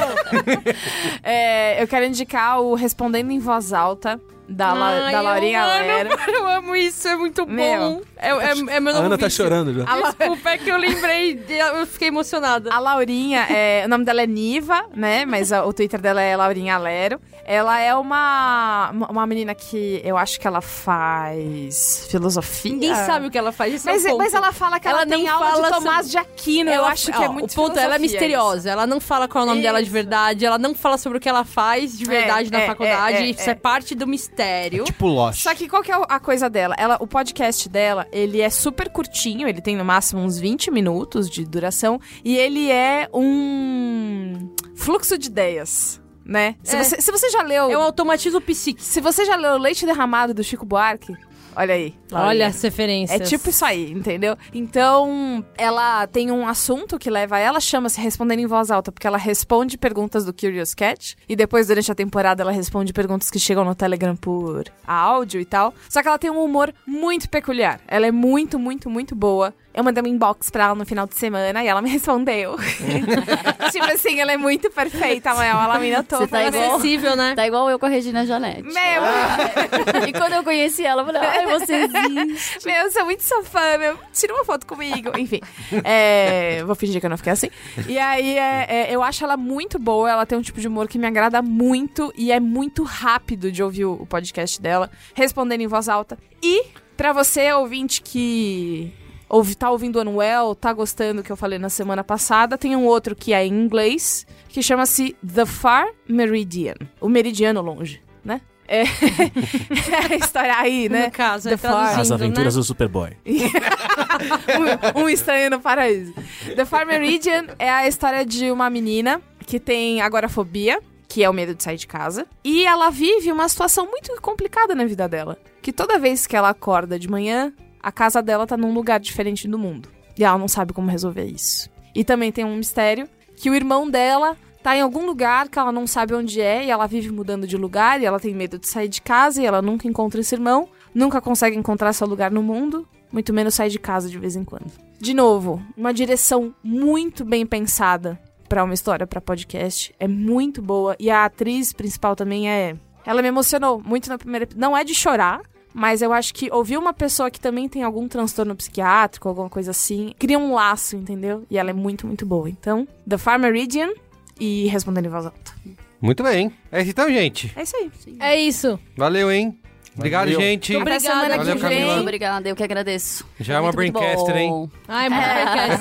É, eu quero indicar o Respondendo em Voz Alta, da, La- Ai, da eu Laurinha amo, Lero. (laughs) Eu amo isso, é muito Meu. bom. É, é, é meu A Ana tá vício. chorando já. A, La- Desculpa, é que eu lembrei, de- eu fiquei emocionada. a Laurinha, é, o nome dela é Niva, né? Mas a- o Twitter dela é Laurinha Lero. Ela é uma, uma menina que eu acho que ela faz filosofia. Ninguém sabe o que ela faz, esse Mas, é o mas ela fala que ela, Ela tem não aula de fala Tomás sobre- de Aquino. eu Ela- acho que é muito O ponto, ela é filosofia isso. misteriosa. Ela não fala qual é o nome dela de Isso. verdade. Ela não fala sobre o que ela faz de verdade na é, faculdade. é, é, isso é. é. parte do mistério. Tipo Lost. Só que qual que é a coisa dela? Ela, o podcast dela, ele é super curtinho, ele tem no máximo uns 20 minutos de duração, e ele é um fluxo de ideias, né? Se, É. você, se você já leu... É um automatismo psíquico. Se você já leu Leite Derramado do Chico Buarque, olha aí. Olha as referências. É tipo isso aí, entendeu? Então, ela tem um assunto que leva ela, chama-se Respondendo em Voz Alta, porque ela responde perguntas do Curious Cat, e depois, durante a temporada, ela responde perguntas que chegam no Telegram por áudio e tal. Só que ela tem um humor muito peculiar. Ela é muito, muito, muito boa. Eu mandei um inbox pra ela no final de semana e ela me (laughs) respondeu. (laughs) tipo assim, ela é muito perfeita. Ela me notou. Você tá igual- acessível, né? Tá igual eu com a Regina Janete. Meu, (laughs) E quando eu conheci ela, eu falei, ai, você existe. Meu, eu sou muito sua fã, meu. Tira uma foto comigo. Enfim. É, vou fingir que eu não fiquei assim. E aí, é, é, eu acho ela muito boa. Ela tem um tipo de humor que me agrada muito. E é muito rápido de ouvir o, o podcast dela. Respondendo em voz alta. E, pra você, ouvinte que ouvi, tá ouvindo o Anuel, tá gostando do que eu falei na semana passada, tem um outro que é em inglês, que chama-se The Far Meridian. O meridiano longe, né? É, (laughs) é a história aí, né? No caso, The é Far. As aventuras né? do Superboy. (laughs) um, um estranho no paraíso. The Far Meridian é a história de uma menina que tem agorafobia, que é o medo de sair de casa, e ela vive uma situação muito complicada na vida dela. Que toda vez que ela acorda de manhã, a casa dela tá num lugar diferente do mundo. E ela não sabe como resolver isso. E também tem um mistério que o irmão dela tá em algum lugar que ela não sabe onde é e ela vive mudando de lugar e ela tem medo de sair de casa e ela nunca encontra esse irmão, nunca consegue encontrar seu lugar no mundo, muito menos sai de casa de vez em quando. De novo, uma direção muito bem pensada pra uma história pra podcast, é muito boa e a atriz principal também é, ela me emocionou muito na primeira, não é de chorar, mas eu acho que ouvir uma pessoa que também tem algum transtorno psiquiátrico, alguma coisa assim, cria um laço, entendeu? E ela é muito, muito boa. Então, The Far Meridian e Respondendo em Voz Alta. Muito bem. É isso então, gente. É isso aí. É isso. Valeu, hein? Obrigado, Valeu. gente. Muito Até Obrigada. semana Valeu, que Camila. vem. Obrigada, eu que agradeço. Já é uma Braincaster, hein? Ai, muito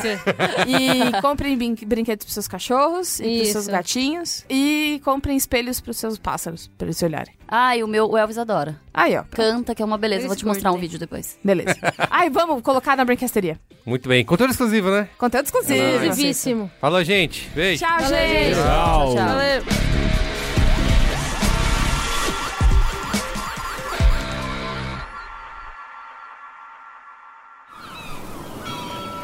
É. é. E comprem brin brinquedos pros seus cachorros e pros Isso. seus gatinhos. E comprem espelhos pros seus pássaros, pra eles se olharem. Ah, e o meu, o Elvis adora. Aí, ó. Canta, que é uma beleza. Eles Vou te mostrar um vídeo depois. Beleza. (laughs) Ai, vamos colocar na brincasteria. Muito bem. Conteúdo exclusivo, né? Conteúdo exclusivo. Exclusivíssimo. Falou, gente. Beijo. Tchau, Valeu, gente. gente. Tchau. Valeu.